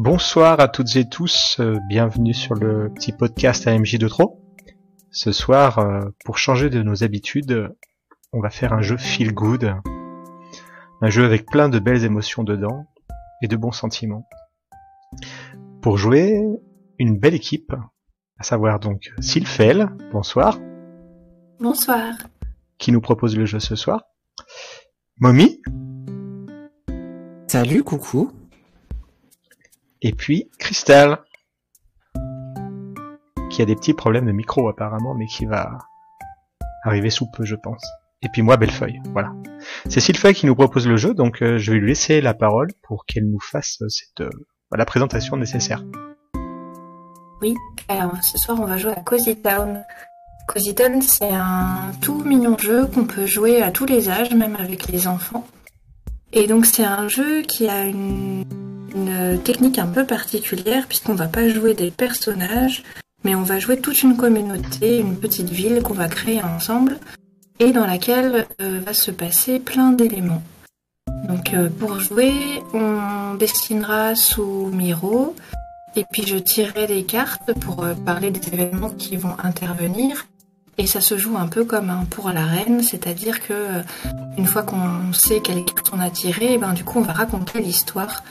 Bonsoir à toutes et tous, euh, bienvenue sur le petit podcast AMJ de trop. Ce soir, euh, pour changer de nos habitudes, on va faire un jeu feel good. Un jeu avec plein de belles émotions dedans et de bons sentiments. Pour jouer, une belle équipe, à savoir donc Sylphel, bonsoir, Bonsoir. qui nous propose le jeu ce soir. Mommy, Salut, coucou. Et puis Crystal, qui a des petits problèmes de micro apparemment, mais qui va arriver sous peu, je pense. Et puis moi, Bellefeuille, voilà. C'est Sylphel qui nous propose le jeu, donc euh, je vais lui laisser la parole pour qu'elle nous fasse euh, cette euh, la présentation nécessaire. Oui, alors ce soir on va jouer à Cozy Town. Cozy Town c'est un tout mignon jeu qu'on peut jouer à tous les âges, même avec les enfants. Et donc c'est un jeu qui a une, technique un peu particulière puisqu'on va pas jouer des personnages, mais on va jouer toute une communauté, une petite ville qu'on va créer ensemble et dans laquelle euh, va se passer plein d'éléments. Donc euh, pour jouer, on dessinera sous Miro, et puis je tirerai des cartes pour euh, parler des événements qui vont intervenir. Et ça se joue un peu comme un pour la reine, c'est-à-dire que une fois qu'on sait quelles cartes on a tirées, ben du coup on va raconter l'histoire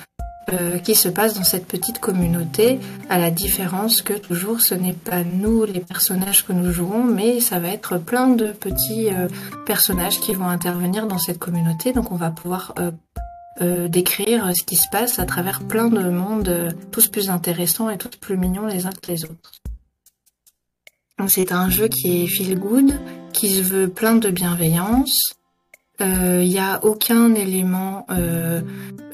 euh, qui se passe dans cette petite communauté, à la différence que toujours ce n'est pas nous les personnages que nous jouons, mais ça va être plein de petits euh, personnages qui vont intervenir dans cette communauté, donc on va pouvoir euh, euh, décrire ce qui se passe à travers plein de mondes, euh, tous plus intéressants et tous plus mignons les uns que les autres. Donc c'est un jeu qui est feel good, qui se veut plein de bienveillance. Il n'y a aucun élément euh,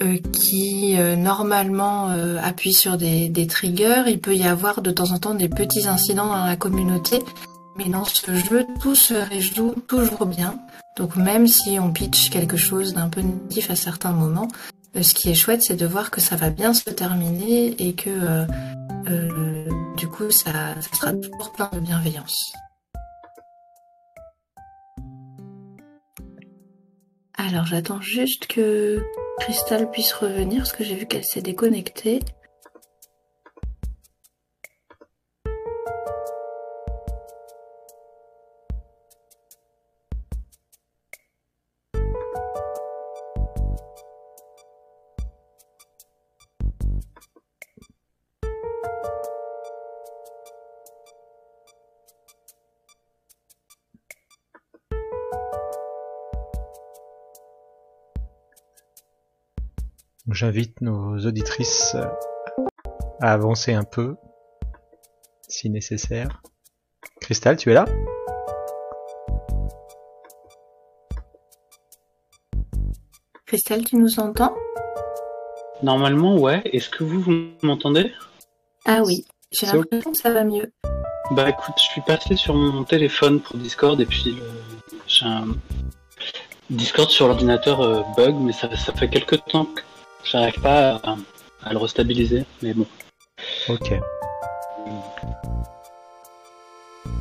euh, qui euh, normalement euh, appuie sur des, des triggers. Il peut y avoir de temps en temps des petits incidents dans la communauté, mais dans ce jeu, tout se résout toujours bien. Donc même si on pitch quelque chose d'un peu négatif à certains moments, euh, ce qui est chouette, c'est de voir que ça va bien se terminer et que euh, euh, du coup, ça, ça sera toujours plein de bienveillance. Alors j'attends juste que Crystal puisse revenir parce que j'ai vu qu'elle s'est déconnectée. J'invite nos auditrices euh, à avancer un peu, si nécessaire. Crystal, tu es là? Crystal, tu nous entends? Normalement, ouais. Est-ce que vous, vous m'entendez? Ah oui, j'ai l'impression que ça va mieux. Bah écoute, je suis passé sur mon téléphone pour Discord et puis le- j'ai un Discord sur l'ordinateur euh, bug, mais ça, ça fait quelques temps que j'arrive pas à, à le restabiliser. Mais bon. Ok.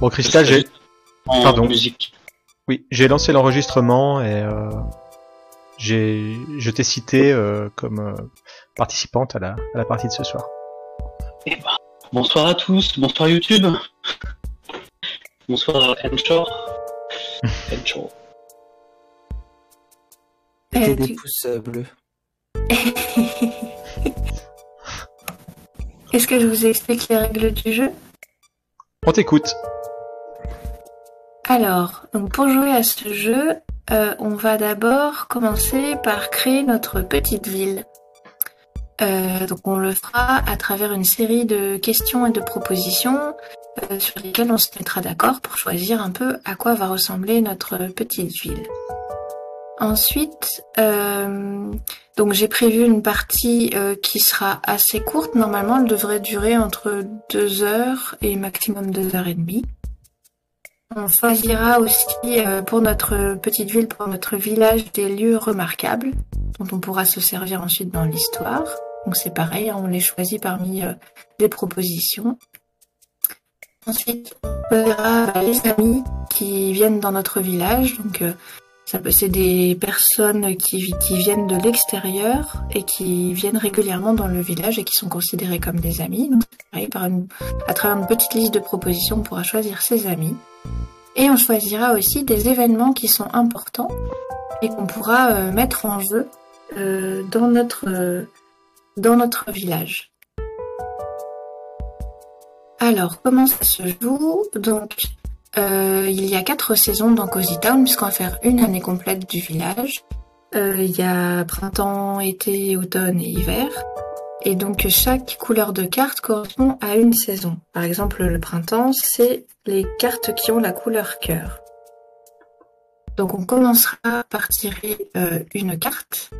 Bon, Crystal, j'ai Pardon. musique. oui, j'ai lancé l'enregistrement et euh, j'ai je t'ai cité euh, comme euh, participante à la à la partie de ce soir. Eh ben, bonsoir à tous, bonsoir YouTube. Bonsoir Enshore. Enshore. Euh, des pouces euh, bleus. Est-ce que je vous explique les règles du jeu? On t'écoute. Alors, donc pour jouer à ce jeu, euh, on va d'abord commencer par créer notre petite ville. Euh, donc on le fera à travers une série de questions et de propositions euh, sur lesquelles on se mettra d'accord pour choisir un peu à quoi va ressembler notre petite ville. Ensuite, euh, donc j'ai prévu une partie euh, qui sera assez courte. Normalement, elle devrait durer entre deux heures et maximum deux heures et demie. On choisira aussi euh, pour notre petite ville, pour notre village, des lieux remarquables dont on pourra se servir ensuite dans l'histoire. Donc c'est pareil, hein, on les choisit parmi euh, des propositions. Ensuite, on verra bah, les amis qui viennent dans notre village. Donc euh, c'est des personnes qui, viennent de l'extérieur et qui viennent régulièrement dans le village et qui sont considérées comme des amis. Par à travers une petite liste de propositions, on pourra choisir ses amis. Et on choisira aussi des événements qui sont importants et qu'on pourra euh, mettre en jeu euh, dans, notre, euh, dans notre village. Alors, comment ça se joue? Donc, euh, il y a quatre saisons dans Cozy Town, puisqu'on va faire une année complète du village. Euh, il y a printemps, été, automne et hiver. Et donc chaque couleur de carte correspond à une saison. Par exemple, le printemps, c'est les cartes qui ont la couleur cœur. Donc on commencera par tirer euh, une carte.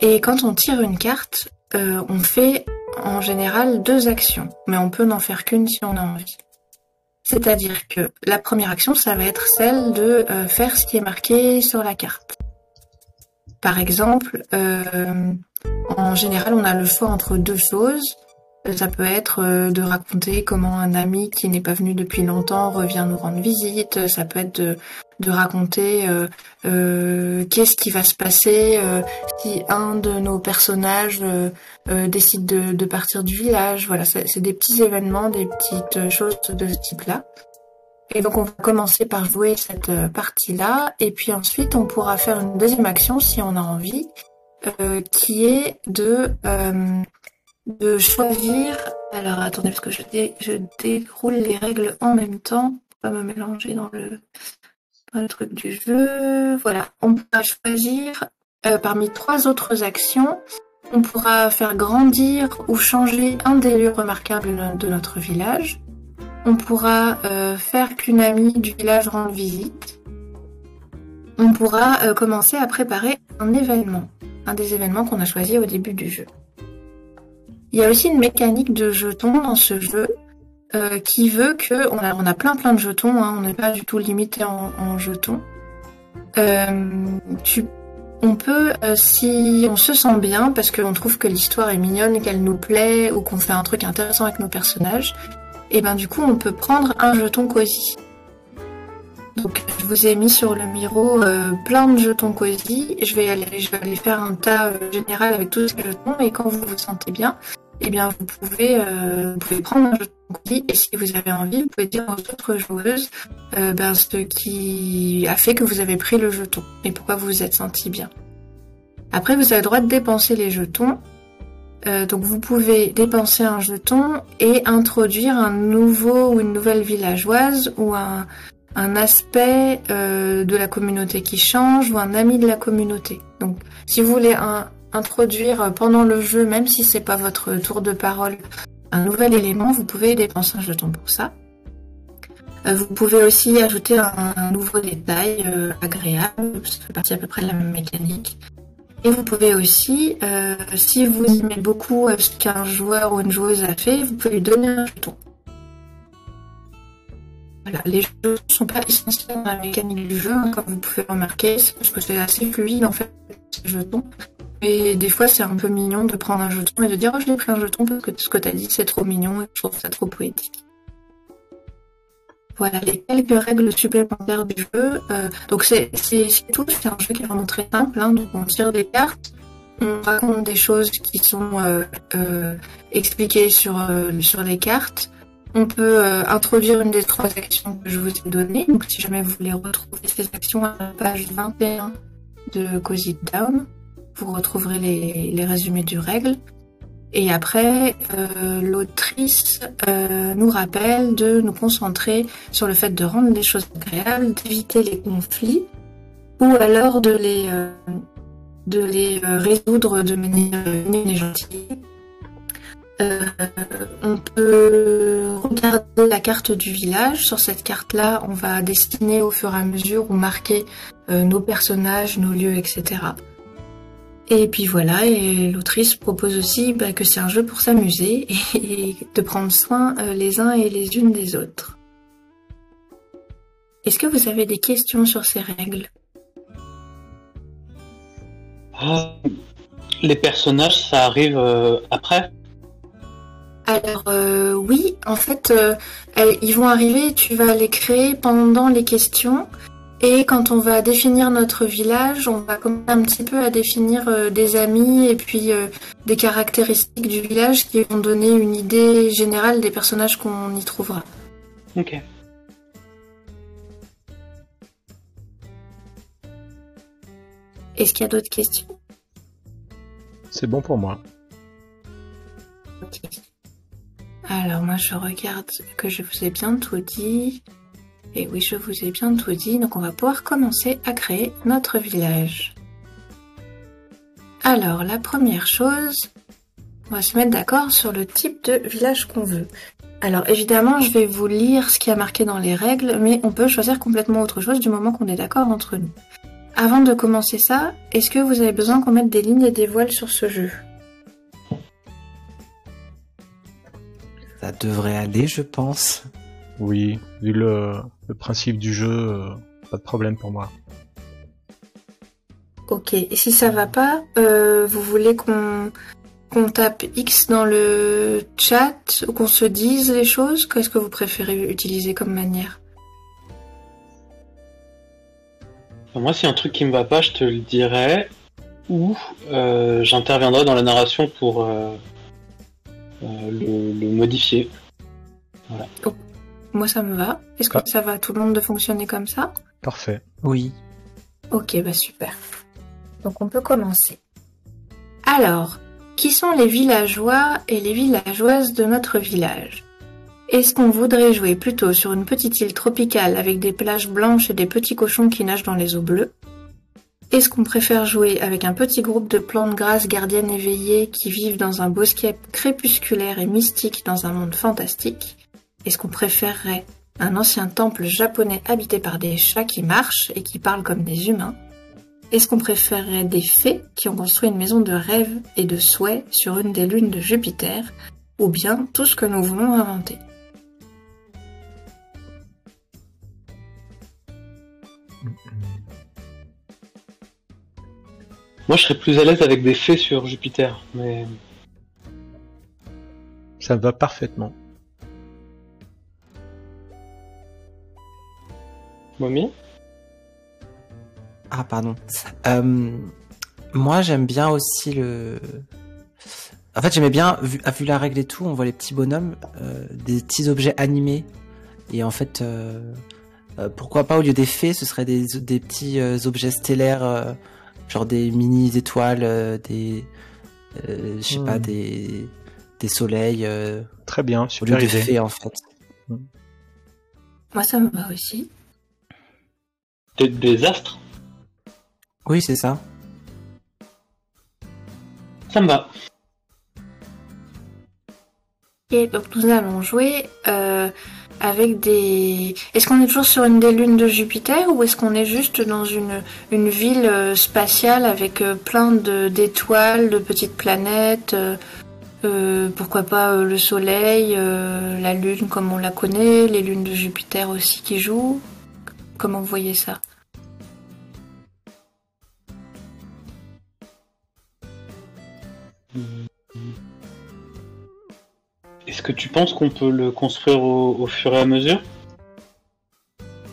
Et quand on tire une carte, on fait en général deux actions. Mais on peut n'en faire qu'une si on a envie. C'est-à-dire que la première action, ça va être celle de euh, faire ce qui est marqué sur la carte. Par exemple, euh, en général, on a le choix entre deux choses. Ça peut être euh, de raconter comment un ami qui n'est pas venu depuis longtemps revient nous rendre visite. Ça peut être de, raconter euh, euh, qu'est-ce qui va se passer si un de nos personnages décide de, de, partir du village. Voilà, c'est des petits événements, des petites choses de ce type-là. Et donc on va commencer par jouer cette partie-là, et puis ensuite on pourra faire une deuxième action si on a envie, qui est de de choisir. Alors attendez, parce que je, je déroule les règles en même temps, pas me mélanger dans le, truc du jeu. Voilà, on pourra choisir euh, parmi trois autres actions. On pourra faire grandir ou changer un des lieux remarquables de notre village. On pourra euh, faire qu'une amie du village rende visite. On pourra euh, commencer à préparer un événement, un des événements qu'on a choisi au début du jeu. Il y a aussi une mécanique de jetons dans ce jeu euh, qui veut que on a, on a plein plein de jetons, hein, on n'est pas du tout limité en, jetons. Euh, on peut, euh, si on se sent bien, parce qu'on trouve que l'histoire est mignonne, qu'elle nous plaît, ou qu'on fait un truc intéressant avec nos personnages, et ben du coup on peut prendre un jeton cosy. Donc je vous ai mis sur le miro plein de jetons cosy. Je vais aller, je vais aller faire un tas général avec tous ces jetons et quand vous vous sentez bien, eh bien vous pouvez, euh, vous pouvez prendre un jeton colis et si vous avez envie, vous pouvez dire aux autres joueuses euh, ben, ce qui a fait que vous avez pris le jeton et pourquoi vous vous êtes senti bien. Après, vous avez le droit de dépenser les jetons. Euh, donc vous pouvez dépenser un jeton et introduire un nouveau ou une nouvelle villageoise ou un, un aspect de la communauté qui change ou un ami de la communauté. Donc si vous voulez un, introduire pendant le jeu, même si c'est pas votre tour de parole, un nouvel élément, vous pouvez dépenser un jeton pour ça. Euh, vous pouvez aussi ajouter un, nouveau détail euh, agréable, ça fait partie à peu près de la même mécanique. Et vous pouvez aussi, euh, si vous aimez beaucoup ce qu'un joueur ou une joueuse a fait, vous pouvez lui donner un jeton. Voilà, les jeux ne sont pas essentiels dans la mécanique du jeu, hein, comme vous pouvez remarquer, parce que c'est assez fluide en fait, ces jetons. Et des fois, c'est un peu mignon de prendre un jeton et de dire oh, je l'ai pris un jeton parce que ce que t'as dit, c'est trop mignon et je trouve ça trop poétique. Voilà les quelques règles supplémentaires du jeu. Euh, donc c'est tout, c'est un jeu qui est vraiment très simple. Hein. donc on tire des cartes, on raconte des choses qui sont euh, euh, expliquées sur, sur les cartes. On peut introduire une des trois actions que je vous ai données. Donc si jamais vous voulez retrouver ces actions à la page 21 de Cozy Down vous retrouverez les, résumés du règle. Et après, euh, l'autrice euh, nous rappelle de nous concentrer sur le fait de rendre les choses agréables, d'éviter les conflits, ou alors de les, euh, de les résoudre de manière et gentille. on peut regarder la carte du village. Sur cette carte-là, on va dessiner au fur et à mesure ou marquer nos personnages, nos lieux, etc. Et puis voilà, et l'autrice propose aussi bah, que c'est un jeu pour s'amuser et, de prendre soin euh, les uns et les unes des autres. Est-ce que vous avez des questions sur ces règles? Ah, Les personnages, ça arrive euh, après? Alors euh, oui, en fait, ils vont arriver, tu vas les créer pendant les questions Et quand on va définir notre village, on va commencer un petit peu à définir euh, des amis et puis euh, des caractéristiques du village qui vont donner une idée générale des personnages qu'on y trouvera. Ok. Est-ce qu'il y a d'autres questions? C'est bon pour moi. Ok. Alors moi je regarde que je vous ai bien tout dit. Et oui, je vous ai bien tout dit. Donc on va pouvoir commencer à créer notre village. Alors la première chose, on va se mettre d'accord sur le type de village qu'on veut. Alors évidemment, je vais vous lire ce qui a marqué dans les règles, mais on peut choisir complètement autre chose du moment qu'on est d'accord entre nous. Avant de commencer ça, est-ce que vous avez besoin qu'on mette des lignes et des voiles sur ce jeu? Ça devrait aller, je pense. Oui, vu le, le principe du jeu, euh, pas de problème pour moi. Ok, et si ça va pas, euh, vous voulez qu'on tape X dans le chat ou qu'on se dise les choses? Qu'est-ce que vous préférez utiliser comme manière? Moi, s'il y a un truc qui me va pas, je te le dirai. Ou euh, j'interviendrai dans la narration pour euh, euh, le, le modifier. Moi ça me va. Est-ce que Ah. ça va à tout le monde de fonctionner comme ça? Parfait. Oui. Ok, bah super. Donc on peut commencer. Alors, qui sont les villageois et les villageoises de notre village? Est-ce qu'on voudrait jouer plutôt sur une petite île tropicale avec des plages blanches et des petits cochons qui nagent dans les eaux bleues? Est-ce qu'on préfère jouer avec un petit groupe de plantes grasses gardiennes éveillées qui vivent dans un bosquet crépusculaire et mystique dans un monde fantastique? Est-ce qu'on préférerait un ancien temple japonais habité par des chats qui marchent et qui parlent comme des humains? Est-ce qu'on préférerait des fées qui ont construit une maison de rêve et de souhait sur une des lunes de Jupiter Ou bien tout ce que nous voulons inventer? Moi, je serais plus à l'aise avec des fées sur Jupiter, mais Ça me va parfaitement. Mommy Ah, pardon. Euh, moi, j'aime bien aussi le. En fait, j'aimais bien, vu, vu la règle et tout, on voit les petits bonhommes, euh, des petits objets animés. Et en fait, euh, euh, pourquoi pas, au lieu des fées, ce serait des, des petits euh, objets stellaires, euh, genre des mini étoiles, euh, des. euh, je sais Hmm. pas, des. des soleils, euh, Très bien, au lieu super de idée. fées, en fait. Moi ça me va aussi. Des, des astres Oui, c'est ça. Ça me va. Et donc nous allons jouer euh, avec des... Est-ce qu'on est toujours sur une des lunes de Jupiter ou est-ce qu'on est juste dans une, une ville euh, spatiale avec euh, plein de- d'étoiles, de petites planètes Pourquoi pas euh, le Soleil, euh, la Lune comme on la connaît, les lunes de Jupiter aussi qui jouent Comment vous voyez ça? Est-ce que tu penses qu'on peut le construire au, au fur et à mesure?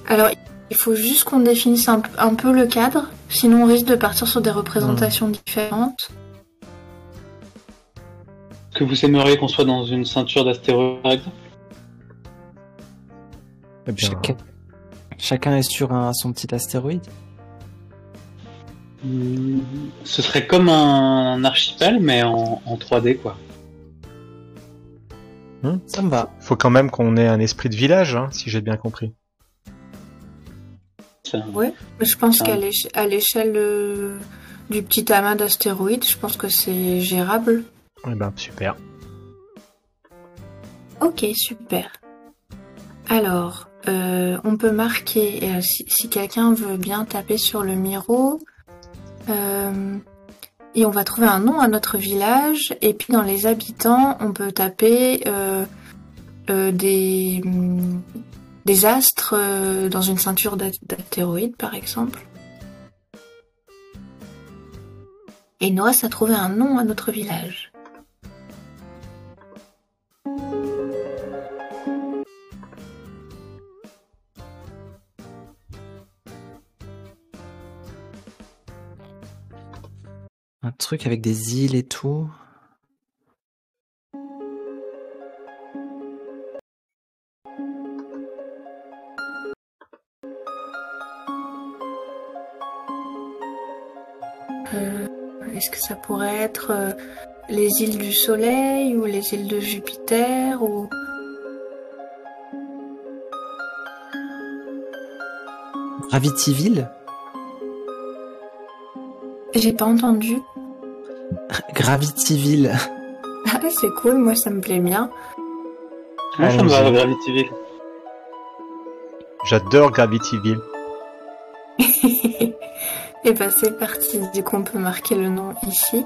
Alors, il faut juste qu'on définisse un, un peu le cadre, sinon on risque de partir sur des représentations différentes. Que vous aimeriez qu'on soit dans une ceinture d'astéroïdes, par exemple Eh Chacun, chacun est sur un, son petit astéroïde. Hmm, Ce serait comme un archipel, mais en, en 3D, quoi. Ça me va. faut quand même qu'on ait un esprit de village, hein, si j'ai bien compris. Mais je pense Ah. qu'à l'échelle euh, du petit amas d'astéroïdes, je pense que c'est gérable. Eh ben, super. Ok, super. Alors, euh, on peut marquer, euh, si, quelqu'un veut bien taper sur le Miro, euh, et on va trouver un nom à notre village, et puis dans les habitants, on peut taper euh, des, astres dans une ceinture d'as- d'astéroïdes, par exemple. Et reste à trouver un nom à notre village. Truc avec des îles et tout. Euh, Est-ce que ça pourrait être euh, les îles du Soleil ou les îles de Jupiter ou Gravityville J'ai pas entendu. Gravityville. Ah, c'est cool, moi ça me plaît bien. Moi, ça me va. Gravityville. J'adore Gravityville. Et ben c'est parti. Du coup, on peut marquer le nom ici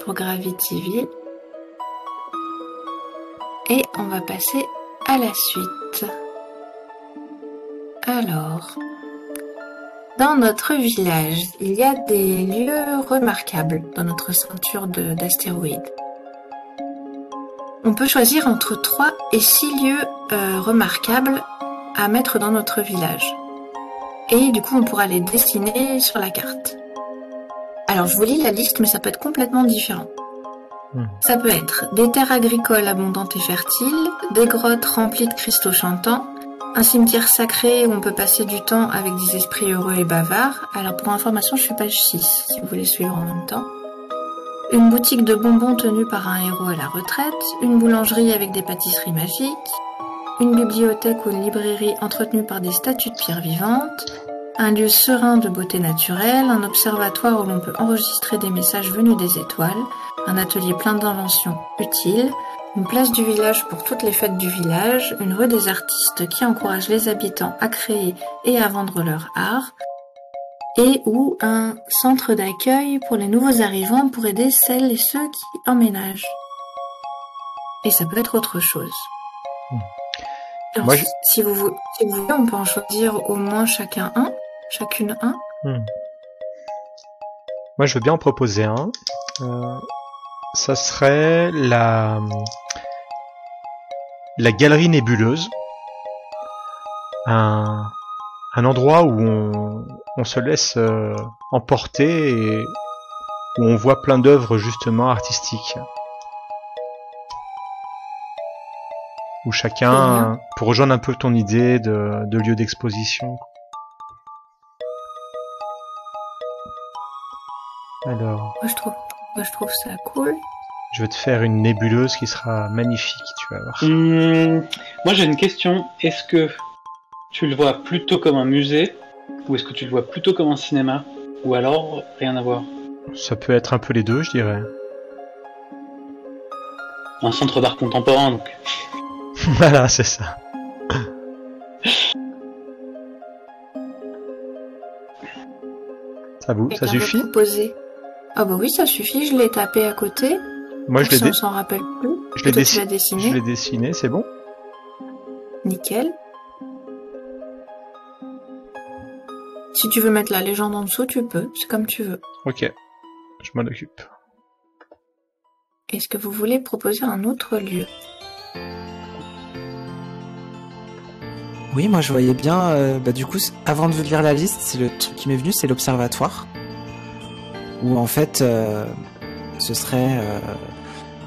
pour Gravityville. Et on va passer à la suite. Alors, dans notre village, il y a des lieux remarquables dans notre ceinture de- d'astéroïdes. On peut choisir entre 3 et 6 lieux euh, remarquables à mettre dans notre village. Et du coup, on pourra les dessiner sur la carte. Alors, je vous lis la liste, mais ça peut être complètement différent. Hmm. Ça peut être des terres agricoles abondantes et fertiles, des grottes remplies de cristaux chantants, un cimetière sacré où on peut passer du temps avec des esprits heureux et bavards. Alors, pour information, je suis page 6, si vous voulez suivre en même temps. Une boutique de bonbons tenue par un héros à la retraite, une boulangerie avec des pâtisseries magiques, une bibliothèque ou une librairie entretenue par des statues de pierre vivantes, un lieu serein de beauté naturelle, un observatoire où l'on peut enregistrer des messages venus des étoiles, un atelier plein d'inventions utiles, une place du village pour toutes les fêtes du village, une rue des artistes qui encourage les habitants à créer et à vendre leur art, et ou un centre d'accueil pour les nouveaux arrivants pour aider celles et ceux qui emménagent. Et ça peut être autre chose. Hmm. Alors, Moi, je- si, vous, vou- si vous voulez, on peut en choisir au moins chacun un, chacune un. Moi, je veux bien en proposer un. Euh, ça serait la la galerie nébuleuse, un un endroit où on, on se laisse euh, emporter et où on voit plein d'œuvres justement artistiques. Où chacun, pour rejoindre un peu ton idée de, de lieu d'exposition. Alors, Moi, je trouve, moi, je trouve ça cool. je vais te faire une nébuleuse qui sera magnifique, tu vas voir. Hum, moi, j'ai une question. Est-ce que tu le vois plutôt comme un musée ou est-ce que tu le vois plutôt comme un cinéma ou alors rien à voir? Ça peut être un peu les deux, je dirais. Un centre d'art contemporain, donc. voilà, c'est ça. Ça vous, ça suffit? Ah bah oui, ça suffit, je l'ai tapé à côté. Moi, je l'ai si dé- on s'en rappelle plus. je l'ai Toi, tu dessi- l'as je dessiné. l'ai dessiné, c'est bon Nickel. Si tu veux mettre la légende en dessous, tu peux. C'est comme tu veux. Ok, je m'en occupe. Est-ce que vous voulez proposer un autre lieu? Oui, moi je voyais bien. euh, bah, du coup, avant de vous lire la liste, c'est le truc qui m'est venu, c'est l'observatoire. Où en fait, euh, ce serait euh,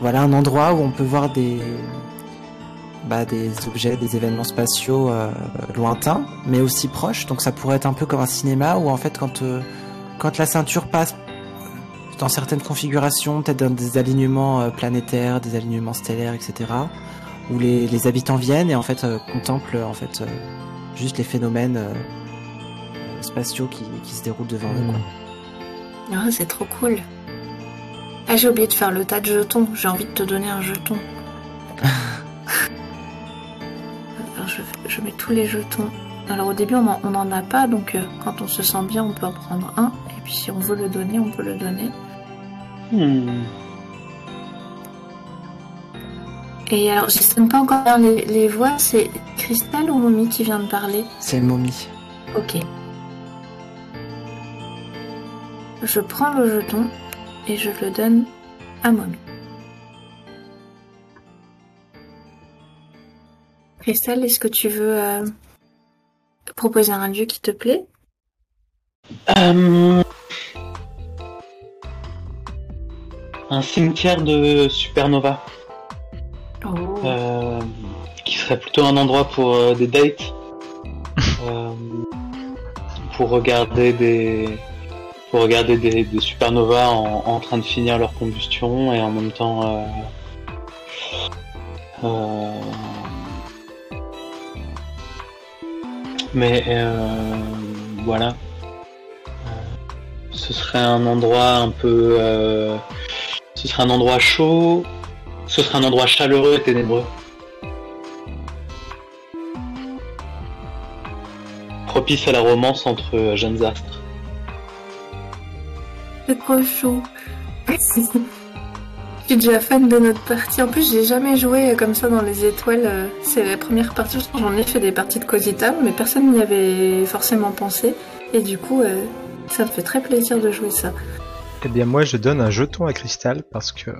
voilà un endroit où on peut voir des bah, des objets, des événements spatiaux euh, lointains, mais aussi proches. Donc ça pourrait être un peu comme un cinéma où en fait quand quand la ceinture passe dans certaines configurations, peut-être dans des alignements planétaires, des alignements stellaires, etc où les, les habitants viennent et en fait contemplent en fait juste les phénomènes spatiaux qui, qui se déroulent devant eux. Quoi. Ah, c'est trop cool. Ah, j'ai oublié de faire le tas de jetons. J'ai envie de te donner un jeton. Alors, je, je mets tous les jetons. Alors, au début, on en, on en a pas, donc euh, quand on se sent bien, on peut en prendre un. Et puis, si on veut le donner, on peut le donner. Hmm. Et alors, je sais pas encore les, les voix. C'est Cristal ou Mommy qui vient de parler? C'est momie. Ok. Je prends le jeton et je le donne à Mommy. Cristal, est-ce que tu veux euh, proposer un lieu qui te plaît? Euh, un cimetière de supernova. Oh. Euh, qui serait plutôt un endroit pour euh, des dates. Euh, pour regarder des pour regarder des, supernovas en, train de finir leur combustion et en même temps euh, euh, mais euh, voilà. Ce serait un endroit un peu ce serait un endroit chaud ce serait un endroit chaleureux et ténébreux. Propice à la romance entre jeunes astres C'est trop chou. Je suis déjà fan de notre partie. En plus, j'ai jamais joué comme ça dans les étoiles. C'est la première partie. J'en ai fait des parties de Town, mais personne n'y avait forcément pensé. Et du coup, euh, ça me fait très plaisir de jouer ça. Eh bien moi je donne un jeton à cristal parce que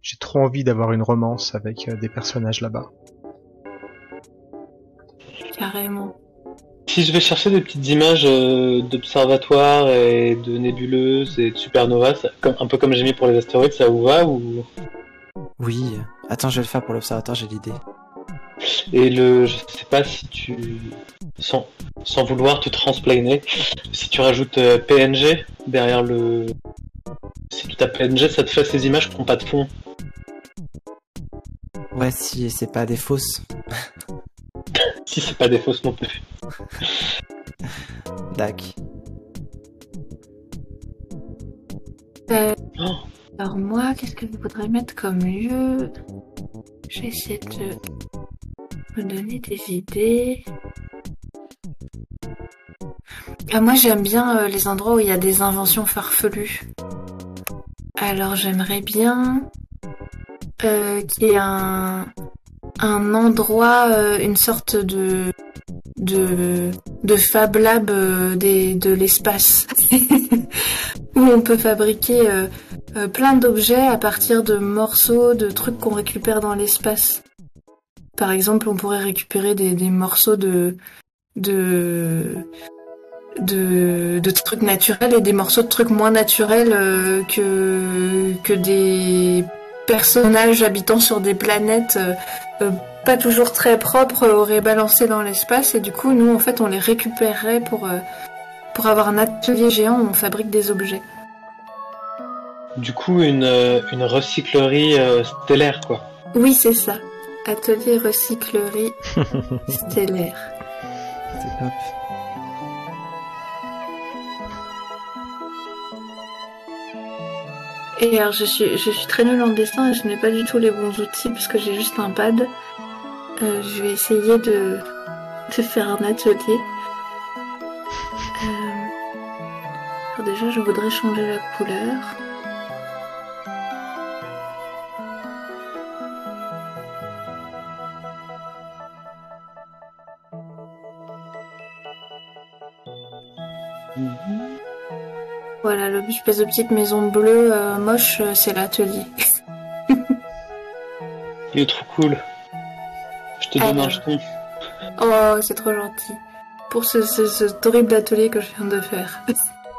j'ai trop envie d'avoir une romance avec euh, des personnages là-bas. Carrément. Si je vais chercher des petites images euh, d'observatoires et de nébuleuses et de supernovas, ça- comme- un peu comme j'ai mis pour les astéroïdes, ça vous va ou? Oui. Attends, je vais le faire pour l'observatoire, j'ai l'idée. Et le, je sais pas si tu, sans, sans vouloir te transplaner, si tu rajoutes euh, PNG derrière le, si tu tapes PNG, ça te fait ces images qui n'ont pas de fond. Ouais, si c'est pas des fausses. Si c'est pas des fausses non plus. Dac. Euh, Oh. alors moi, qu'est-ce que je voudrais mettre comme lieu? J'essaie de me donner des idées. Ah, moi, j'aime bien euh, les endroits où il y a des inventions farfelues. Alors, j'aimerais bien euh, qu'il y ait un, un endroit, euh, une sorte de de, de Fab Lab euh, de l'espace où on peut fabriquer euh, euh, plein d'objets à partir de morceaux, de trucs qu'on récupère dans l'espace. Par exemple, on pourrait récupérer des, morceaux de, de, de, de trucs naturels et des morceaux de trucs moins naturels que, des personnages habitant sur des planètes pas toujours très propres auraient balancé dans l'espace et du coup, nous, en fait, on les récupérerait pour, euh, pour avoir un atelier géant où on fabrique des objets. Du coup, une, euh, une recyclerie euh, stellaire, quoi. Oui, c'est ça. Atelier recyclerie stellaire. C'est top. Et alors, je suis, je suis très nulle en dessin et je n'ai pas du tout les bons outils parce que j'ai juste un pad. Euh, je vais essayer de, de faire un atelier. Euh, alors déjà, je voudrais changer la couleur. Voilà, l'espèce de petite maison bleue euh, moche, c'est l'atelier. Il est trop cool. Je te donne un jeton. Oh, c'est trop gentil. Pour ce, ce, cet horrible atelier que je viens de faire.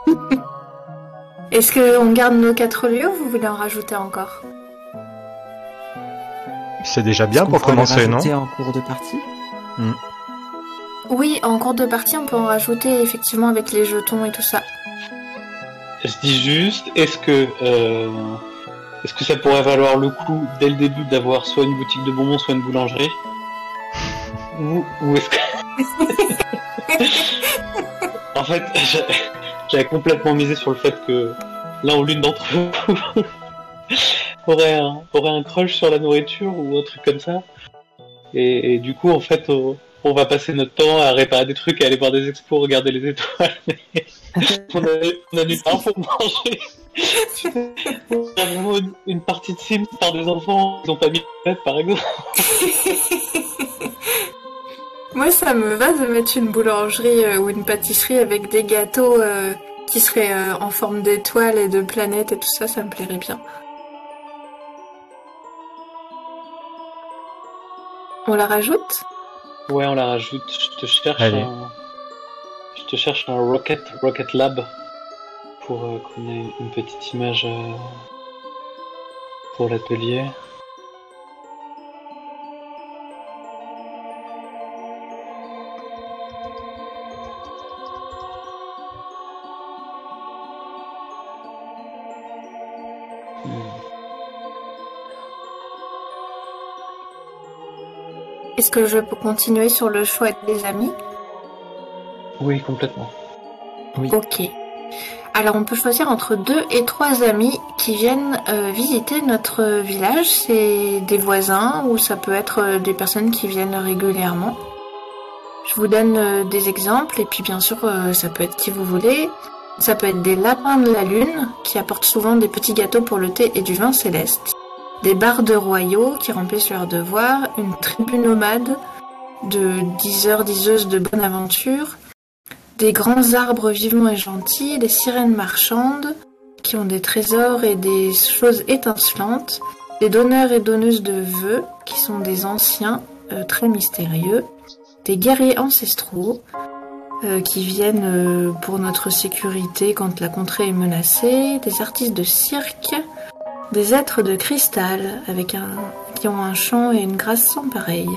Est-ce qu'on garde nos quatre lieux ou vous voulez en rajouter encore? C'est déjà bien pour commencer, non? rajouter en cours de partie? Oui, en cours de partie, on peut en rajouter effectivement avec les jetons et tout ça. Je dis juste, est-ce que euh, est-ce que ça pourrait valoir le coup dès le début d'avoir soit une boutique de bonbons, soit une boulangerie? Ou, ou est-ce que en fait j'a- j'avais complètement misé sur le fait que l'un ou l'une d'entre vous aurait un aurait un crush sur la nourriture ou un truc comme ça. Et, et du coup en fait on, on va passer notre temps à réparer des trucs, à aller voir des expos, regarder les étoiles. on a, on a du temps pour manger. on a vraiment une, une partie de Sims par des enfants, ils ont pas mis de tête par exemple. Moi, ça me va de mettre une boulangerie euh, ou une pâtisserie avec des gâteaux euh, qui seraient euh, en forme d'étoiles et de planètes et tout ça, ça me plairait bien. On la rajoute? Ouais, on la rajoute. Je te cherche Allez. un, je te cherche un Rocket, Rocket Lab pour euh, qu'on ait une petite image. euh, pour l'atelier. Est-ce que je peux continuer sur le choix des amis Oui, complètement. Oui. Ok. Alors on peut choisir entre deux et trois amis qui viennent euh, visiter notre village. C'est des voisins ou ça peut être euh, des personnes qui viennent régulièrement. Je vous donne euh, des exemples et puis bien sûr euh, ça peut être qui vous voulez. Ça peut être des lapins de la lune qui apportent souvent des petits gâteaux pour le thé et du vin céleste. Des bardes royaux qui remplissent leurs devoirs. Une tribu nomade de diseurs, diseuses de bonne aventure des grands arbres vivants et gentils, des sirènes marchandes qui ont des trésors et des choses étincelantes, des donneurs et donneuses de vœux qui sont des anciens euh, très mystérieux, des guerriers ancestraux euh, qui viennent euh, pour notre sécurité quand la contrée est menacée, des artistes de cirque, des êtres de cristal avec un, qui ont un chant et une grâce sans pareil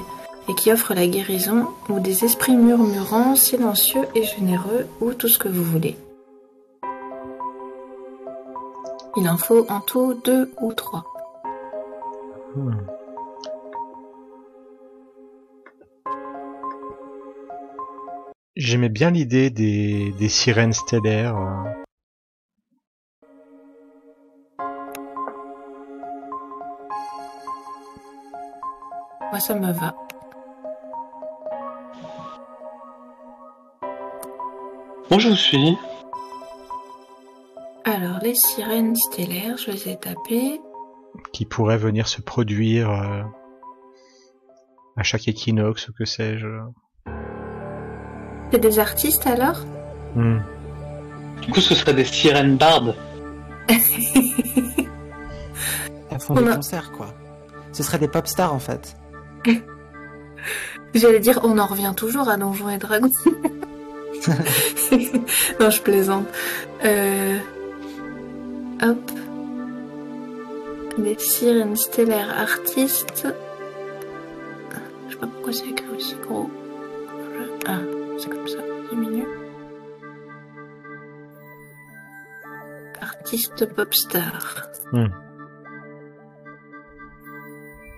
et qui offrent la guérison, ou des esprits murmurants, silencieux et généreux, ou tout ce que vous voulez. Il en faut en tout deux ou trois. J'aimais bien l'idée des, des sirènes stellaires. Moi, ça me va. Moi, je vous suis. Alors, les sirènes stellaires, je les ai tapées. qui pourraient venir se produire euh, à chaque équinoxe ou que sais-je. C'est des artistes alors Hmm. Du coup, ce serait des sirènes bardes. Elles font On des a- concerts, quoi. Ce serait des pop stars, en fait. J'allais dire, on en revient toujours à Donjons et Dragons. non, je plaisante. Euh... Hop. Des sirènes stellaires artistes. Je sais pas pourquoi c'est écrit aussi gros. Ah, c'est comme ça, diminue. Artiste pop star.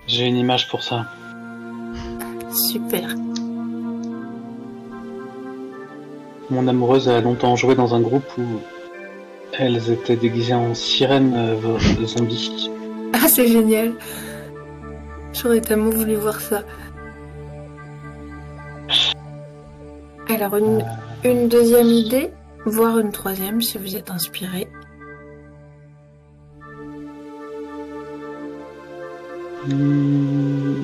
J'ai une image pour ça. Super. Mon amoureuse a longtemps joué dans un groupe où elles étaient déguisées en sirènes euh, zombies. Ah, c'est génial. J'aurais tellement voulu voir ça. Alors, une, une deuxième idée, voire une troisième si vous êtes inspiré. Hmm,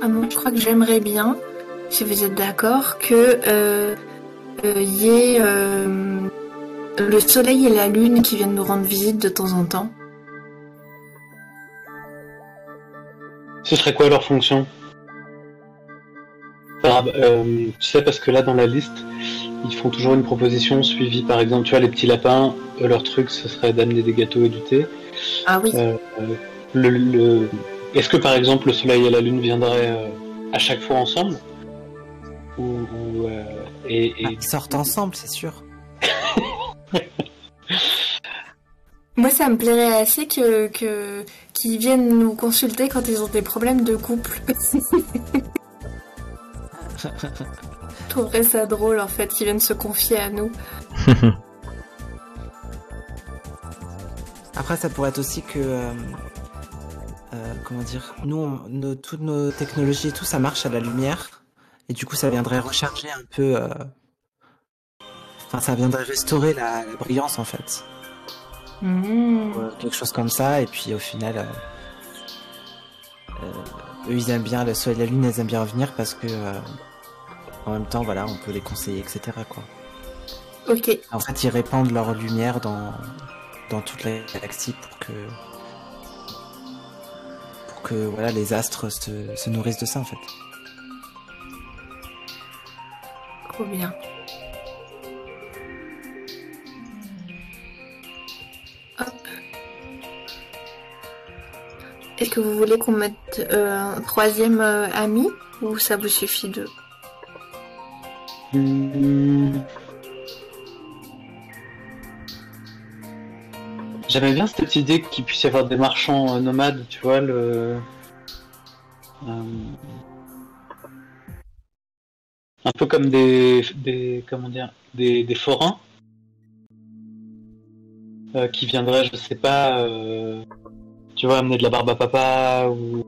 Ah, moi, je crois que j'aimerais bien, si vous êtes d'accord, que euh, euh, y ait euh, le soleil et la lune qui viennent nous rendre visite de temps en temps. Ce serait quoi leur fonction? Euh, Tu sais, parce que là, dans la liste, ils font toujours une proposition suivie, par exemple, tu vois, les petits lapins, leur truc, ce serait d'amener des gâteaux et du thé. Ah oui. Le, le- Est-ce que, par exemple, le soleil et la lune viendraient euh, à chaque fois ensemble Ou, ou, euh, et, Ah, et- ils sortent ensemble, c'est sûr. Moi, ça me plairait assez que que- qu'ils viennent nous consulter quand ils ont des problèmes de couple. Je trouverais ça drôle, en fait, qu'ils viennent se confier à nous. Après, ça pourrait être aussi que. euh, euh, comment dire Nous, on- nos- toutes nos technologies et tout, ça marche à la lumière. Et du coup, ça viendrait recharger un peu. euh, Enfin, ça viendrait restaurer la, la brillance, en fait. Mmh. Ou, euh, quelque chose comme ça. Et puis, au final. euh, eux, ils aiment bien le soleil et la lune, ils aiment bien venir parce que. en même temps, voilà, on peut les conseiller, etc. Quoi. Ok, En fait, ils répandent leur lumière dans, dans toute la galaxie pour que, que voilà, les astres se, se nourrissent de ça, en fait. trop bien. Hop. Est-ce que vous voulez qu'on mette euh, un troisième euh, ami ou ça vous suffit deux Hmm. J'aimais bien cette idée qu'il puisse y avoir des marchands euh, nomades, tu vois, le. Euh, Un peu comme des. des comment dire Des, des forains. euh, qui viendraient, je sais pas, euh, tu vois, amener de la barbe à papa ou.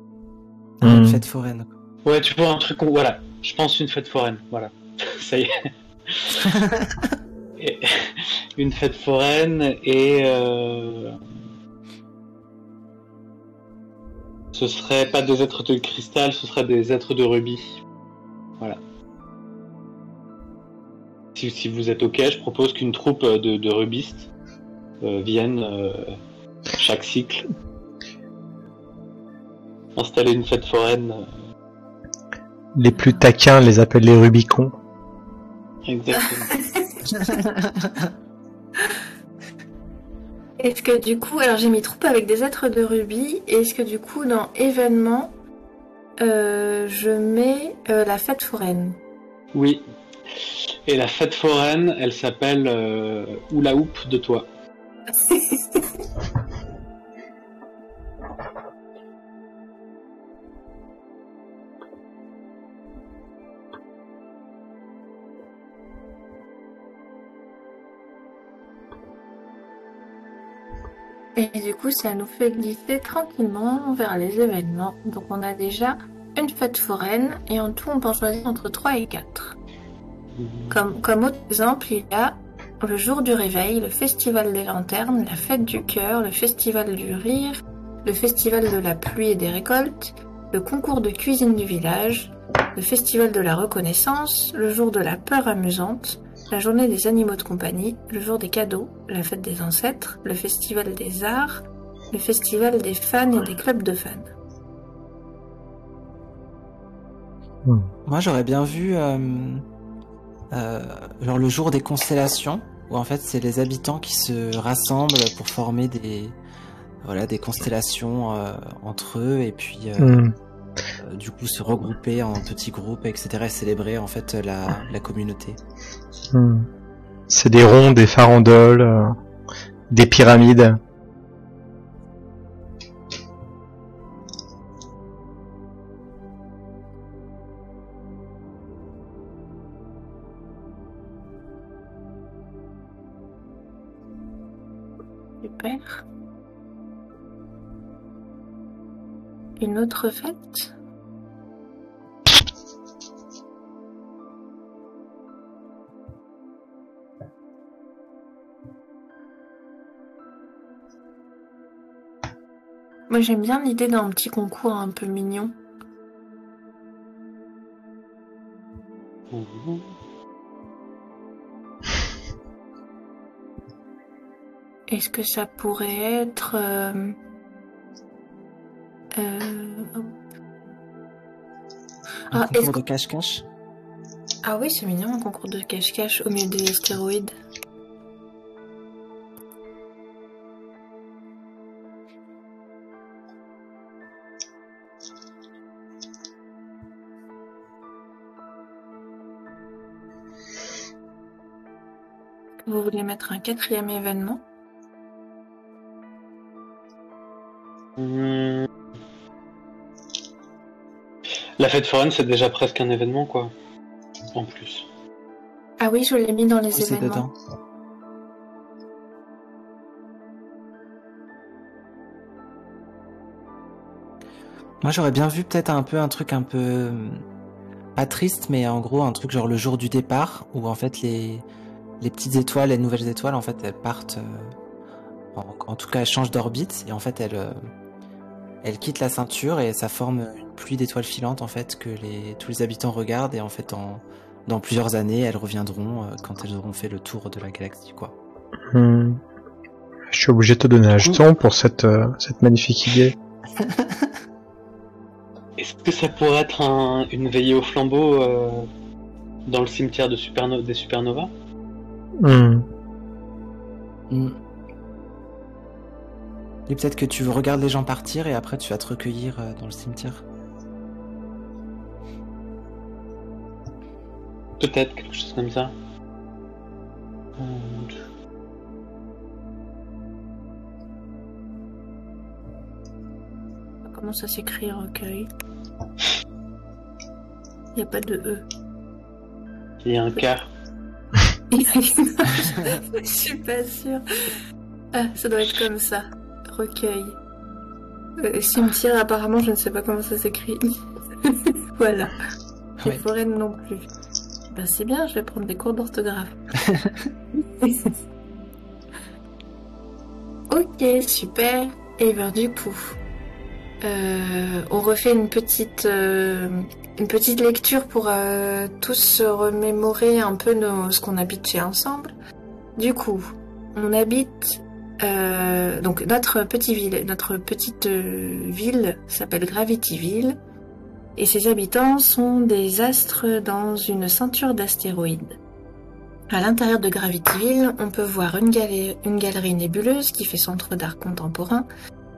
Une Hmm. fête foraine. Ouais, tu vois, un truc, où- voilà, je pense une fête foraine, voilà, ça y est. Une fête foraine et euh, ce serait pas des êtres de cristal, ce serait des êtres de rubis. Voilà. Si, si vous êtes ok, je propose qu'une troupe de, de rubistes euh, vienne euh, chaque cycle installer une fête foraine. euh, Les plus taquins les appellent les Rubicons. Exactement. Est-ce que du coup, alors j'ai mis troupe avec des êtres de rubis, et est-ce que du coup dans événement, euh, je mets euh, la fête foraine? Oui. Et la fête foraine, elle s'appelle euh, Oula Hoop de toi. du coup, ça nous fait glisser tranquillement vers les événements. Donc on a déjà une fête foraine, et en tout on peut en choisir entre 3 et 4. Comme, comme autre exemple, il y a le jour du réveil, le festival des lanternes, la fête du cœur, le festival du rire, le festival de la pluie et des récoltes, le concours de cuisine du village, le festival de la reconnaissance, le jour de la peur amusante, la journée des animaux de compagnie, le jour des cadeaux, la fête des ancêtres, le festival des arts, le festival des fans et des clubs de fans. Moi, j'aurais bien vu euh, euh, genre le jour des constellations, où en fait c'est les habitants qui se rassemblent pour former des voilà des constellations euh, entre eux et puis euh, Hmm. Du coup se regrouper en petits groupes, etc. et célébrer en fait la, la communauté. Hmm. C'est des ronds, des farandoles, euh, des pyramides. Une autre fête? Moi j'aime bien l'idée d'un petit concours un peu mignon. Est-ce que ça pourrait être... euh, Un Ah, concours de cache-cache. Ah oui, c'est mignon, un concours de cache-cache au milieu des stéroïdes. Vous voulez mettre un quatrième événement? Hmm. La fête foraine, c'est déjà presque un événement, quoi. En plus. Ah oui, je l'ai mis dans les Oui, c'est événements. dedans. Moi, j'aurais bien vu peut-être un peu un truc un peu euh, pas triste, mais en gros un truc genre le jour du départ, où en fait les les petites étoiles, les nouvelles étoiles, en fait, elles partent. euh, en, en tout cas, elles changent d'orbite et en fait, elles euh, elles quittent la ceinture et ça forme une pluie d'étoiles filantes en fait que les tous les habitants regardent et en fait en dans plusieurs années, elles reviendront euh, quand elles auront fait le tour de la galaxie, quoi. Hmm. Je suis obligé de te donner un jeton pour cette, euh, cette magnifique idée. Est-ce que ça pourrait être un- une veillée au flambeau euh, dans le cimetière de superno- des supernovas? Hmm. Mm. Et peut-être que tu regardes les gens partir et après tu vas te recueillir euh, dans le cimetière. Peut-être quelque chose comme ça. Euh, Comment ça s'écrit recueil? Il n'y a pas de E. Il y a un quart. Je suis pas sûre. Ah, ça doit être comme ça. Recueil. Euh, cimetière, apparemment, je ne sais pas comment ça s'écrit. voilà. Et Ouais. forêt non plus. Ben, c'est bien, je vais prendre des cours d'orthographe. ok, super. Et ben du coup, euh, on refait une petite, euh, une petite lecture pour euh, tous se remémorer un peu nos, ce qu'on habite chez ensemble. Du coup, on habite euh, donc notre petite ville, notre petite euh, ville s'appelle Gravityville et ses habitants sont des astres dans une ceinture d'astéroïdes. À l'intérieur de Gravityville, on peut voir une, galerie nébuleuse qui fait centre d'art contemporain,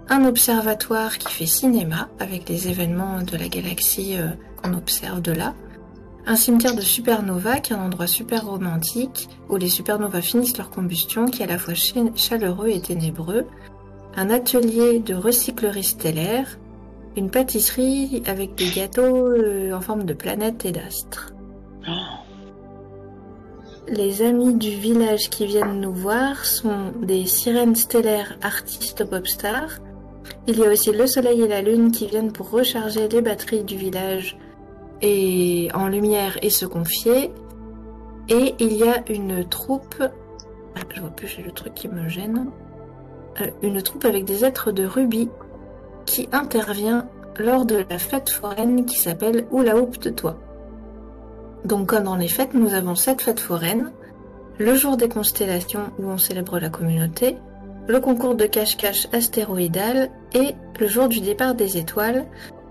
un observatoire qui fait cinéma avec les événements de la galaxie euh, qu'on observe de là, un cimetière de supernovas qui est un endroit super romantique où les supernovas finissent leur combustion qui est à la fois ch- chaleureux et ténébreux, un atelier de recyclerie stellaire, une pâtisserie avec des gâteaux euh, en forme de planètes et d'astres. Les amis du village qui viennent nous voir sont des sirènes stellaires artistes popstars. Il y a aussi le soleil et la lune qui viennent pour recharger les batteries du village en lumière et se confier. Et il y a une troupe. Je vois plus, j'ai le truc qui me gêne. Euh, une troupe avec des êtres de rubis qui intervient lors de la fête foraine qui s'appelle Oula Houp de Toi. Donc, comme dans les fêtes, nous avons cette fête foraine, le jour des constellations où on célèbre la communauté, le concours de cache-cache astéroïdal et le jour du départ des étoiles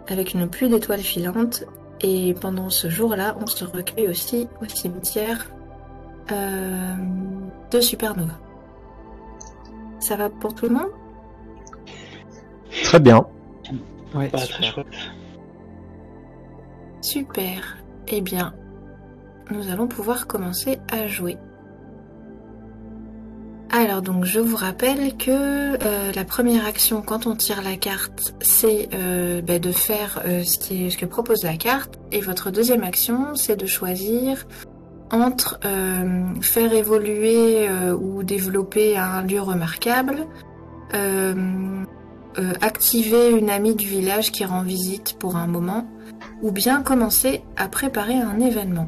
avec une pluie d'étoiles filantes. Et pendant ce jour-là, on se recueille aussi au cimetière euh, de Supernova. Ça va pour tout le monde? Très bien. Ouais, Pas super. très chouette. Super. Eh bien, nous allons pouvoir commencer à jouer. Alors donc je vous rappelle que euh, la première action quand on tire la carte c'est euh, bah, de faire euh, ce, qui est- ce que propose la carte et votre deuxième action c'est de choisir entre euh, faire évoluer euh, ou développer un lieu remarquable, euh, activer une amie du village qui rend visite pour un moment, ou bien commencer à préparer un événement.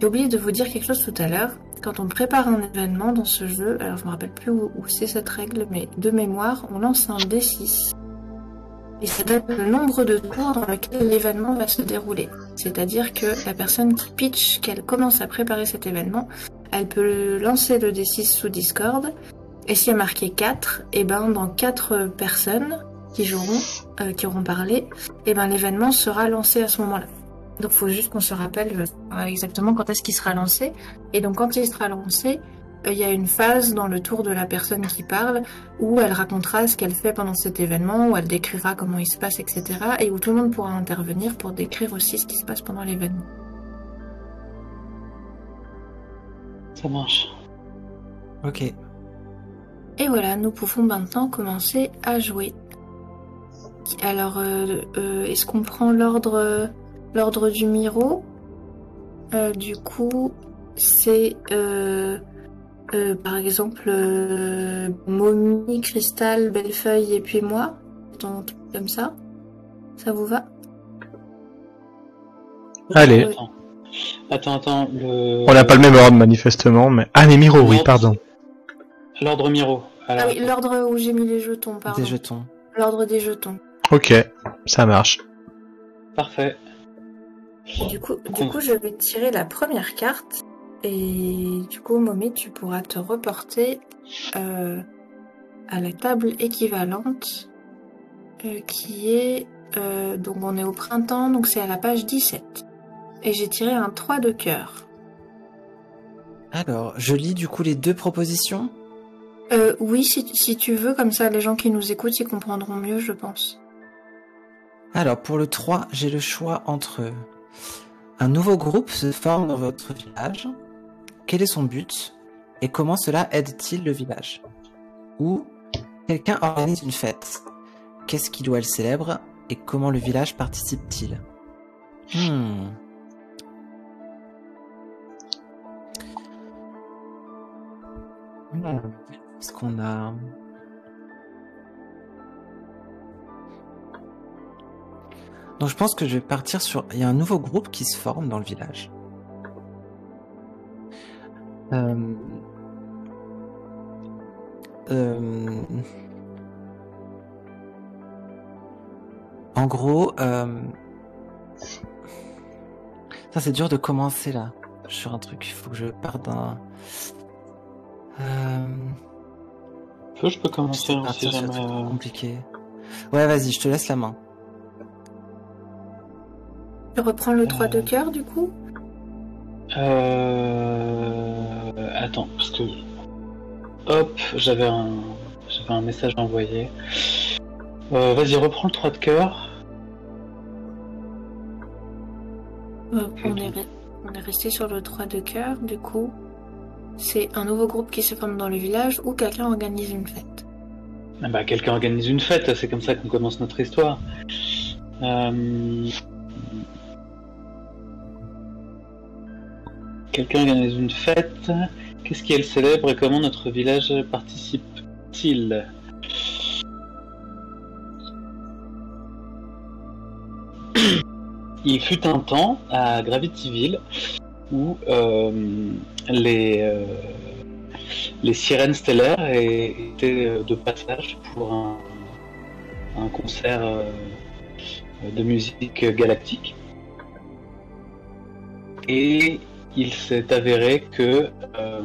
J'ai oublié de vous dire quelque chose tout à l'heure. Quand on prépare un événement dans ce jeu, alors je me rappelle plus où, c'est cette règle, mais de mémoire, on lance un D6. Et ça donne le nombre de tours dans lequel l'événement va se dérouler. C'est-à-dire que la personne qui pitch qu'elle commence à préparer cet événement, elle peut lancer le D6 sous Discord. Et s'il y a marqué 4, et ben dans 4 personnes qui joueront, euh, qui auront parlé, et ben l'événement sera lancé à ce moment-là. Donc faut juste qu'on se rappelle euh, exactement quand est-ce qu'il sera lancé. Et donc quand il sera lancé, euh, il y a une phase dans le tour de la personne qui parle où elle racontera ce qu'elle fait pendant cet événement, où elle décrira comment il se passe, etc. Et où tout le monde pourra intervenir pour décrire aussi ce qui se passe pendant l'événement. Ça marche. Ok. Et voilà, nous pouvons maintenant commencer à jouer. Alors, euh, euh, est-ce qu'on prend l'ordre l'ordre du Miro Euh, Du coup, c'est euh, euh, par exemple euh, Mommy, Cristal, Bellefeuille et puis moi. Comme ça. Ça vous va? Allez. Attends. Attends, attends. Le... On n'a pas le même ordre manifestement, mais ah mais Miro, oui, pardon. L'ordre Miro. Alors, Ah oui, l'ordre où j'ai mis les jetons, pardon. Des jetons. L'ordre des jetons. Ok, ça marche. Parfait. Du coup, du Bon. coup, je vais tirer la première carte. Et du coup, Mommy, tu pourras te reporter euh, à la table équivalente euh, qui est... euh, donc on est au printemps, donc c'est à la page 17. Et j'ai tiré un 3 de cœur. Alors, je lis du coup les deux propositions. Oui, si, si tu veux, comme ça les gens qui nous écoutent, ils comprendront mieux, je pense. Alors, pour le 3, j'ai le choix entre un nouveau groupe se forme dans votre village. Quel est son but et comment cela aide-t-il le village? Ou quelqu'un organise une fête. Qu'est-ce qui doit le célèbre et comment le village participe-t-il? Hmm. Hmm. Est-ce qu'on a... Donc je pense que je vais partir sur... Il y a un nouveau groupe qui se forme dans le village. Euh... Euh... En gros, euh... ça c'est dur de commencer là sur un truc. Il faut que je parte d'un. Je peux commencer c'est compliqué. Ouais, vas-y, je te laisse la main. Tu reprends le 3 de cœur du coup? Euh... Attends, parce que. Hop, j'avais un... j'avais un message envoyé. Euh, Vas-y, reprends le 3 de cœur. Euh, on, est, re- on est resté sur le 3 de cœur, du coup. C'est un nouveau groupe qui se forme dans le village ou quelqu'un organise une fête. Ah bah, quelqu'un organise une fête, c'est comme ça qu'on commence notre histoire. Euh... Quelqu'un organise une fête. Qu'est-ce qu'elle célèbre et comment notre village participe-t-il? Il fut un temps à Gravityville où euh, les, euh, les sirènes stellaires étaient de passage pour un, concert euh, de musique galactique. Il s'est avéré que euh,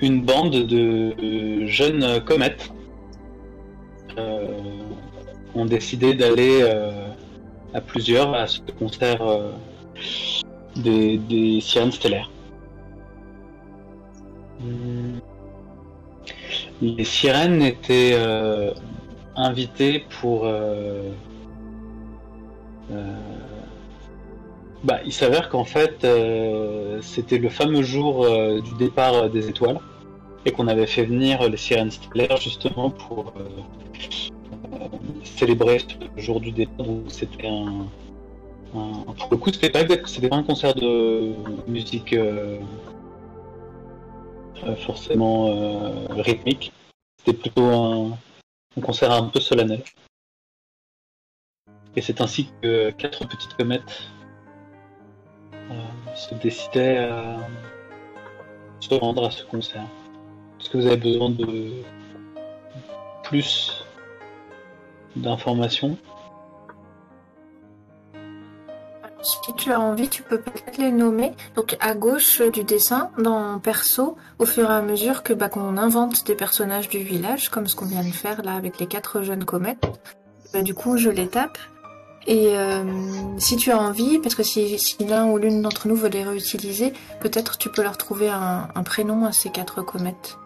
une bande de jeunes comètes euh, ont décidé d'aller euh, à plusieurs à ce concert des, sirènes stellaires. Hmm. Les sirènes étaient invitées pour. Bah, il s'avère qu'en fait, euh, c'était le fameux jour euh, du départ euh, des étoiles et qu'on avait fait venir les sirènes stellaires justement pour célébrer ce jour du départ. Donc c'était un, le coup, c'était pas c'était pas un concert de musique forcément rythmique. C'était plutôt un, concert un peu solennel. Et c'est ainsi que quatre petites comètes se décidaient à se rendre à ce concert. Est-ce que vous avez besoin de plus d'informations? Si tu as envie, tu peux peut-être les nommer. Donc à gauche du dessin, dans perso, au fur et à mesure que bah, qu'on invente des personnages du village, comme ce qu'on vient de faire là avec les quatre jeunes comètes, bah, du coup je les tape. Et euh, si tu as envie, parce que si, si l'un ou l'une d'entre nous veut les réutiliser, peut-être tu peux leur trouver un, un prénom à ces quatre comètes.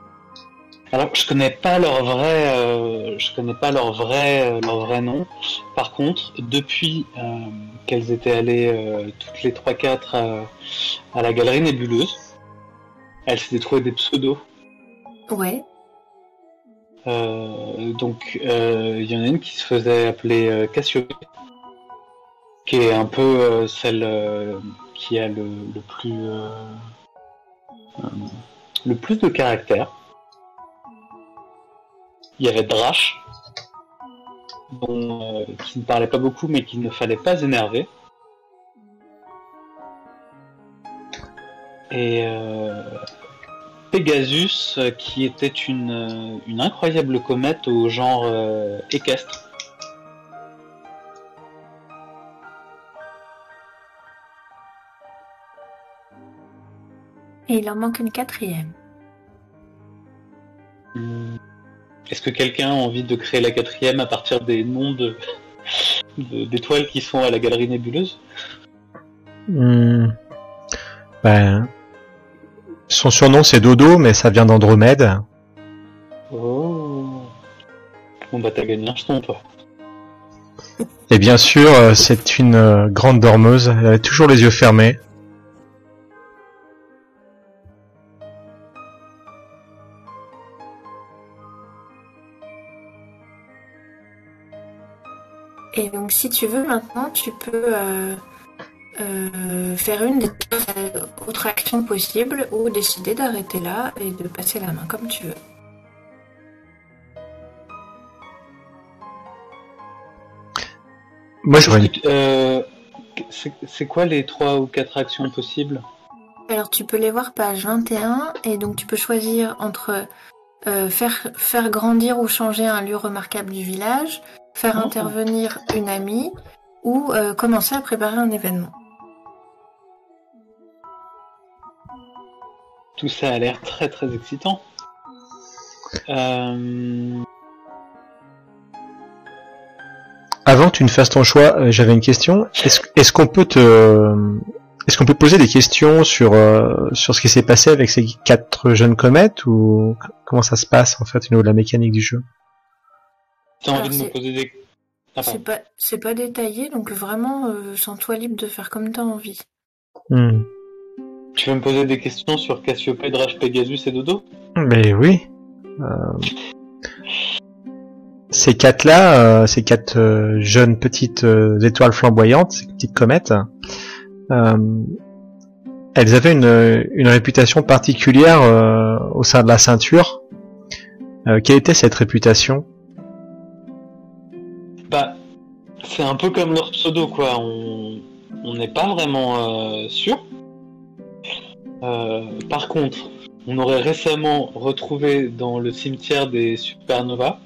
Alors, je connais pas leur vrai, euh, je connais pas leur vrai, euh, leur vrai nom. Par contre, depuis qu'elles étaient allées toutes les 3-4 à, à la galerie nébuleuse, elles s'étaient trouvées des pseudos. Ouais. Donc, il y en a une qui se faisait appeler Cassiope, qui est un peu euh, celle euh, qui a le, plus, euh, le plus de caractère. Il y avait Drash, dont, euh, qui ne parlait pas beaucoup, mais qu'il ne fallait pas énerver. Et euh, Pegasus, qui était une, une incroyable comète au genre équestre. Et il en manque une quatrième. Hmm. Est-ce que quelqu'un a envie de créer la quatrième à partir des noms de d'étoiles qui sont à la galerie nébuleuse? Hmm. Ben, son surnom c'est Dodo, mais ça vient d'Andromède. Bon bah t'as gagné un jeton toi. Et bien sûr, euh, c'est une euh, grande dormeuse. Elle a toujours les yeux fermés. Et donc, si tu veux, maintenant, tu peux euh, euh, faire une des trois autres actions possibles ou décider d'arrêter là et de passer la main comme tu veux. Moi, j'aurais une... Euh, c'est c'est quoi les trois ou quatre actions possibles? Alors, tu peux les voir page 21 et donc tu peux choisir entre euh, faire, faire grandir ou changer un lieu remarquable du village, faire Oh. intervenir une amie ou euh, commencer à préparer un événement. Tout ça a l'air très très excitant. Euh, Avant que tu ne fasses ton choix, euh, j'avais une question. Est-ce qu'on peut te est-ce qu'on peut poser des questions sur euh, sur ce qui s'est passé avec ces quatre jeunes comètes ou comment ça se passe en fait au niveau de la mécanique du jeu? T'as envie de me c'est- poser des... Ah, pardon. C'est pas, c'est pas détaillé, donc vraiment, euh, sens-toi libre de faire comme t'as envie. Hmm. Tu veux me poser des questions sur Cassiopée, Drage, Pegasus et Dodo? Mais oui. Euh, Ces quatre-là, euh, ces quatre euh, jeunes petites euh, étoiles flamboyantes, ces petites comètes, euh, elles avaient une, une réputation particulière euh, au sein de la ceinture. Euh, quelle était cette réputation? C'est un peu comme leur pseudo, quoi. On n'est pas vraiment euh, sûr. Euh, par contre, on aurait récemment retrouvé dans le cimetière des supernovas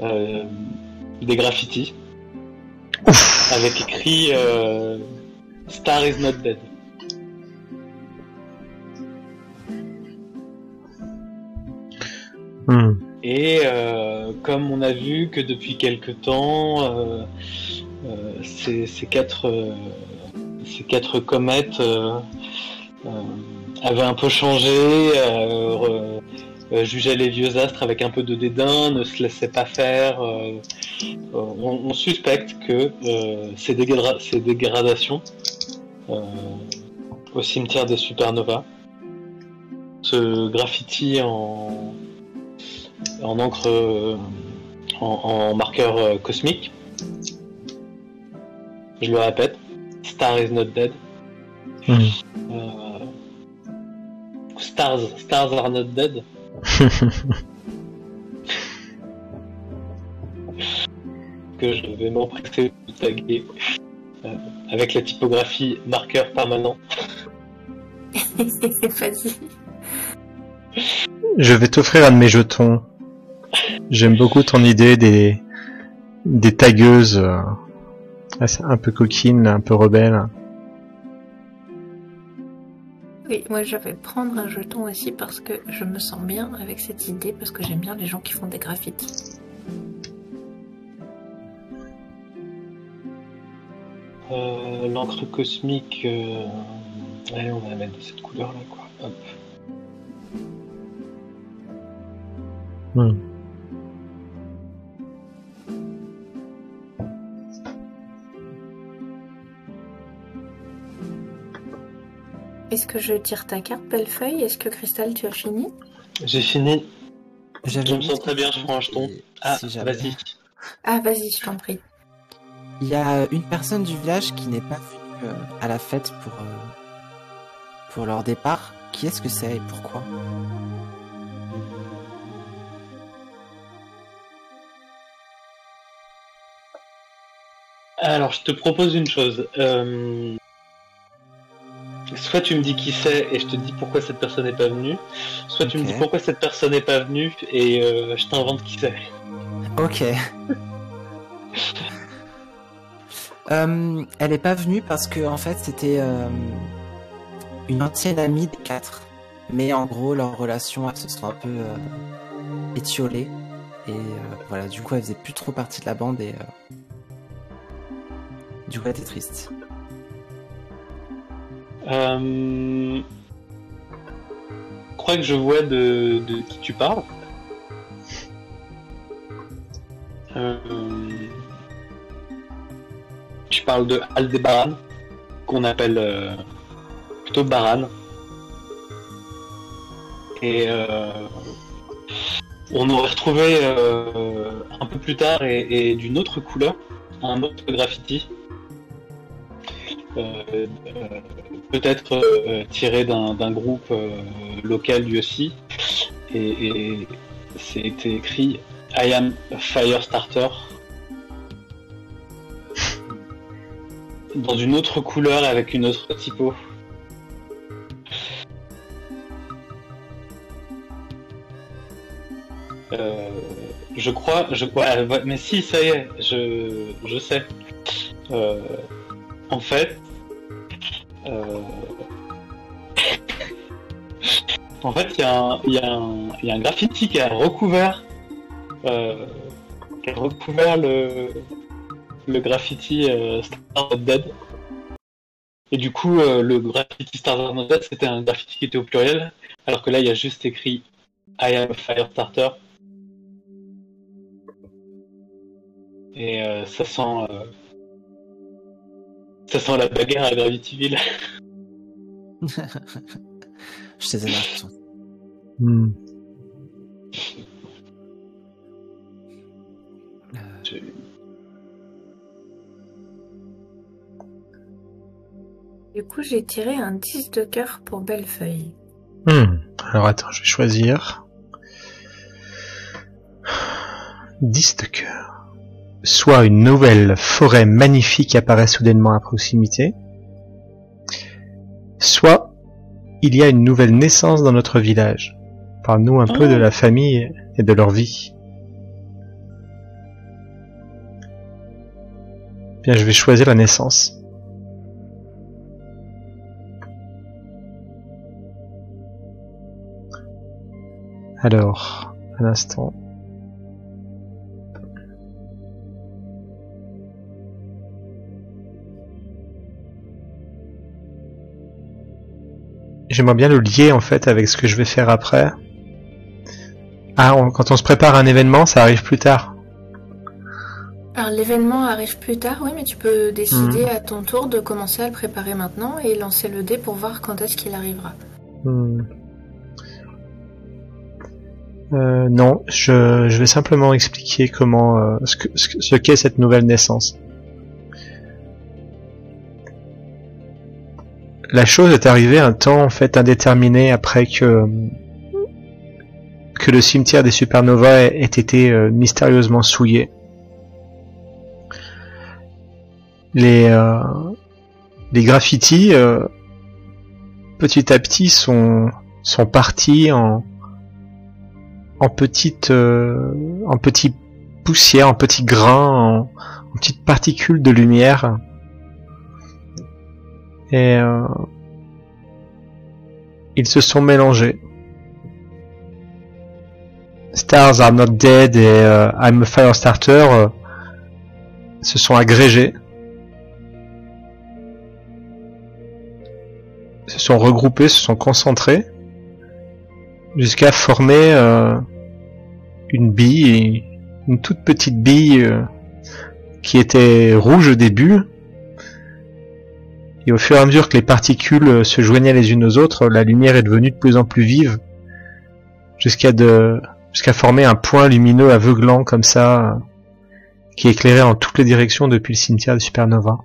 euh, des graffitis avec écrit Star is not dead. Hmm. Et euh, comme on a vu que depuis quelque temps, euh, euh, ces, quatre, ces quatre comètes avaient un peu changé, jugeaient les vieux astres avec un peu de dédain, ne se laissaient pas faire. on, suspecte que ces, ces dégradations au cimetière des supernovas, ce graffiti en en encre euh, en, en marqueur euh, cosmique. Je le répète, Star is not dead. Hmm. Euh, stars, stars are not dead. que je vais m'empresser de taguer euh, avec la typographie marqueur permanent. Vas-y. Je vais t'offrir un de mes jetons. J'aime beaucoup ton idée des des tagueuses euh, un peu coquines, un peu rebelles. Oui, moi je vais prendre un jeton aussi parce que je me sens bien avec cette idée, parce que j'aime bien les gens qui font des graffitis. Euh, L'encre cosmique, euh, allez, on va la mettre de cette couleur-là, quoi. Hop. Est-ce que je tire ta carte, Bellefeuille? Est-ce que Cristal, tu as fini? J'ai fini. Je me sens très bien, je prends un jeton. Ah, si vas-y. Ah, vas-y, je t'en prie. Il y a une personne du village qui n'est pas venue euh, à la fête pour, euh, pour leur départ. Qui est-ce que c'est et pourquoi? Alors, je te propose une chose. Euh, Soit tu me dis qui c'est et je te dis pourquoi cette personne n'est pas venue, soit tu me dis pourquoi cette personne n'est pas venue et euh, je t'invente qui c'est. Ok. Euh, elle est pas venue parce que en fait c'était une ancienne amie des quatre, mais en gros leurs relations elles se sont un peu étiolées et voilà du coup elle faisait plus trop partie de la bande et euh, du coup était triste. Euh... Je crois que je vois de, qui tu parles. Euh, tu parles de Aldébaran, qu'on appelle euh, plutôt Baran. Et euh, on aurait retrouvé euh, un peu plus tard et d'une autre couleur un autre graffiti. Euh, euh, Peut-être euh, tiré d'un groupe local lui aussi. Et, et c'était écrit I am Firestarter. Dans une autre couleur avec une autre typo. Je crois, je ouais, ouais, mais si, ça y est, je, je sais. En fait, euh, en fait, il y, a un- graffiti qui a recouvert, euh, qui a recouvert le, le graffiti euh, Stars Not Dead. Et du coup, le graffiti Stars Not Dead, c'était un graffiti qui était au pluriel, alors que là, il y a juste écrit I am a Firestarter. Et ça sent, ça sent la bagarre à Gravityville. Je sais, marche. Hmm. Euh, Du coup, j'ai tiré un 10 de cœur pour Bellefeuille. Hmm. Alors attends, je vais choisir. 10 de cœur. Soit une nouvelle forêt magnifique apparaît soudainement à proximité, soit il y a une nouvelle naissance dans notre village. Parle-nous un peu Oh. de la famille et de leur vie. Bien, je vais choisir la naissance. Alors, un instant. J'aimerais bien le lier en fait avec ce que je vais faire après. Ah, on- quand on se prépare à un événement, ça arrive plus tard. Alors l'événement arrive plus tard, oui, mais tu peux décider à ton tour de commencer à le préparer maintenant et lancer le dé pour voir quand est-ce qu'il arrivera. Hmm. Euh, non, je, je vais simplement expliquer comment euh, ce que ce que- ce qu'est cette nouvelle naissance. La chose est arrivée un temps en fait indéterminé après que que le cimetière des supernovas ait, été euh, mystérieusement souillé. Les euh, les graffitis euh, petit à petit sont sont partis en en petites euh, en petites poussières, en petits grains, en petites particules de lumière. Euh, ils se sont mélangés. Stars are not dead et euh, I'm a Firestarter euh, se sont agrégés. se sont regroupés, se sont concentrés jusqu'à former euh, une bille, une toute petite bille qui était rouge au début. Et au fur et à mesure que les particules euh, se joignaient les unes aux autres, la lumière est devenue de plus en plus vive, jusqu'à de jusqu'à former un point lumineux aveuglant comme ça, qui éclairait en toutes les directions depuis le cimetière de Supernova.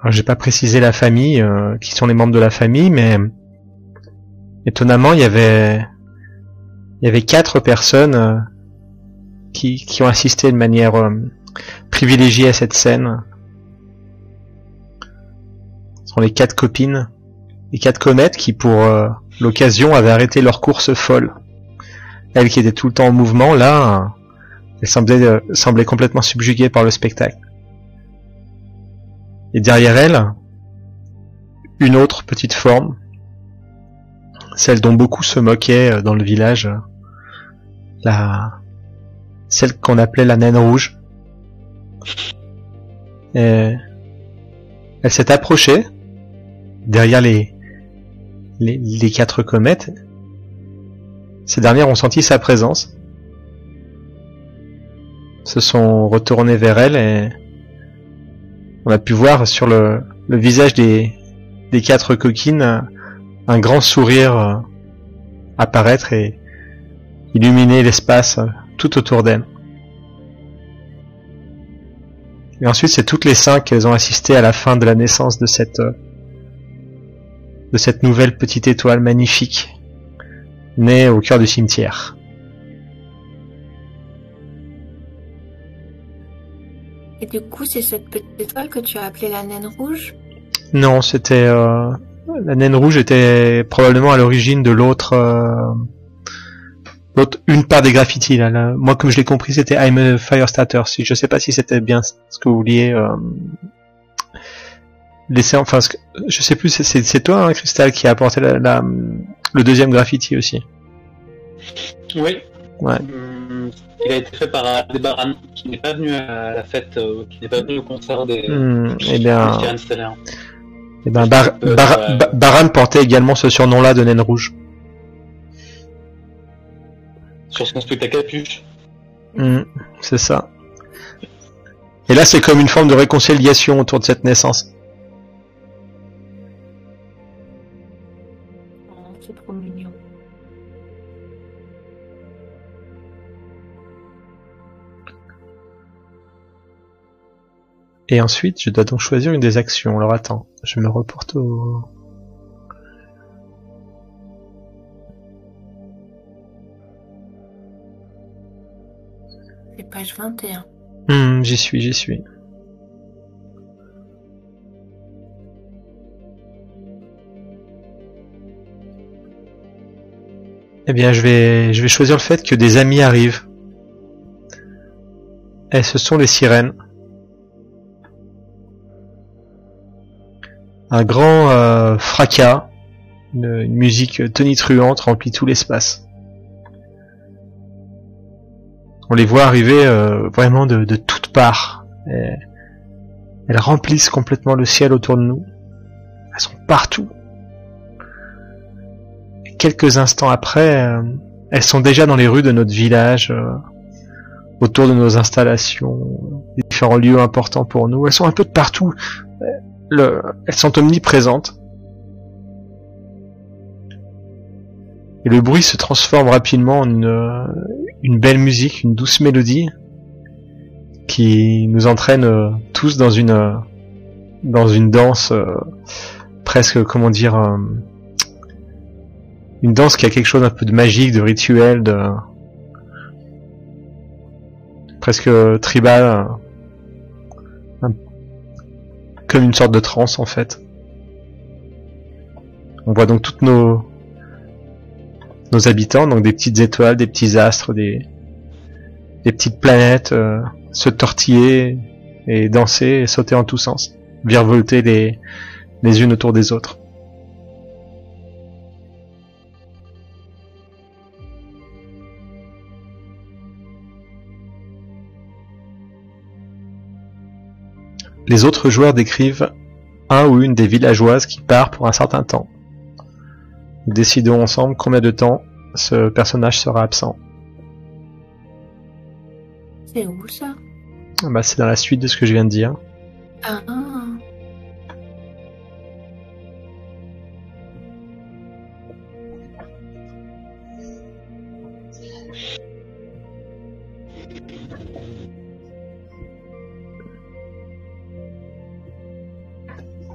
Alors, j'ai pas précisé la famille, euh, qui sont les membres de la famille, mais étonnamment, il y avait, il y avait quatre personnes euh, qui, ont assisté de manière euh, privilégiée à cette scène. Ce sont les quatre copines, les quatre comètes qui, pour euh, l'occasion, avaient arrêté leur course folle. Elles qui étaient tout le temps en mouvement, là, elles semblaient, euh, complètement subjuguées par le spectacle. Et derrière elle, une autre petite forme, celle dont beaucoup se moquaient euh, dans le village, euh, la, celle qu'on appelait la naine rouge. Et elle s'est approchée derrière les, quatre comètes, ces dernières ont senti sa présence, se sont retournées vers elle et on a pu voir sur le, visage des, quatre coquines un, grand sourire euh, apparaître et illuminer l'espace euh, tout autour d'elle. Et ensuite, c'est toutes les cinq qu'elles ont assisté à la fin de la naissance de cette euh, de cette nouvelle petite étoile magnifique née au cœur du cimetière. Et du coup, c'est cette petite étoile que tu as appelée la naine rouge? Non, c'était euh, la naine rouge était probablement à l'origine de l'autre euh, l'autre une part des graffitis là. Là, Moi, comme je l'ai compris, c'était I'm a Firestarter. Si je sais pas si c'était bien ce que vous vouliez euh, laisser. Enfin, ce que- je sais plus. c'est- toi, hein, Crystal, qui a apporté la, la- le deuxième graffiti aussi. Oui. Ouais. Hum, Il a été fait par Aldebaran, qui n'est pas venu à la fête, euh, qui n'est pas venu au concert des, Hmm, eh des bien, Sirènes Stellaires. eh ben, Bar- Euh, Bar- ouais. Ba- Baran portait également ce surnom-là de naine rouge. Sur son truc à capuche. Hmm, c'est ça. Et là, c'est comme une forme de réconciliation autour de cette naissance. Oh, C'est trop mignon. Et ensuite, je dois donc choisir une des actions. Alors attends, je me reporte au... page 21. Hmm, j'y suis, j'y suis. Eh bien, je vais, choisir le fait que des amis arrivent. Et ce sont les sirènes. Un grand euh, fracas, une, une musique tonitruante remplit tout l'espace. On les voit arriver euh, vraiment de, toutes parts. Elles remplissent complètement le ciel autour de nous. Elles sont partout. Quelques instants après, euh, elles sont déjà dans les rues de notre village, euh, autour de nos installations, différents lieux importants pour nous. Elles sont un peu de partout. Le- elles sont omniprésentes. Et le bruit se transforme rapidement en une, une belle musique, une douce mélodie qui nous entraîne euh, tous dans une euh, dans une danse euh, presque comment dire une danse qui a quelque chose un peu de magique, de rituel, de presque tribal, comme une sorte de transe en fait. On voit donc toutes nos nos habitants, donc des petites étoiles, des petits astres, des, petites planètes, euh, se tortiller et danser et sauter en tous sens, virevolter les unes autour des autres. Les autres joueurs décrivent un ou une des villageoises qui part pour un certain temps. Nous décidons ensemble combien de temps ce personnage sera absent. C'est où ça? Ah Bah, c'est dans la suite de ce que je viens de dire. Ah,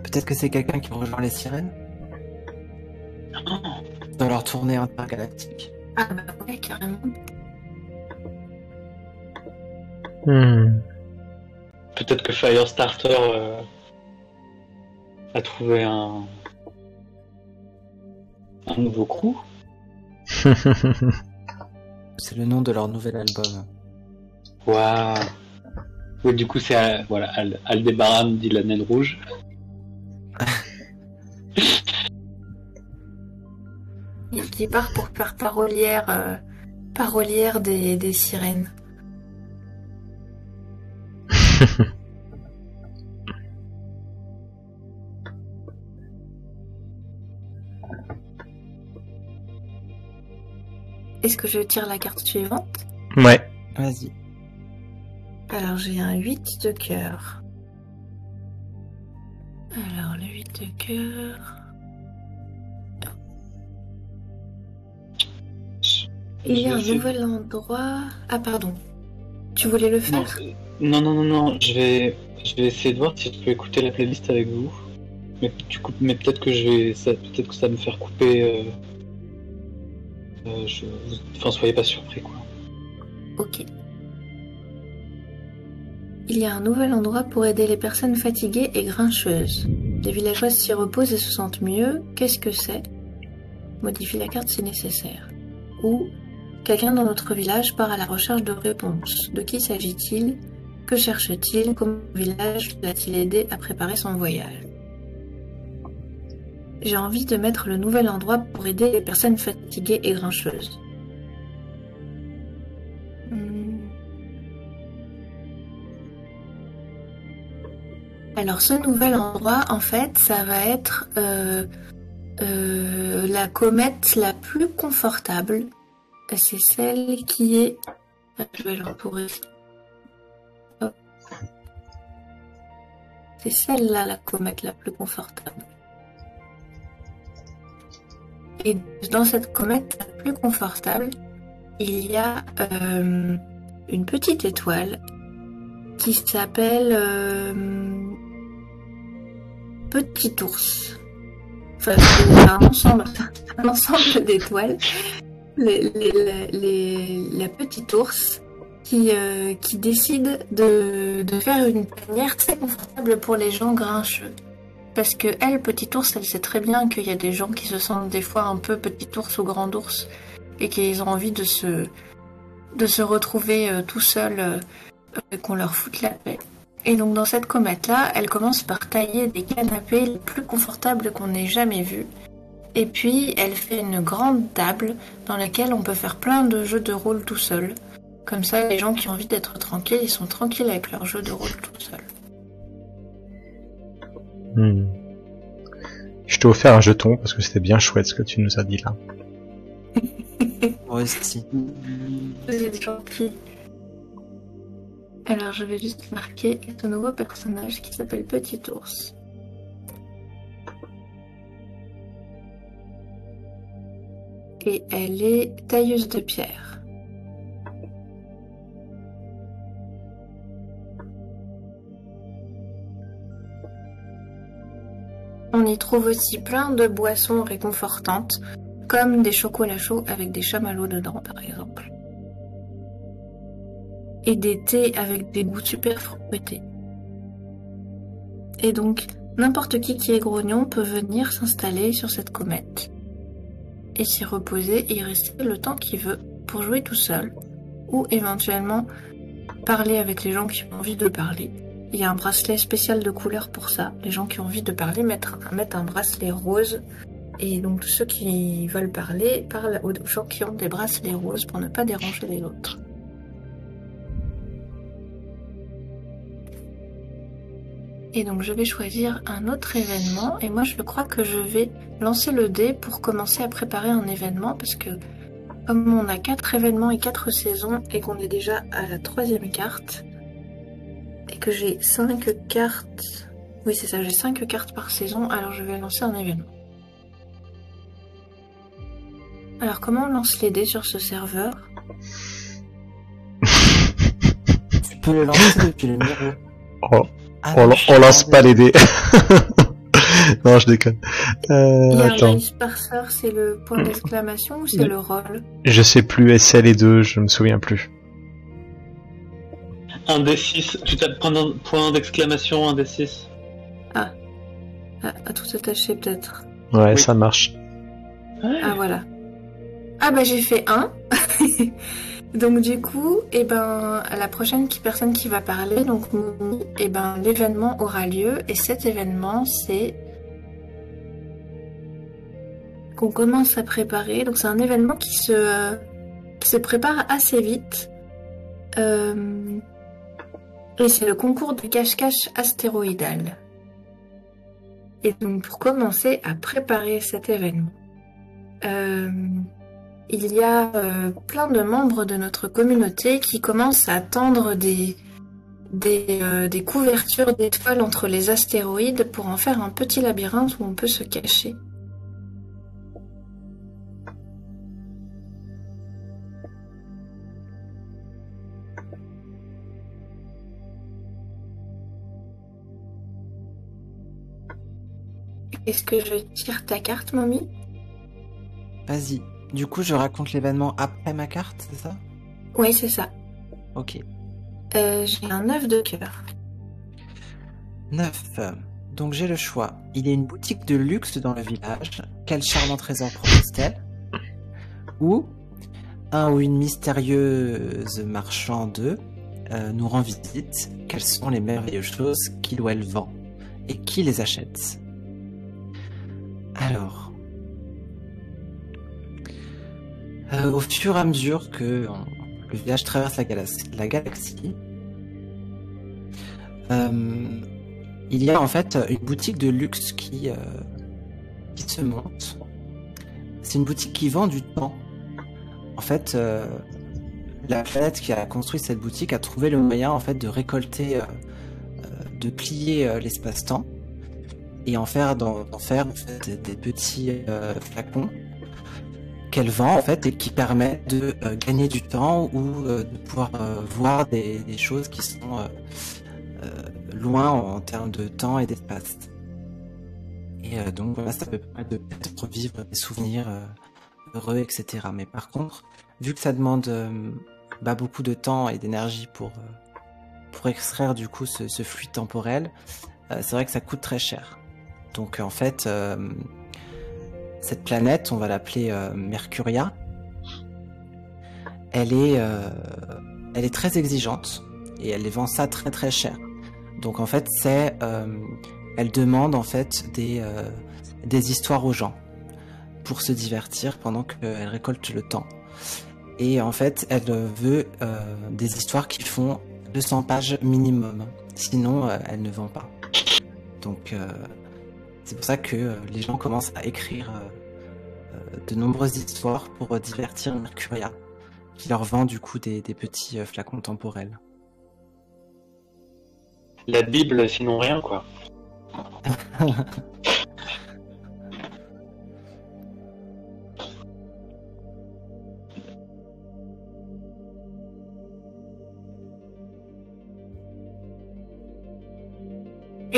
Peut-être que c'est quelqu'un qui rejoint les sirènes? Dans leur tournée intergalactique. ah bah ouais, carrément. Hmm. Peut-être que Firestarter euh, a trouvé un, un nouveau crew. C'est le nom de leur nouvel album. Waouh. Oui, du coup, c'est euh, voilà, Al- Aldebaran dit la naine rouge. qui part pour faire parolière, euh, parolière des, des sirènes. Est-ce que je tire la carte suivante? Ouais. Vas-y. Alors j'ai un 8 de cœur. Alors le 8 de cœur. Il y a un nouvel endroit. Ah pardon. Tu voulais le faire? euh, non, non, non, non, je vais, je vais essayer de voir si je peux écouter la playlist avec vous. Mais, coup, mais peut-être que je vais, ça, peut-être que ça va me faire couper. Euh, euh, je, enfin, soyez pas surpris, quoi. Ok. Il y a un nouvel endroit pour aider les personnes fatiguées et grincheuses. Les villageoises s'y reposent et se sentent mieux. Qu'est-ce que c'est? Modifie la carte si nécessaire. Ou quelqu'un dans notre village part à la recherche de réponses. De qui s'agit-il? Que cherche-t-il? Comment le village l'a-t-il aidé à préparer son voyage? J'ai envie de mettre le nouvel endroit pour aider les personnes fatiguées et grincheuses. Hmm. Alors ce nouvel endroit, en fait, ça va être euh, euh, la comète la plus confortable. C'est celle qui est... Je vais l'entourer. Hop. C'est celle-là la comète la plus confortable. Et dans cette comète la plus confortable, il y a euh, une petite étoile qui s'appelle euh, Petit ours. Enfin, c'est un ensemble d'étoiles. Les, la petite ours qui, euh, qui décide de, de faire une tanière très confortable pour les gens grincheux. Parce que elle, petit ours, elle sait très bien qu'il y a des gens qui se sentent des fois un peu petit ours ou grand ours et qu'ils ont envie de se, de se retrouver euh, tout seuls euh, qu'on leur foute la paix. Et donc dans cette comète-là, elle commence par tailler des canapés les plus confortables qu'on ait jamais vus. Et puis elle fait une grande table dans laquelle on peut faire plein de jeux de rôle tout seul. Comme ça, les gens qui ont envie d'être tranquilles, ils sont tranquilles avec leurs jeux de rôle tout seul. Hmm. Je t'ai offert un jeton parce que c'était bien chouette ce que tu nous as dit là. Moi aussi. Vous êtes gentils. Alors je vais juste marquer ce nouveau personnage qui s'appelle Petit Ours. Et elle est tailleuse de pierre. On y trouve aussi plein de boissons réconfortantes, comme des chocolats chauds avec des chamallows dedans par exemple. Et des thés avec des goûts super fruités. Et donc, n'importe qui qui est grognon peut venir s'installer sur cette comète et s'y reposer et y rester le temps qu'il veut pour jouer tout seul ou éventuellement parler avec les gens qui ont envie de parler. Il y a un bracelet spécial de couleur pour ça. Les gens qui ont envie de parler mettent un, mettent un bracelet rose et donc tous ceux qui veulent parler parlent aux gens qui ont des bracelets roses pour ne pas déranger les autres. Et donc je vais choisir un autre événement et moi je crois que je vais lancer le dé pour commencer à préparer un événement parce que comme on a quatre événements et quatre saisons et qu'on est déjà à la troisième carte et que j'ai cinq cartes, oui c'est ça, j'ai cinq cartes par saison, alors je vais lancer un événement. Alors comment on lance les dés sur ce serveur? Tu peux le lancer depuis le numéro. Oh, on, lance pas les dés. non, je déconne. Euh, attends, parser, c'est le point d'exclamation ou c'est le roll je sais plus SL et 2, je me souviens plus. Un D6, tu tapes point d'exclamation, un D6. ah, À tout attaché peut-être. Ouais, Oui. ça marche. Ah voilà. Ah bah j'ai fait un. donc du coup, et ben la prochaine personne qui va parler, donc et ben l'événement aura lieu et cet événement c'est qu'on commence à préparer. Donc c'est un événement qui se euh, prépare assez vite. Euh, et c'est le concours de cache-cache astéroïdal. Et donc pour commencer à préparer cet événement, euh, il y a euh, plein de membres de notre communauté qui commencent à tendre euh, des couvertures d'étoiles entre les astéroïdes pour en faire un petit labyrinthe où on peut se cacher. Est-ce que je tire ta carte, mamie? Vas-y. Du coup, je raconte l'événement après ma carte, c'est ça? Oui, c'est ça. Ok. Euh, j'ai un œuf de cœur. 9. Donc j'ai le choix. Il y a une boutique de luxe dans le village. Quel charmant trésor propose-t-elle? Ou un ou une mystérieuse marchande euh, nous rend visite. Quelles sont les merveilleuses choses qu'il ou elle vend Et qui les achète? Alors, euh, au fur et à mesure que on- le village traverse la, galaxie, la galaxie euh, il y a en fait une boutique de luxe qui, euh, se monte. C'est une boutique qui vend du temps. En fait, euh, la planète qui a construit cette boutique a trouvé le moyen en fait de récolter, euh, euh, de plier euh, l'espace-temps et en faire d'en faire des petits euh, flacons qu'elle vend en fait et qui permettent de euh, gagner du temps ou euh, de pouvoir euh, voir des, choses qui sont loin en, termes de temps et d'espace. Et donc voilà, ça peut permettre de peut-être revivre des souvenirs heureux, etc. Mais par contre, vu que ça demande bah, beaucoup de temps et d'énergie pour, pour extraire du coup ce, ce fluide temporel, c'est vrai que ça coûte très cher. Donc en fait, cette planète, on va l'appeler euh, Mercuria. Elle est, euh, elle est très exigeante et elle les vend ça très très cher. Donc en fait, c'est, euh, elle demande en fait des des histoires aux gens pour se divertir pendant qu'elle récolte le temps. Et en fait, elle veut des histoires qui font 200 pages minimum. Sinon, elle ne vend pas. Donc c'est pour ça que euh, les gens commencent à écrire euh, euh, de nombreuses histoires pour divertir Mercuria, qui leur vend du coup des, des petits flacons temporels. La Bible, sinon rien, quoi.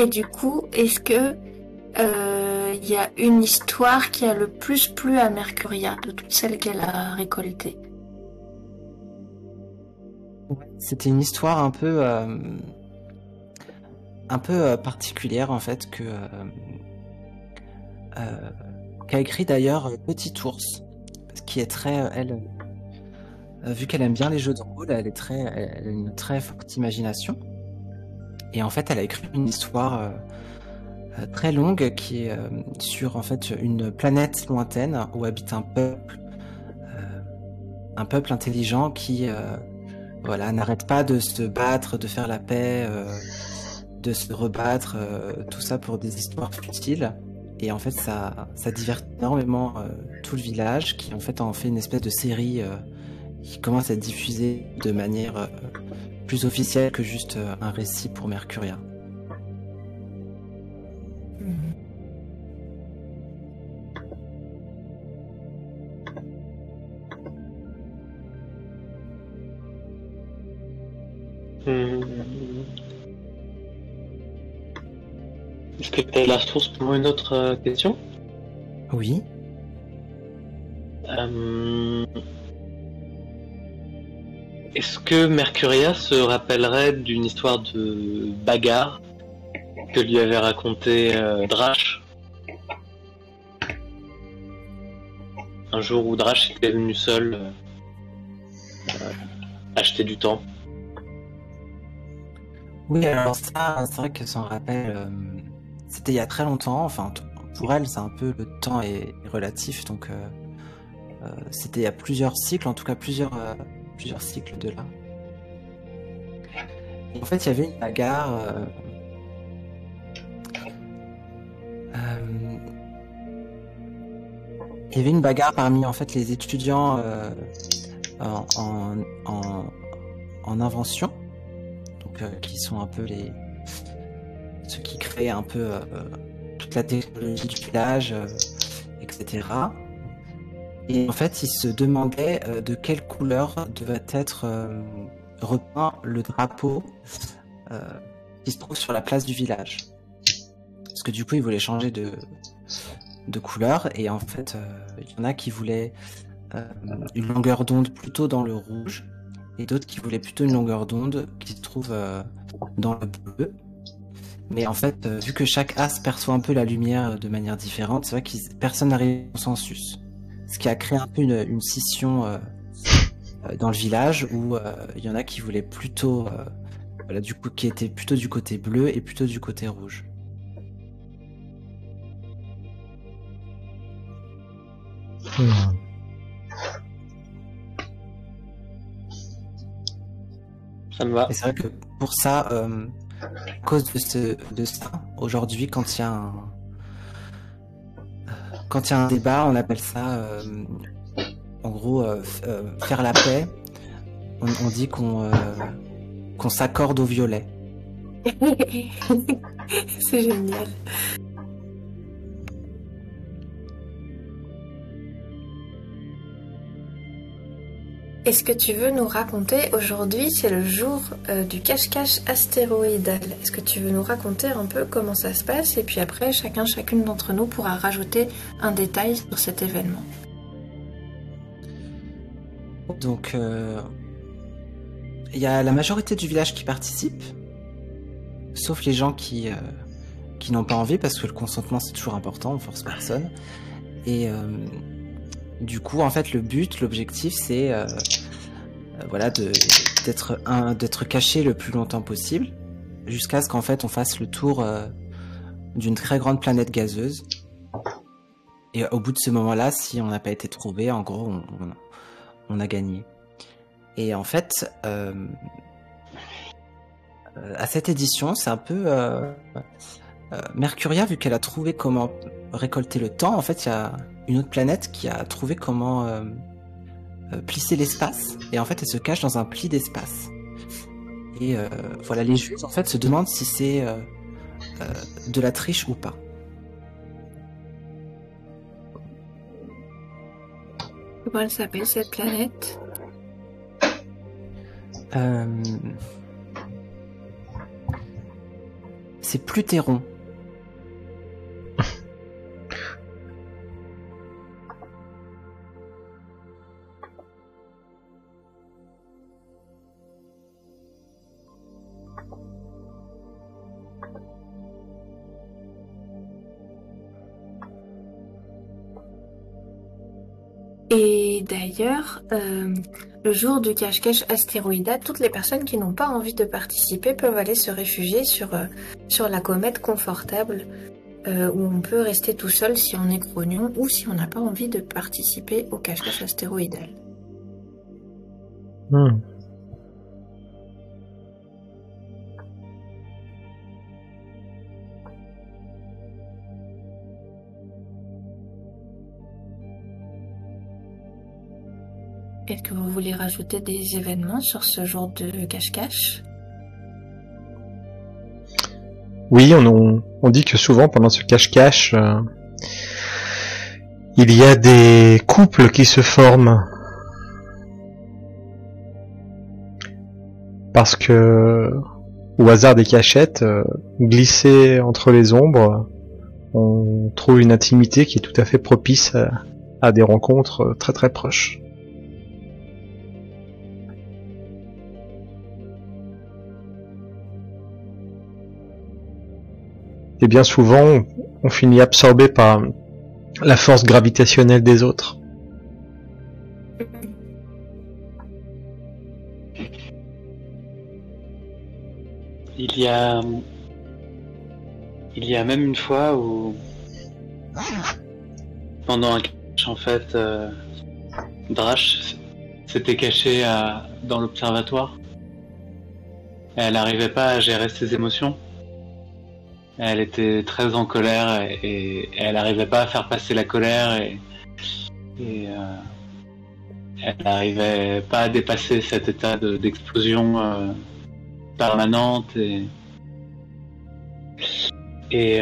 Et du coup, est-ce que euh, il y a une histoire qui a le plus plu à Mercuria de toutes celles qu'elle a récoltées C'était une histoire un peu, euh, un peu euh, particulière en fait que euh, euh, qu'a écrit d'ailleurs euh, Petit Ours, qui est très, euh, elle, euh, vu qu'elle aime bien les jeux de rôle, elle est très, elle a une très forte imagination. Et en fait, elle a écrit une histoire euh, euh, très longue qui est euh, sur en fait une planète lointaine où habite un peuple, euh, un peuple intelligent qui euh, voilà, n'arrête pas de se battre, de faire la paix, euh, de se rebattre, euh, tout ça pour des histoires futiles. Et en fait, ça, ça divertit énormément euh, tout le village, qui en fait en fait une espèce de série euh, qui commence à être diffusée de manière euh, plus officielle que juste euh, un récit pour Mercuria. Est-ce que tu as la source pour une autre euh, question? Oui. Euh, Est-ce que Mercuria se rappellerait d'une histoire de bagarre que lui avait raconté euh, Drash? Un jour où Drash était venu seul euh, acheter du temps. Oui, alors ça, c'est vrai que s'en rappelle, c'était il y a très longtemps. Enfin, pour elle, c'est un peu le temps est relatif, donc euh, euh, c'était il y a plusieurs cycles, en tout cas plusieurs euh, plusieurs cycles de là. En fait, il y avait une bagarre. il y avait une bagarre parmi en fait les étudiants en, en, en, en invention, donc qui sont un peu les ceux qui créent un peu euh, toute la technologie du village, euh, etc. Et en fait, ils se demandaient euh, de quelle couleur devait être repeint le drapeau qui se trouve sur la place du village. Parce que du coup, ils voulaient changer de, couleur et en fait, il y en a qui voulaient une longueur d'onde plutôt dans le rouge et d'autres qui voulaient plutôt une longueur d'onde qui se trouve dans le bleu. Mais en fait, euh, vu que chaque as perçoit un peu la lumière de manière différente, c'est vrai que personne n'arrive au consensus. Ce qui a créé un peu une, une scission euh, euh, dans le village où euh, il y en a qui voulaient plutôt, euh, voilà, du coup, qui étaient plutôt du côté bleu et plutôt du côté rouge. Ça me va. Et c'est vrai que pour ça, euh, à cause de, ce, de ça, aujourd'hui, quand il y a un quand il y a un débat, on appelle ça, euh, en gros, euh, euh, faire la paix. On, dit qu'on qu'on s'accorde au violet. c'est génial. Est-ce que tu veux nous raconter aujourd'hui, c'est le jour euh, du cache-cache astéroïdal. Est-ce que tu veux nous raconter un peu comment ça se passe et puis après chacun chacune d'entre nous pourra rajouter un détail sur cet événement. Donc, euh, il y a la majorité du village qui participe, sauf les gens qui, euh, qui n'ont pas envie, parce que le consentement c'est toujours important, on force personne. Et du coup, en fait, le but, l'objectif, c'est euh, euh, voilà, d'être caché le plus longtemps possible, jusqu'à ce qu'en fait on fasse le tour euh, d'une très grande planète gazeuse. Et au bout de ce moment-là, si on n'a pas été trouvé, en gros, on, a gagné. Et en fait, à cette édition, c'est un peu Mercuria, vu qu'elle a trouvé comment récolter le temps. En fait, il y a une autre planète qui a trouvé comment euh, euh, plisser l'espace. Et en fait, elle se cache dans un pli d'espace. Et euh, voilà, les juges en fait se demandent si c'est euh, de la triche ou pas. Comment elle s'appelle cette planète? C'est Plutéron. D'ailleurs, euh, le jour du cache-cache astéroïdal, toutes les personnes qui n'ont pas envie de participer peuvent aller se réfugier sur, euh, sur la comète confortable, euh, où on peut rester tout seul si on est grognon ou si on n'a pas envie de participer au cache-cache astéroïdal. Hmm. Est-ce que vous voulez rajouter des événements sur ce jour de cache-cache? Oui, on, dit que souvent pendant ce cache-cache, euh, il y a des couples qui se forment. Parce que, au hasard des cachettes, euh, glisser entre les ombres, on trouve une intimité qui est tout à fait propice à, à des rencontres euh, très très proches. Et bien souvent, on finit absorbé par la force gravitationnelle des autres. Il y a. Il y a même une fois où. Pendant un cache, en fait, euh, Drash s'était cachée à- dans l'observatoire. Elle n'arrivait pas à gérer ses émotions. Elle était très en colère et, elle n'arrivait pas à faire passer la colère et Et elle n'arrivait pas à dépasser cet état d'explosion permanente et, et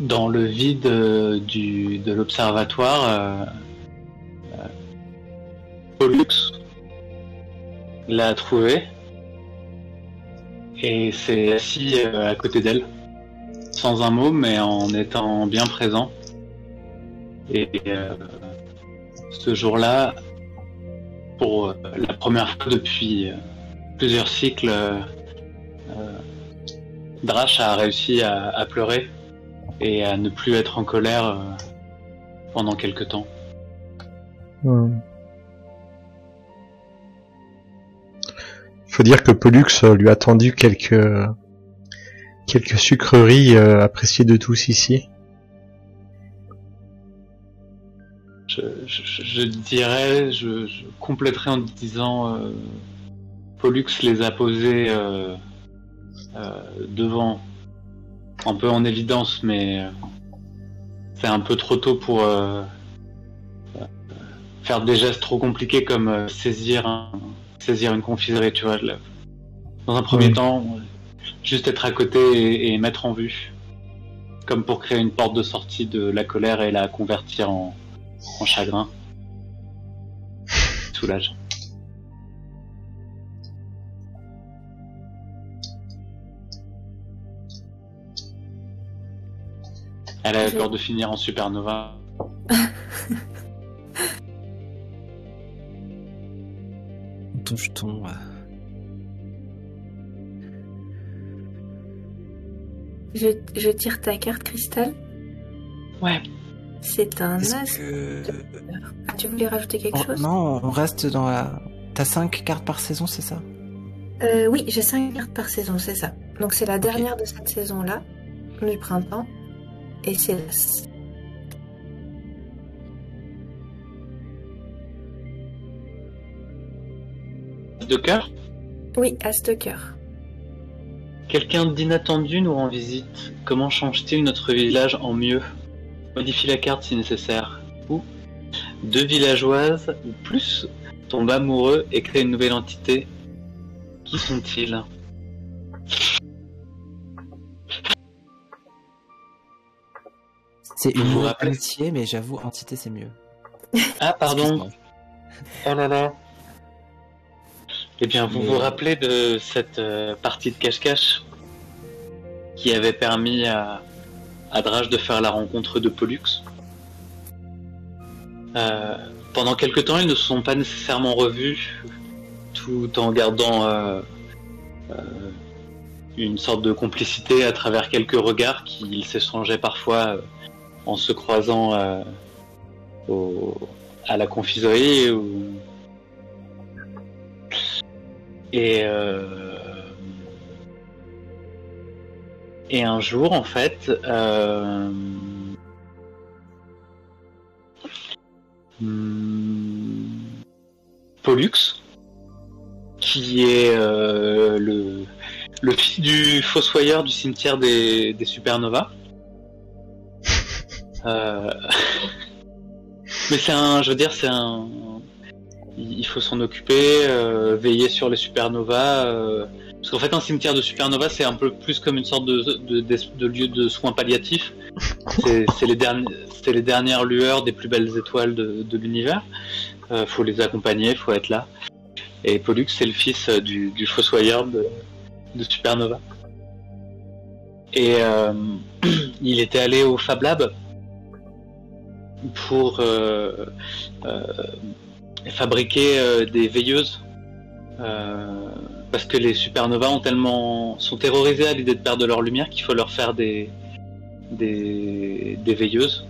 dans le vide de l'observatoire, Pollux l'a trouvé et s'est assis euh, à côté d'elle, sans un mot, mais en étant bien présent. Et euh, ce jour-là, pour euh, la première fois depuis plusieurs cycles, Drash a réussi à, pleurer et à ne plus être en colère pendant quelque temps. Faut dire que Pollux euh, lui a tendu quelques quelques sucreries euh, appréciées de tous ici. Je, dirais, je, compléterai en disant euh, Pollux les a posés devant, un peu en évidence, mais c'est un peu trop tôt pour faire des gestes trop compliqués comme saisir un, saisir une confiserie, tu vois. Dans un premier temps, juste être à côté et, mettre en vue. Comme pour créer une porte de sortie de la colère et la convertir en, en chagrin. Soulage. Elle a peur de finir en supernova. Je, tire ta carte cristal. Ouais. C'est un as. Ah, tu voulais rajouter quelque chose? Non, on reste dans la. T'as 5 cartes par saison, c'est ça? Euh, Oui, j'ai 5 cartes par saison, c'est ça. Donc c'est la dernière de cette saison-là, du printemps. Et c'est cœur Oui, As de cœur. Quelqu'un d'inattendu nous rend visite. Comment change-t-il notre village en mieux? Modifie la carte si nécessaire. Ou deux villageoises ou plus tombent amoureux et créent une nouvelle entité. Qui sont-ils? C'est une amitié, mais j'avoue, entité c'est mieux. Ah, pardon. Oh là là. Eh bien, vous vous rappelez de cette euh, partie de cache-cache qui avait permis à, à Drage de faire la rencontre de Pollux? Euh, Pendant quelque temps, ils ne se sont pas nécessairement revus, tout en gardant euh, une sorte de complicité à travers quelques regards qu'ils s'échangeaient parfois en se croisant à la confiserie ou et, euh, et un jour, en fait, euh, hmm, Pollux, qui est euh, le, le fils du fossoyeur du cimetière des, des supernovas. Mais c'est un, je veux dire, c'est un, il faut s'en occuper, euh, veiller sur les supernovas. Euh, parce qu'en fait, un cimetière de supernovas, c'est un peu plus comme une sorte de, lieu de soins palliatifs. C'est les, dernières lueurs des plus belles étoiles de, l'univers. Euh, faut les accompagner, faut être là. Et Pollux, c'est le fils du, fossoyeur de, Supernova. Et il était allé au Fab Lab pour fabriquer euh, des veilleuses euh, parce que les supernovas ont tellement sont terrorisés à l'idée de perdre leur lumière qu'il faut leur faire des des, veilleuses.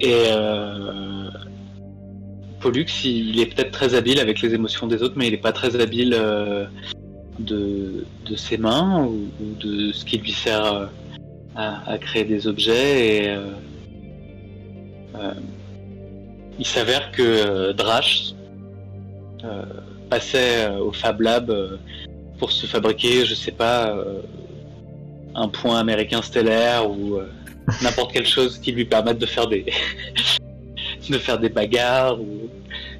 Et euh, Pollux, il est peut-être très habile avec les émotions des autres, mais il n'est pas très habile de, de, ses mains ou, de ce qui lui sert à, créer des objets. Et il s'avère que euh, Drash euh, passait euh, au Fab Lab pour se fabriquer, je sais pas, un point américain stellaire ou n'importe quelle chose qui lui permette de faire des de faire des bagarres ou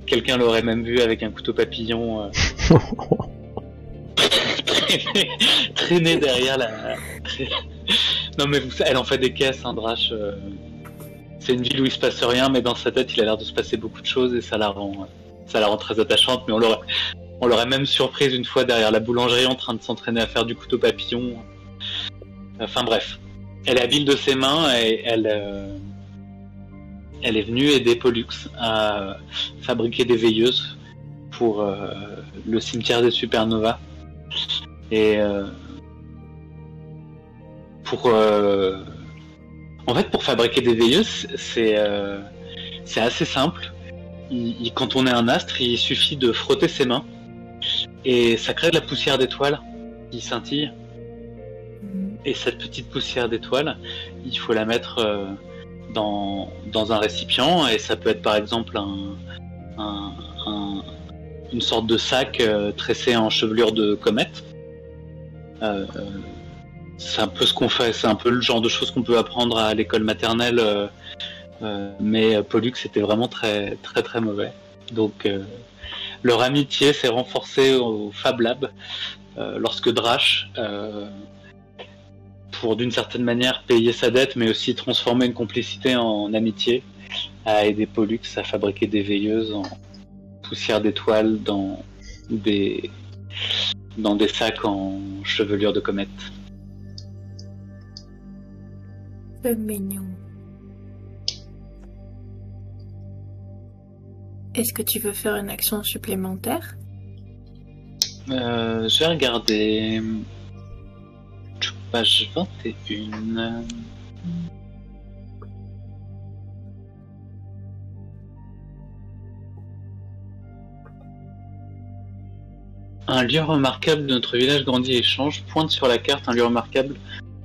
quelqu'un l'aurait même vu avec un couteau papillon euh, traîner, traîner derrière la. non mais vous- elle en fait des caisses, Drache. euh, C'est une ville où il se passe rien, mais dans sa tête, il a l'air de se passer beaucoup de choses et ça la rend, ça la rend très attachante. Mais on l'aurait, on l'aurait même surprise une fois derrière la boulangerie en train de s'entraîner à faire du couteau papillon. Enfin bref, elle est habile de ses mains et elle, euh, elle est venue aider Pollux à fabriquer des veilleuses pour euh, le cimetière des supernovas. Et euh, pour en fait pour fabriquer des veilleuses, c'est euh, c'est assez simple. Il- quand on est un astre, il suffit de frotter ses mains et ça crée de la poussière d'étoiles qui scintille. Et cette petite poussière d'étoiles, il faut la mettre euh, dans, un récipient et ça peut être par exemple un, un- un- une sorte de sac euh, tressé en chevelure de comète. C'est un peu ce qu'on fait, c'est un peu le genre de choses qu'on peut apprendre à l'école maternelle, euh, euh, mais Pollux était vraiment très très très mauvais. Donc euh, leur amitié s'est renforcée au Fab Lab euh, lorsque Drash, euh, pour d'une certaine manière payer sa dette, mais aussi transformer une complicité en amitié, a aidé Pollux à fabriquer des veilleuses en poussière d'étoiles dans des dans des sacs en chevelure de comète. Mignon. Est-ce que tu veux faire une action supplémentaire? Euh, je vais regarder page 21. Un lieu remarquable de notre village grandit et change. Pointe sur la carte un lieu remarquable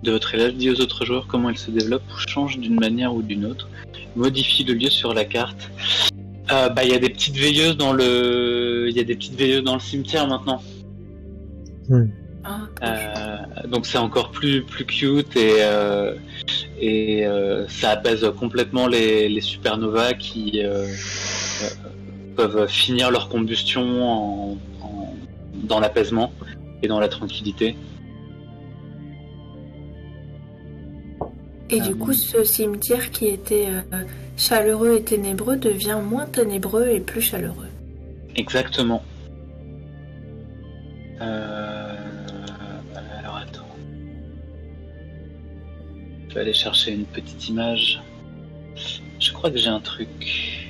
de votre village. Dit aux autres joueurs comment il se développe ou change d'une manière ou d'une autre. Modifie le lieu sur la carte. Euh, bah, il y a des petites veilleuses dans le, il y a des petites veilleuses dans le cimetière maintenant. Ah, Euh, donc c'est encore plus plus cute et euh, et euh, ça apaise complètement les, les supernovas qui peuvent finir leur combustion en, en- dans l'apaisement et dans la tranquillité. Et du coup, ce cimetière qui était euh, chaleureux et ténébreux devient moins ténébreux et plus chaleureux. Exactement. Euh, alors attends. Je vais aller chercher une petite image. Je crois que j'ai un truc.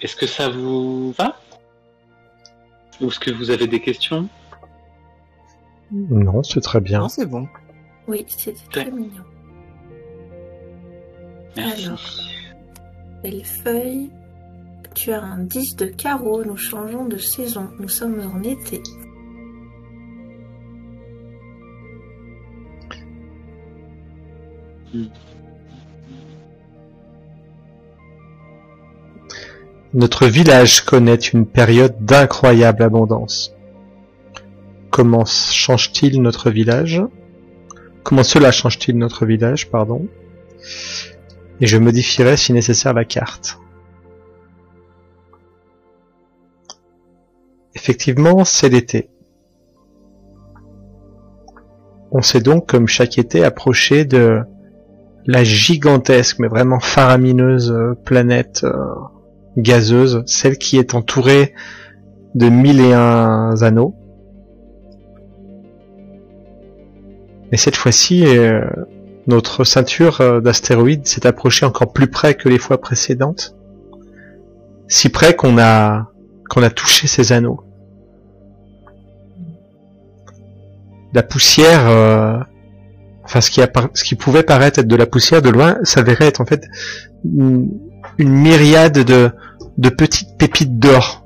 Est-ce que ça vous va Ou est-ce que vous avez des questions Non, c'est très bien. Non, c'est bon. Oui, c'était très mignon. Merci. Alors. Belle feuille. Tu as un 10 de carreau. Nous changeons de saison. Nous sommes en été. Notre village connaît une période d'incroyable abondance. Comment change-t-il notre village? Comment cela change-t-il notre village, pardon? Et je modifierai si nécessaire la carte. Effectivement, c'est l'été. On s'est donc, comme chaque été, approché de la gigantesque, mais vraiment faramineuse euh, planète euh, gazeuse, celle qui est entourée de mille et un anneaux. Mais cette fois-ci, euh, notre ceinture euh, d'astéroïdes s'est approchée encore plus près que les fois précédentes. Si près qu'on a qu'on a touché ces anneaux. La poussière, euh, enfin ce qui, appara- ce qui pouvait paraître être de la poussière de loin, s'avérait être en fait une, myriade de, de petites pépites d'or.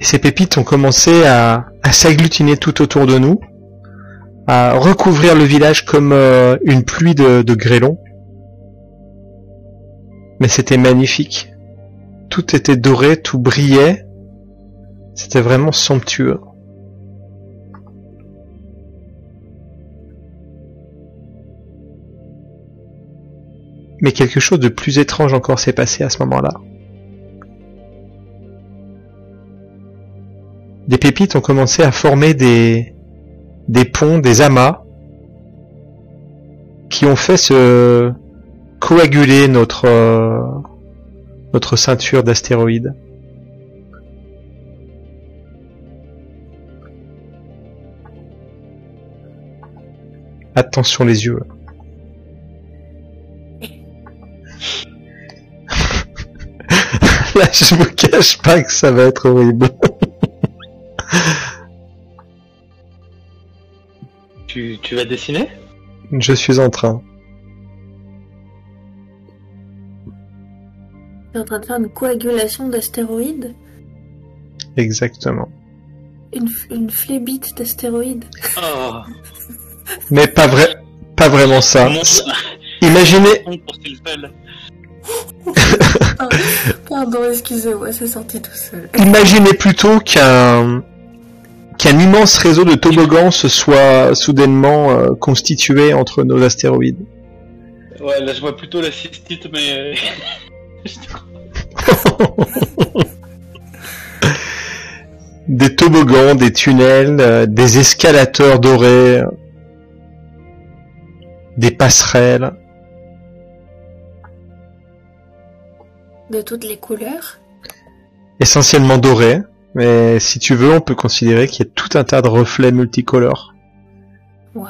Ces pépites ont commencé à, à s'agglutiner tout autour de nous, à recouvrir le village comme euh, une pluie de, de grêlons. Mais c'était magnifique. Tout était doré, tout brillait. C'était vraiment somptueux. Mais quelque chose de plus étrange encore s'est passé à ce moment-là. Des pépites ont commencé à former des, des ponts, des amas, qui ont fait se coaguler notre, euh, notre ceinture d'astéroïdes. Attention les yeux. Là, je vous cache pas que ça va être horrible. Tu, tu vas dessiner? Je suis en train. T'es en train de faire une coagulation d'astéroïdes? Exactement. Une, f- une flébite d'astéroïdes? Oh Mais pas vrai, pas vraiment ça. Imaginez, Pardon, excusez-moi, c'est sorti tout seul. imaginez plutôt qu'un qu'un immense réseau de toboggans se soit soudainement euh, constitué entre nos astéroïdes. Ouais, là je vois plutôt la cystite, mais. Des toboggans, des tunnels, euh, des escalateurs dorés, euh, des passerelles. De toutes les couleurs essentiellement doré, mais si tu veux, on peut considérer qu'il y a tout un tas de reflets multicolores. Waouh.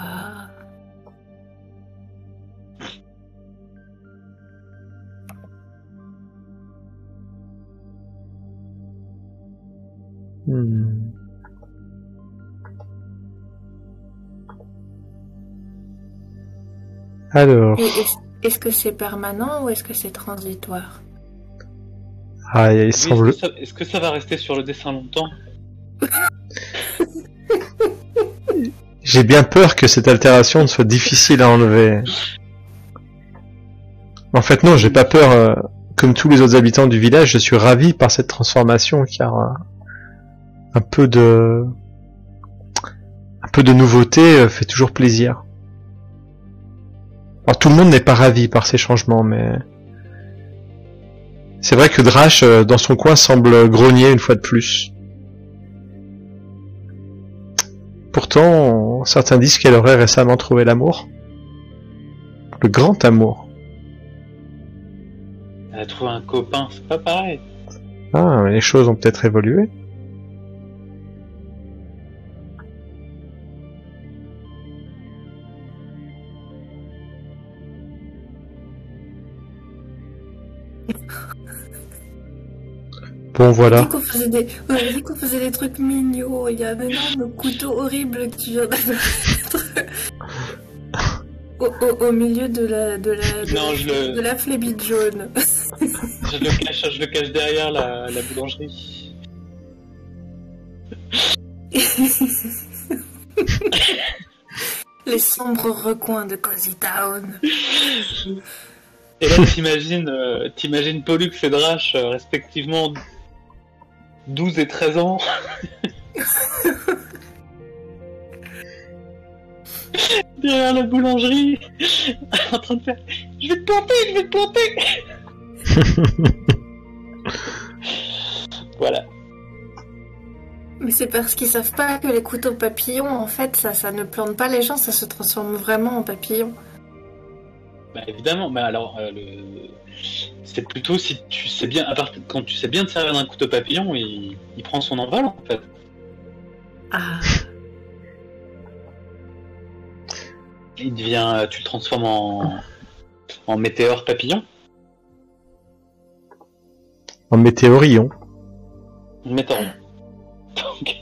Hmm. Alors, est-ce que c'est permanent ou est-ce que c'est transitoire? Ah, il Oui, semble, Est-ce que, ça- est-ce que ça va rester sur le dessin longtemps j'ai bien peur que cette altération soit difficile à enlever. En fait, non, j'ai pas peur. euh, Comme tous les autres habitants du village, je suis ravi par cette transformation, car euh, un peu de, un peu de nouveauté euh, fait toujours plaisir. Alors, tout le monde n'est pas ravi par ces changements, mais c'est vrai que Drash, euh, dans son coin, semble grogner une fois de plus. Pourtant, certains disent qu'elle aurait récemment trouvé l'amour. Le grand amour. Elle a trouvé un copain, c'est pas pareil. Ah, les choses ont peut-être évolué. Bon, On voilà. qu'on faisait des, on dit qu'on faisait des trucs mignons. Il y a un énorme couteau horrible que tu viens de mettre au, au, au milieu de la, de la, de Non, la, je le- de la flébite jaune. Je le cache, je le cache derrière la, la boulangerie. Les sombres recoins de Cozy Town. Et là, t'imagines, euh, t'imagines Pollux et Drash, euh, respectivement 12 et 13 ans. Derrière la boulangerie, en train de faire Je vais te planter, je vais te planter Voilà. Mais c'est parce qu'ils savent pas que les couteaux papillons, en fait, ça, ça ne plante pas les gens, ça se transforme vraiment en papillon. Bah évidemment, mais alors euh, le... c'est plutôt si tu sais bien, à part quand tu sais bien te servir d'un couteau papillon, il, il prend son envol en fait. Ah. Il devient, tu le transformes en, en météore papillon, En météorion. Donc,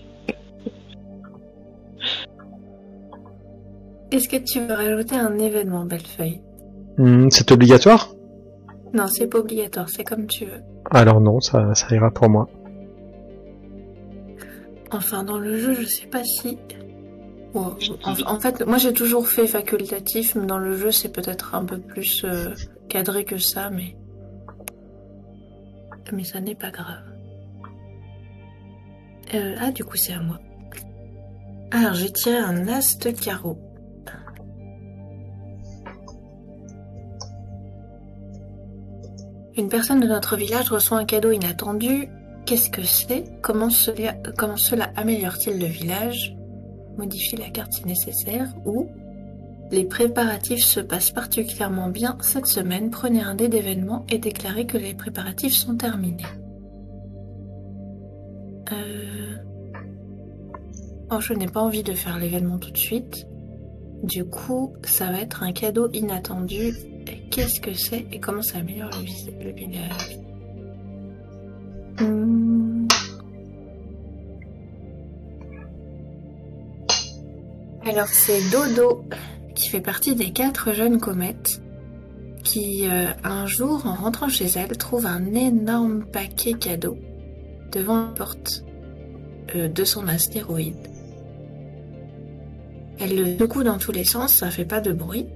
Est-ce que tu veux rajouter un événement, Bellefeuille? Hmm, c'est obligatoire? Non, c'est pas obligatoire, c'est comme tu veux. Alors non, ça, ça ira pour moi. Enfin, dans le jeu, je sais pas si. Bon, en, en fait, moi j'ai toujours fait facultatif, mais dans le jeu c'est peut-être un peu plus euh, cadré que ça, mais. mais ça n'est pas grave. Euh, ah, du coup, c'est à moi. Alors, j'ai tiré un as de carreau. Une personne de notre village reçoit un cadeau inattendu. Qu'est-ce que c'est? Comment cela, améliore-t-il le village? Modifie la carte si nécessaire. Ou les préparatifs se passent particulièrement bien cette semaine. Prenez un dé d'événement et déclarez que les préparatifs sont terminés. Euh... Oh, je n'ai pas envie de faire l'événement tout de suite. Du coup, ça va être un cadeau inattendu. Qu'est-ce que c'est et comment ça améliore le, vis- le. Alors c'est Dodo qui fait partie des quatre jeunes comètes qui euh, un jour en rentrant chez elle trouve un énorme paquet cadeau devant la porte euh, de son astéroïde. Elle le secoue dans tous les sens, ça fait pas de bruit,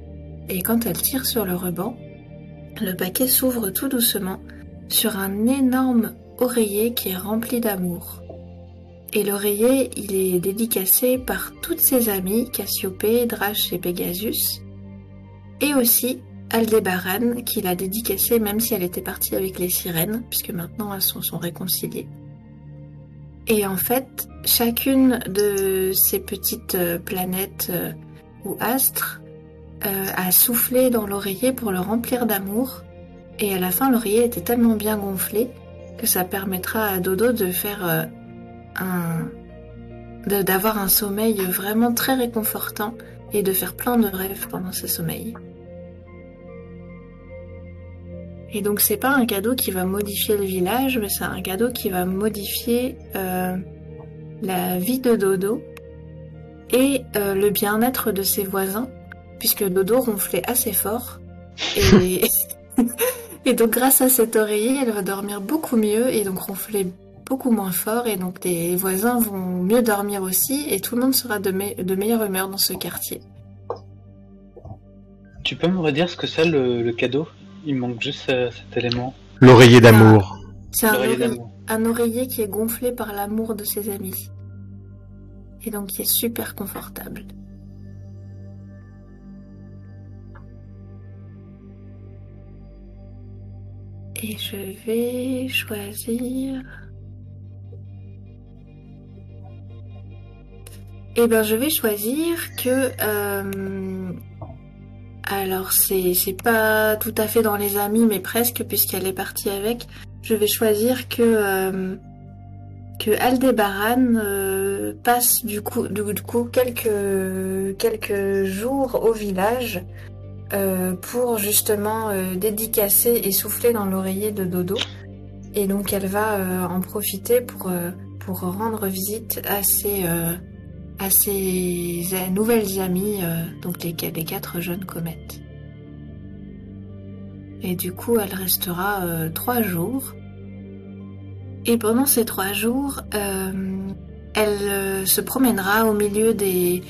et quand elle tire sur le ruban, le paquet s'ouvre tout doucement sur un énorme oreiller qui est rempli d'amour. Et l'oreiller, il est dédicacé par toutes ses amies, Cassiopée, Drache et Pegasus, et aussi Aldébaran, qui l'a dédicacé même si elle était partie avec les sirènes, puisque maintenant elles sont, sont réconciliées. Et en fait, chacune de ces petites euh, planètes euh, ou astres euh, a soufflé dans l'oreiller pour le remplir d'amour. Et à la fin, l'oreiller était tellement bien gonflé que ça permettra à Dodo de faire euh, un. d'avoir un sommeil vraiment très réconfortant et de faire plein de rêves pendant ce sommeil. Et donc c'est pas un cadeau qui va modifier le village, mais c'est un cadeau qui va modifier euh, la vie de Dodo et le bien-être de ses voisins, puisque Dodo ronflait assez fort. Et, et donc grâce à cet oreiller, elle va dormir beaucoup mieux et donc ronfler beaucoup moins fort. Et donc les voisins vont mieux dormir aussi et tout le monde sera de, me- de meilleure humeur dans ce quartier. Tu peux me redire ce que c'est le, le cadeau? Il manque juste euh, cet élément. L'oreiller d'amour. C'est un, un oreiller qui est gonflé par l'amour de ses amis. Et donc qui est super confortable. Et je vais choisir. Eh ben, je vais choisir que. euh, Alors, c'est pas tout à fait dans les amis, mais presque, puisqu'elle est partie avec. Je vais choisir que. euh, que Aldébaran euh, passe du coup, coup quelques, quelques jours au village euh, pour justement euh, dédicacer et souffler dans l'oreiller de Dodo. Et donc elle va euh, en profiter pour, rendre visite à ses, nouvelles amies, donc les, les quatre jeunes comètes. Et du coup, elle restera trois jours. Et pendant ces trois jours, elle se promènera au milieu des,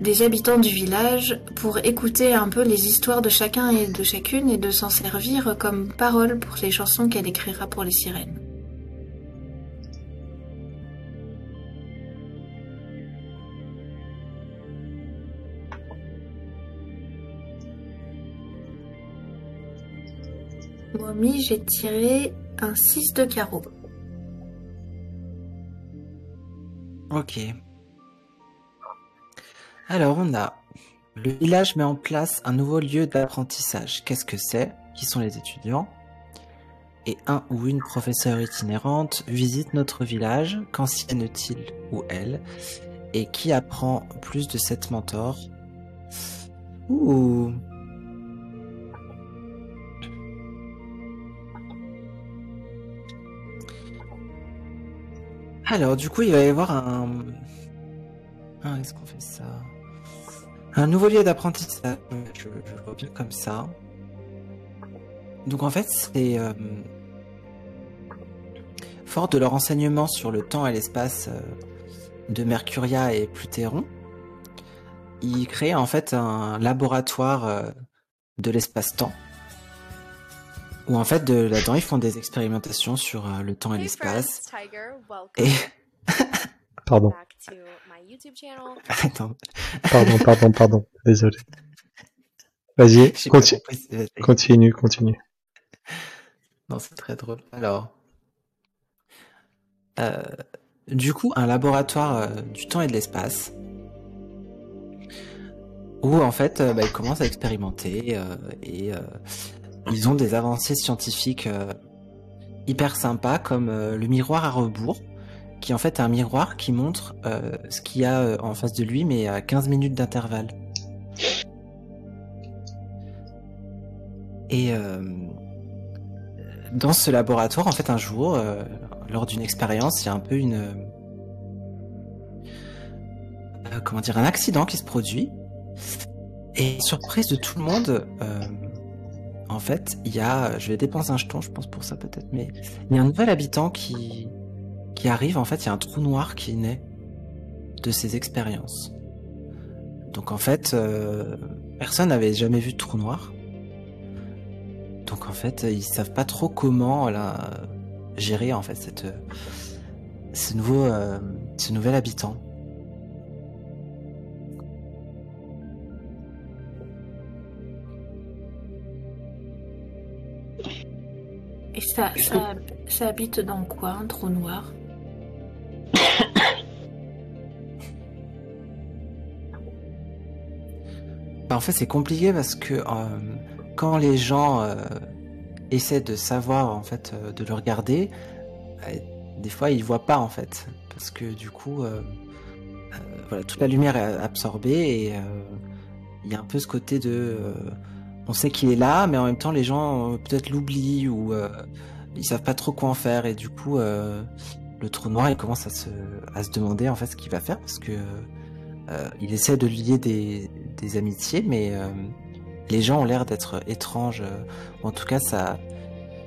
des habitants du village pour écouter un peu les histoires de chacun et de chacune et de s'en servir comme parole pour les chansons qu'elle écrira pour les sirènes. Mommy, j'ai tiré un 6 de carreau. Ok. Alors, on a. Le village met en place un nouveau lieu d'apprentissage. Qu'est-ce que c'est? Qui sont les étudiants? Et un ou une professeure itinérante visite notre village. Qu'enseigne-t-il ou elle? Et qui apprend plus de cette mentor Ouh Alors, du coup, il va y avoir un. Ah, est-ce qu'on fait ça? Un nouveau lieu d'apprentissage. Je, je le vois bien comme ça. Donc, en fait, c'est. euh, Fort de leur enseignement sur le temps et l'espace euh, de Mercuria et Plutéron, ils créent en fait un laboratoire euh, de l'espace-temps où en fait de là-dedans ils font des expérimentations sur euh, le temps et l'espace. Et Pardon, YouTube channel. attends, pardon, pardon, pardon. Désolé. Vas-y, j'ai pas conti- compris, vas-y. continue, continue. Non, c'est très drôle. Alors, euh, du coup, un laboratoire euh, du temps et de l'espace, où en fait, euh, bah, ils commencent à expérimenter euh, et euh, ils ont des avancées scientifiques euh, hyper sympas, comme euh, le miroir à rebours, qui en fait est un miroir qui montre euh, ce qu'il y a euh, en face de lui, mais à 15 minutes d'intervalle. Et euh, dans ce laboratoire, en fait, un jour, lors d'une expérience, il y a un peu une. comment dire, un accident qui se produit. Et surprise de tout le monde, en fait, il y a. Je vais dépenser un jeton, je pense pour ça peut-être, mais il y a un nouvel habitant qui, qui arrive. En fait, il y a un trou noir qui naît de ces expériences. Donc en fait, euh, personne n'avait jamais vu de trou noir. Donc en fait, ils savent pas trop comment là, gérer en fait cette, ce nouveau, euh, ce nouvel habitant. Et ça, ça, ça habite dans quoi, un trou noir? Bah, en fait, c'est compliqué parce que euh, quand les gens euh, essaient de savoir en fait, euh, de le regarder, des fois ils voient pas en fait, parce que du coup, voilà, toute la lumière est absorbée et il y a un peu ce côté de, on sait qu'il est là, mais en même temps les gens peut-être l'oublient ou ils savent pas trop quoi en faire et du coup, le trou noir il commence à se, demander en fait ce qu'il va faire parce que euh, il essaie de lier des, amitiés, mais euh, les gens ont l'air d'être étranges. euh, en tout cas, ça,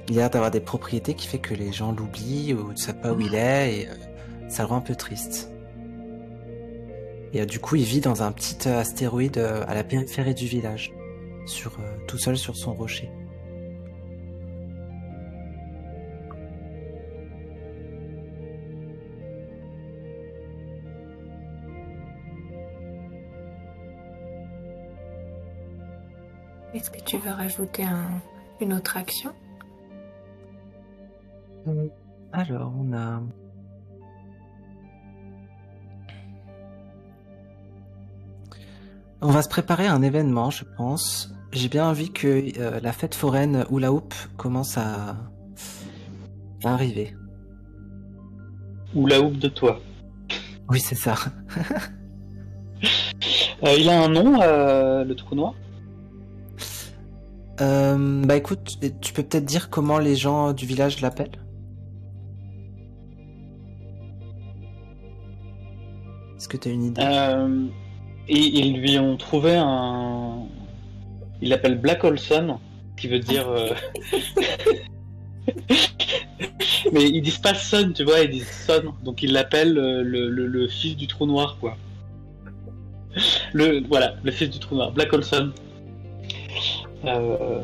il a l'air d'avoir des propriétés qui fait que les gens l'oublient ou ne savent pas où il est, et euh, ça le rend un peu triste. Et euh, du coup, il vit dans un petit euh, astéroïde euh, à la périphérie du village, euh, tout seul sur son rocher. Est-ce que tu veux rajouter un- une autre action? Alors, on a. On va se préparer à un événement, je pense. J'ai bien envie que euh, la fête foraine Hula Hoop commence à, à arriver. Ou la houppe de toi. Oui, c'est ça. Euh, il a un nom, euh, le trou noir? Euh, bah écoute, tu peux peut-être dire comment les gens du village l'appellent? Est-ce que tu une idée? Euh, et ils lui ont trouvé un. Il l'appelle Black Olson, qui veut dire. euh, Mais ils disent pas Son, tu vois, ils disent Son. Donc ils l'appellent euh, le, le- le fils du trou noir, quoi. Le, voilà, le fils du trou noir, Black Olson. Euh,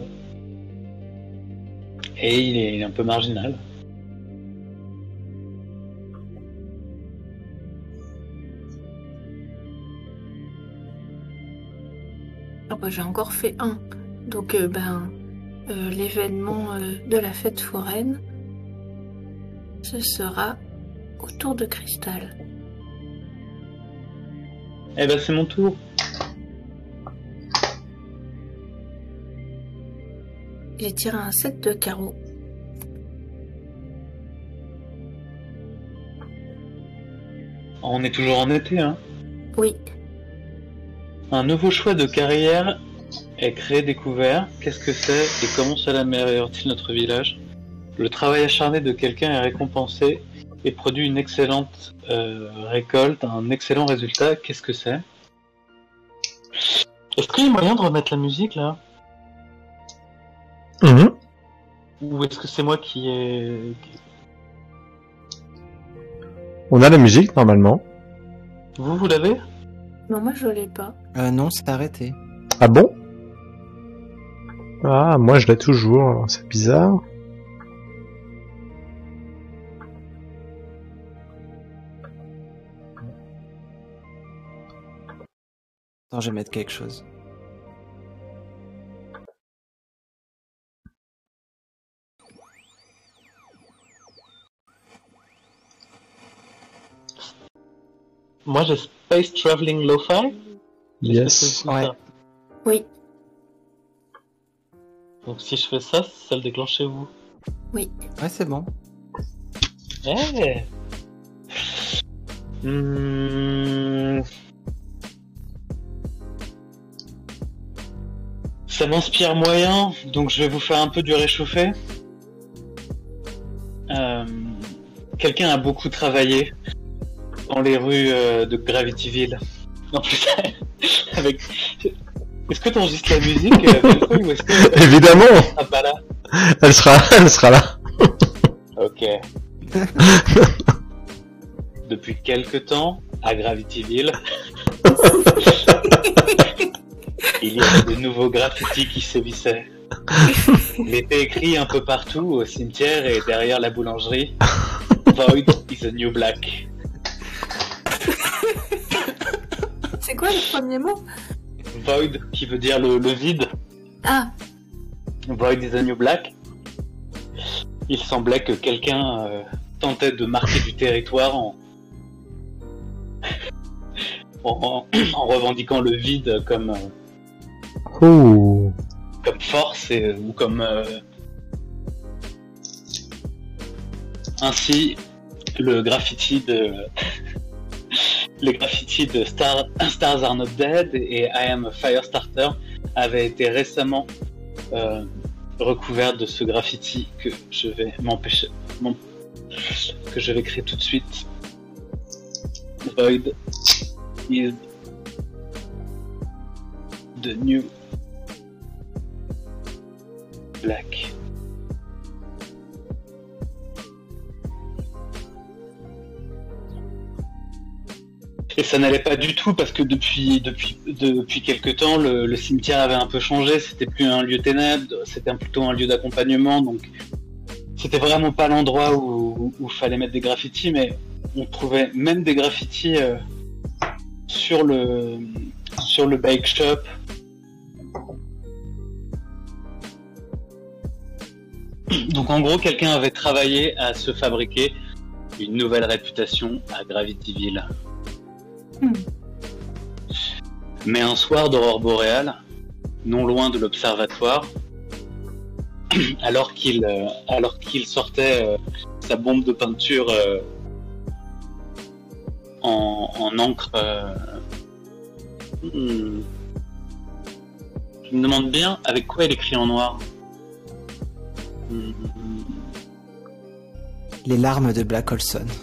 Et il est, il est un peu marginal. Ah bah, J'ai encore fait un. Donc, euh, ben, euh, l'événement euh, de la fête foraine, ce sera autour de cristal. Eh ben c'est mon tour. J'ai tiré un set de carreaux. On est toujours en été, hein? Oui, Un nouveau choix de carrière est créé découvert. Qu'est-ce que c'est et comment cela améliore-t-il notre village? Le travail acharné de quelqu'un est récompensé et produit une excellente euh, récolte, un excellent résultat. Qu'est-ce que c'est? Est-ce qu'il y a moyen de remettre la musique là? Mhm. Ou est-ce que c'est moi qui ai... On a la musique normalement. Vous, vous l'avez? Non, moi je l'ai pas. Euh, Non, c'est arrêté. Ah bon? Ah, moi je l'ai toujours, c'est bizarre. Attends, je vais mettre quelque chose. Moi j'ai Space Traveling Lo-Fi. Yes. c'est Ouais. Oui, Donc si je fais ça, ça le déclenche chez vous. Ouais, c'est bon. Eh Hmm. Ça m'inspire moyen, donc je vais vous faire un peu du réchauffé. Euh, Quelqu'un a beaucoup travaillé dans les rues euh, de Gravityville. Plus, avec. Est-ce que tu enregistres la musique euh, ou est-ce que Évidemment, ah bah là elle sera, elle sera là. Ok. Depuis quelque temps, à Gravityville, il y avait de nouveaux graffitis qui sévissaient. Il était écrit un peu partout, au cimetière et derrière la boulangerie. Void is a new black. Quoi le premier mot? Void qui veut dire le, le vide. Ah, Void is a new black. Il semblait que quelqu'un euh, tentait de marquer du territoire en... en, en revendiquant le vide comme, euh, Ouh. comme force et- ou comme... euh, Ainsi, le graffiti de... Les graffitis de Star- Stars Are Not Dead et I Am a Firestarter avaient été récemment euh, recouverts de ce graffiti que je vais m'empêcher, m'en- que je vais créer tout de suite. Void is the new black. Et ça n'allait pas du tout parce que depuis depuis quelque temps le, cimetière avait un peu changé. C'était plus un lieu ténèbres, c'était plutôt un lieu d'accompagnement. Donc c'était vraiment pas l'endroit où où fallait mettre des graffitis, mais on trouvait même des graffitis euh, sur le sur le bake shop. Donc en gros, quelqu'un avait travaillé à se fabriquer une nouvelle réputation à Gravityville. Hmm. Mais un soir d'aurore boréale, non loin de l'observatoire, alors qu'il euh, alors qu'il sortait euh, sa bombe de peinture euh, en, en encre. euh, hmm. Je me demande bien avec quoi il écrit en noir. Hmm. Les larmes de Black Olson.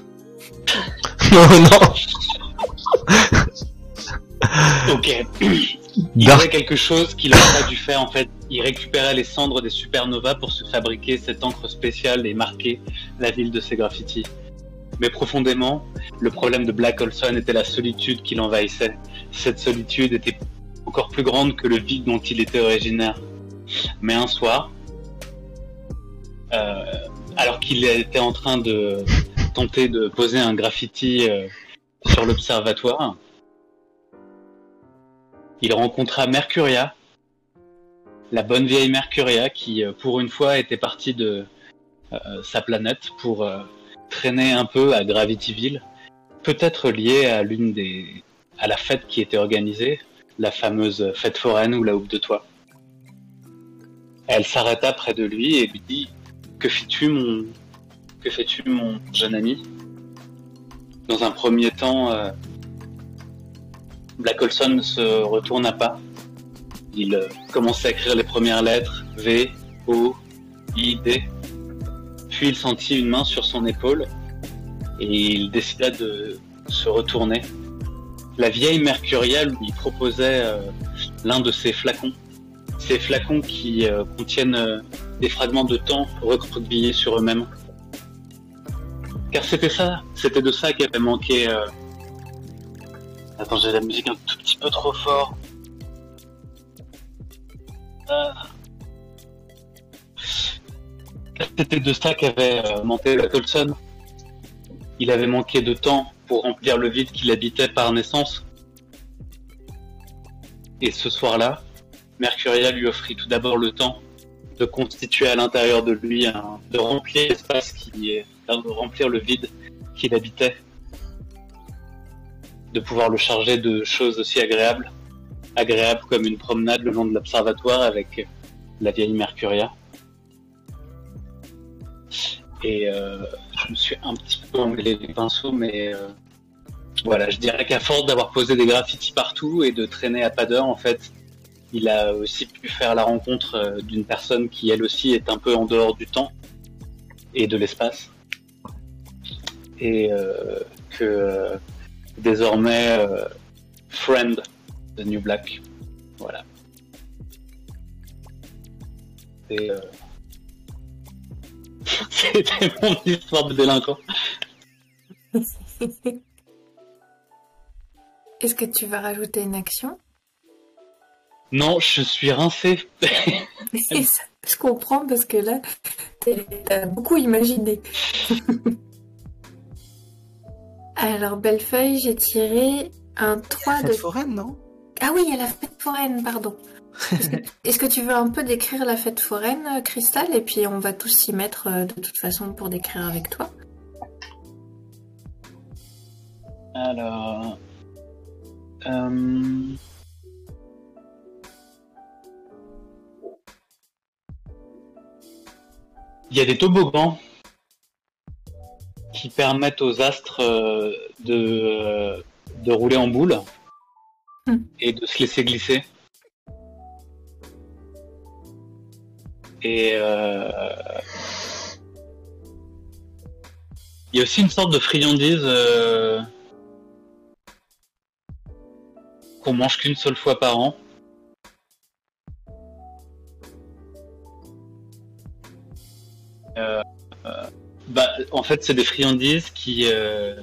Non, non. Ok. Il Dark. avait quelque chose qu'il n'aurait pas dû faire en fait. Il récupérait les cendres des supernovas pour se fabriquer cette encre spéciale et marquer la ville de ses graffitis. Mais profondément, le problème de Black Olson était la solitude qui l'envahissait. Cette solitude était encore plus grande que le vide dont il était originaire. Mais un soir, euh, alors qu'il était en train de tenter de poser un graffiti euh, sur l'observatoire, il rencontra Mercuria, la bonne vieille Mercuria qui, euh, pour une fois, était partie de euh, sa planète pour euh, traîner un peu à Gravityville, peut-être liée à l'une des à la fête qui était organisée, la fameuse fête foraine ou la houppe de toit. Elle s'arrêta près de lui et lui dit Que fais-tu, mon jeune ami? Dans un premier temps, Black Olson ne se retourna pas. Il euh, commençait à écrire les premières lettres V, O, I, D. Puis il sentit une main sur son épaule et il décida de se retourner. La vieille Mercuria lui proposait euh, l'un de ses flacons. Ces flacons qui euh, contiennent des fragments de temps recroquevillés sur eux-mêmes. Car c'était ça, c'était de ça qu'avait manqué. Euh, Attends, j'ai la musique un tout petit peu trop fort. Ah. C'était de ça qu'avait euh, la Tolson. Il avait manqué de temps pour remplir le vide qu'il habitait par naissance. Et ce soir-là, Mercuria lui offrit tout d'abord le temps de constituer à l'intérieur de lui un, de remplir l'espace qui est, de remplir le vide qu'il habitait, de pouvoir le charger de choses aussi agréables, agréables comme une promenade le long de l'observatoire avec la vieille Mercuria. Et euh, je me suis un petit peu emmêlé les pinceaux, mais euh, voilà, je dirais qu'à force d'avoir posé des graffitis partout et de traîner à pas d'heure, en fait, il a aussi pu faire la rencontre euh, d'une personne qui elle aussi est un peu en dehors du temps et de l'espace. Et euh, que euh, désormais, euh, friend de New Black. Voilà. Et, euh, C'était mon histoire de délinquant. Est-ce que tu vas rajouter une action? Non, je suis rincé. Je comprends parce que là, t'as beaucoup imaginé. Alors, Bellefeuille, j'ai tiré un 3 de... Fête foraine, non? Ah oui, il y a la fête foraine, pardon. Est-ce que, est-ce que tu veux un peu décrire la fête foraine, euh, Cristal Et puis on va tous s'y mettre euh, de toute façon pour décrire avec toi. Alors. euh, Il y a des toboggans qui permettent aux astres euh, de, euh, de rouler en boule Hmm. et de se laisser glisser. Et euh, il y a aussi une sorte de friandise euh, qu'on mange qu'une seule fois par an. Euh, bah, en fait, c'est des friandises qui, euh,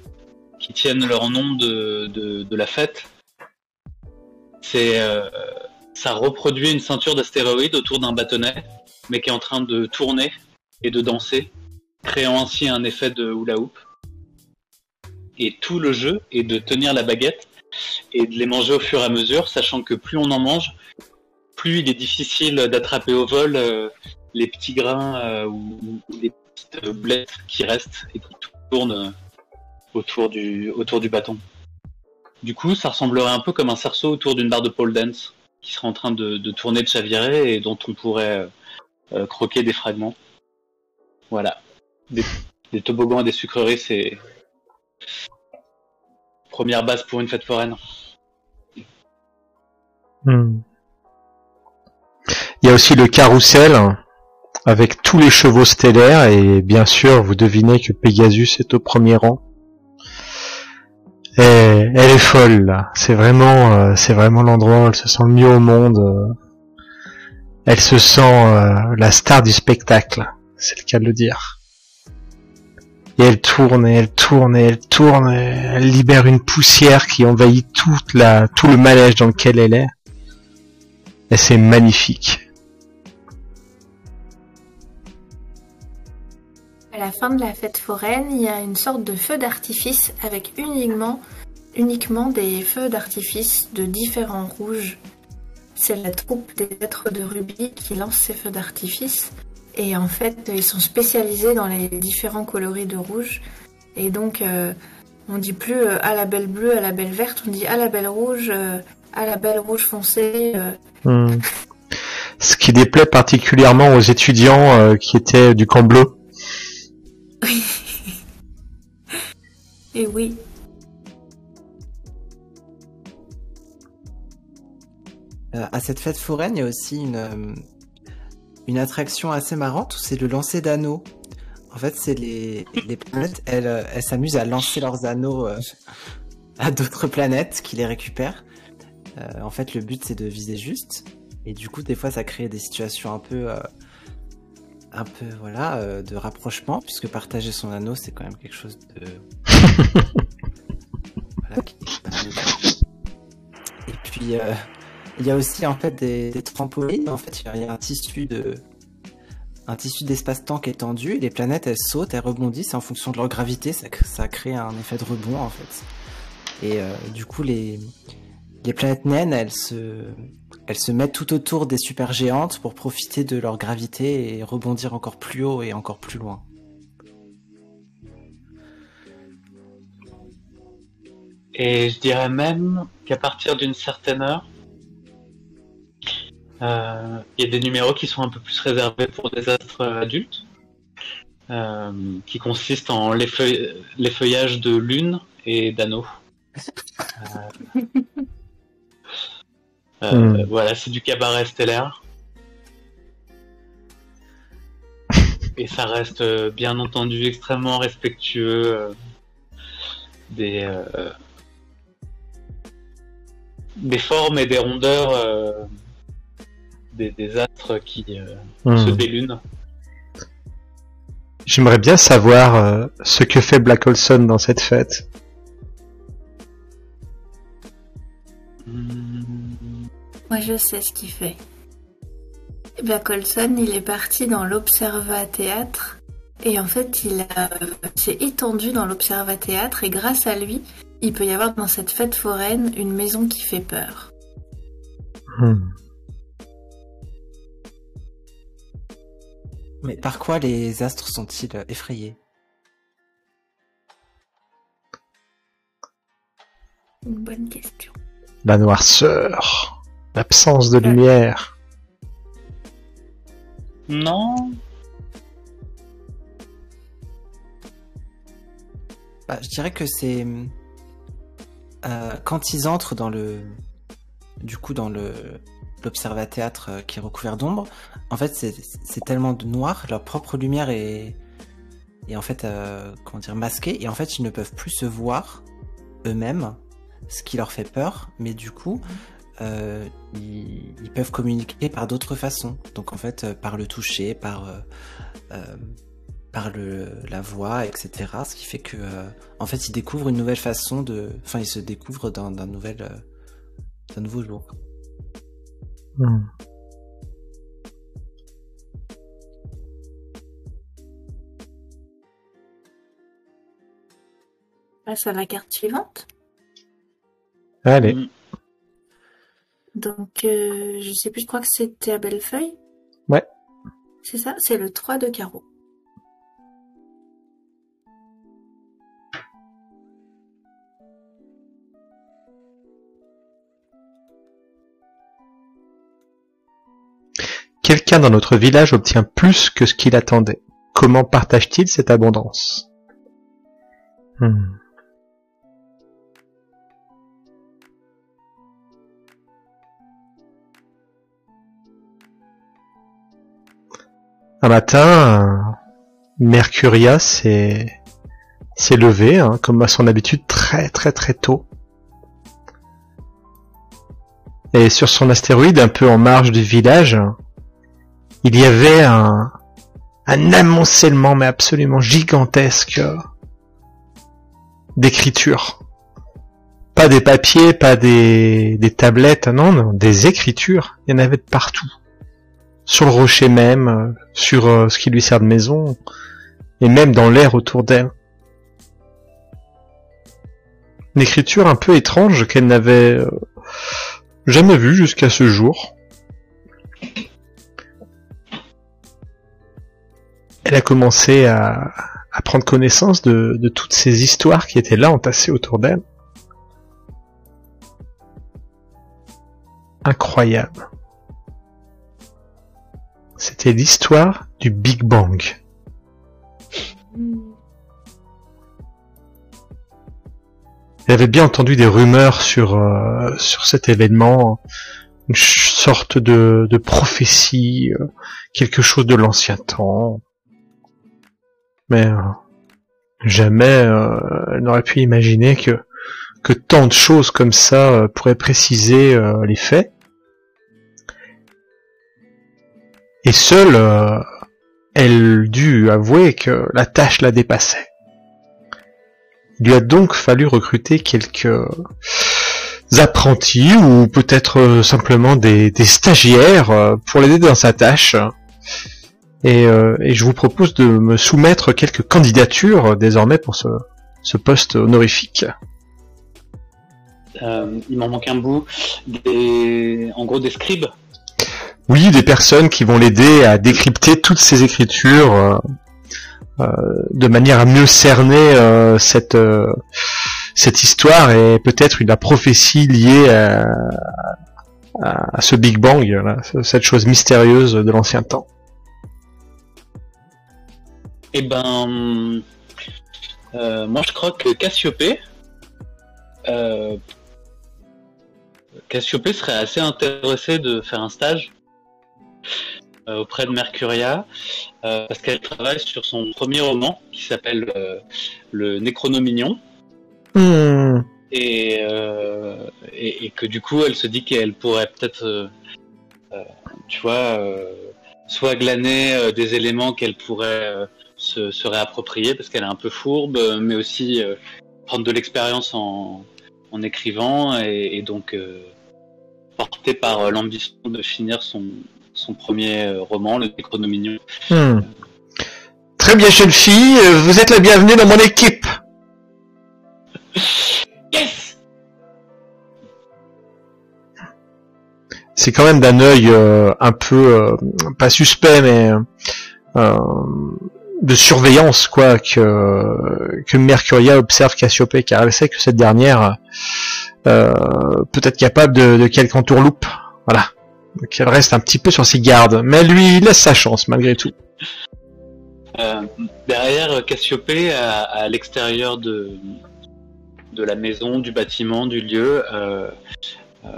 qui tiennent leur nom de, de, de la fête. C'est, euh, ça reproduit une ceinture d'astéroïdes autour d'un bâtonnet, mais qui est en train de tourner et de danser, créant ainsi un effet de hula hoop. Et tout le jeu est de tenir la baguette et de les manger au fur et à mesure, sachant que plus on en mange, plus il est difficile d'attraper au vol euh, les petits grains euh, ou, ou les petites euh, blettes qui restent et qui tournent euh, autour du, autour du bâton. Du coup, ça ressemblerait un peu comme un cerceau autour d'une barre de pole dance qui serait en train de, de tourner, de chavirer et dont on pourrait euh, euh, croquer des fragments. Voilà. Des, des toboggans et des sucreries, c'est première base pour une fête foraine. Hmm. Il y a aussi le carrousel avec tous les chevaux stellaires et bien sûr vous devinez que Pegasus est au premier rang. Et elle est folle là. C'est vraiment, euh, c'est vraiment l'endroit où elle se sent le mieux au monde. euh. Elle se sent euh, la star du spectacle. C'est le cas de le dire. Et elle tourne et elle tourne et elle tourne et elle libère une poussière qui envahit toute la, tout le manège dans lequel elle est. Et c'est magnifique. À la fin de la fête foraine, il y a une sorte de feu d'artifice avec uniquement, uniquement des feux d'artifice de différents rouges. C'est la troupe des êtres de rubis qui lance ces feux d'artifice. Et en fait, ils sont spécialisés dans les différents coloris de rouge. Et donc, euh, on dit plus euh, à la belle bleue, à la belle verte, on dit à la belle rouge, euh, à la belle rouge foncée. euh. Hmm. Ce qui déplaît particulièrement aux étudiants qui étaient du camp bleu. Et oui, Euh, à cette fête foraine, il y a aussi une, euh, une attraction assez marrante, c'est le lancer d'anneaux. En fait, c'est les, planètes, elles, euh, elles s'amusent à lancer leurs anneaux à d'autres planètes qui les récupèrent. En fait, le but, c'est de viser juste. Et du coup, des fois, ça crée des situations un peu, un peu, voilà, euh, de rapprochement, puisque partager son anneau, c'est quand même quelque chose de... voilà, qui- Et puis, euh, il y a aussi en fait des, des trampolines. En fait, il y a un tissu de un tissu d'espace-temps qui est tendu. Et les planètes, elles sautent, elles rebondissent en fonction de leur gravité. Ça, ça crée un effet de rebond en fait. Et euh, du coup, les, les planètes naines, elles se, elles se mettent tout autour des supergéantes pour profiter de leur gravité et rebondir encore plus haut et encore plus loin. Et je dirais même qu'à partir d'une certaine heure, euh, il y a des numéros qui sont un peu plus réservés pour des astres adultes, euh, qui consistent en l'effeuillage l'effeuillage de lune et d'anneaux. Euh, euh, Hmm. Voilà, c'est du cabaret stellaire. Et ça reste euh, bien entendu extrêmement respectueux euh, des, euh, des formes et des rondeurs euh, des, des astres qui euh, Hmm. se délunent. J'aimerais bien savoir euh, ce que fait Black Olson dans cette fête. Moi, je sais ce qu'il fait. Black Olson, il est parti dans l'Observa-Théâtre. Et en fait, il a- s'est étendu dans l'Observa-Théâtre. Et grâce à lui, il peut y avoir dans cette fête foraine une maison qui fait peur. Hmm. Mais par quoi les astres sont-ils euh, effrayés? Une bonne question. La noirceur, l'absence de lumière. Non, Bah, je dirais que c'est euh, quand ils entrent dans le du coup dans le l'observathéâtre euh, qui est recouvert d'ombre. En fait, c'est c'est tellement de noir, leur propre lumière est est en fait euh, comment dire masquée et en fait ils ne peuvent plus se voir eux-mêmes, ce qui leur fait peur. Mais du coup, euh, ils, ils peuvent communiquer par d'autres façons. Donc en fait, euh, par le toucher, par euh, euh, par le, la voix, etc. Ce qui fait que, euh, en fait, ils découvrent une nouvelle façon de, enfin, ils se découvrent d'un nouvel, d'un nouveau jour. Hmm. Passe à la carte suivante. Allez. Donc, euh, je sais plus, je crois que c'était à Bellefeuille. Ouais. C'est ça, c'est le 3 de carreau. Quelqu'un dans notre village obtient plus que ce qu'il attendait. Comment partage-t-il cette abondance? Hmm. Un matin, Mercuria s'est s'est levé, hein, comme à son habitude, très très très tôt. Et sur son astéroïde, un peu en marge du village, il y avait un, un amoncellement mais absolument gigantesque d'écritures. Pas des papiers, pas des, des tablettes, non, non, des écritures. Il y en avait de partout. Sur le rocher même, euh, sur euh, ce qui lui sert de maison, et même dans l'air autour d'elle. Une écriture un peu étrange qu'elle n'avait euh, jamais vue jusqu'à ce jour. elle a commencé à, prendre connaissance de toutes ces histoires qui étaient là entassées autour d'elle. Incroyable. C'était l'histoire du Big Bang. Elle avait bien entendu des rumeurs sur, euh, sur cet événement, une sorte de, de prophétie, euh, quelque chose de l'ancien temps. Mais euh, jamais elle n'aurait pu imaginer que, que tant de choses comme ça pourraient préciser les faits. Et seule, euh, elle dut avouer que la tâche la dépassait. Il lui a donc fallu recruter quelques apprentis ou peut-être euh, simplement des, stagiaires euh, pour l'aider dans sa tâche. Et, je vous propose de me soumettre quelques candidatures désormais pour ce, poste honorifique. Il m'en manque un bout. Des... En gros, des scribes. Oui, des personnes qui vont l'aider à décrypter toutes ces écritures euh, euh, de manière à mieux cerner euh, cette euh, cette histoire et peut-être une la prophétie liée à, à, ce Big Bang, là, cette chose mystérieuse de l'ancien temps. Eh ben, euh, moi je crois que Cassiopée, euh, serait assez intéressée de faire un stage auprès de Mercuria, euh, parce qu'elle travaille sur son premier roman qui s'appelle euh, Le Nécronomignon. Hmm. et, euh, et, et que du coup elle se dit qu'elle pourrait peut-être, euh, euh, tu vois, euh, soit glaner euh, des éléments qu'elle pourrait euh, se, se réapproprier parce qu'elle est un peu fourbe, euh, mais aussi euh, prendre de l'expérience en, en écrivant et, et donc euh, portée par euh, l'ambition de finir son, son premier euh, roman, Le Nécronomignon. Hmm. Très bien, jeune fille, vous êtes la bienvenue dans mon équipe. Yes C'est quand même d'un œil euh, un peu euh, pas suspect, mais euh, de surveillance quoi que que Mercuria observe Cassiopée, car elle sait que cette dernière euh, peut être capable de, de quelques entourloupes. Voilà. Donc elle reste un petit peu sur ses gardes, mais elle lui laisse sa chance malgré tout. Euh, derrière Cassiopée, à, à l'extérieur de, de la maison, du bâtiment, du lieu, euh, euh,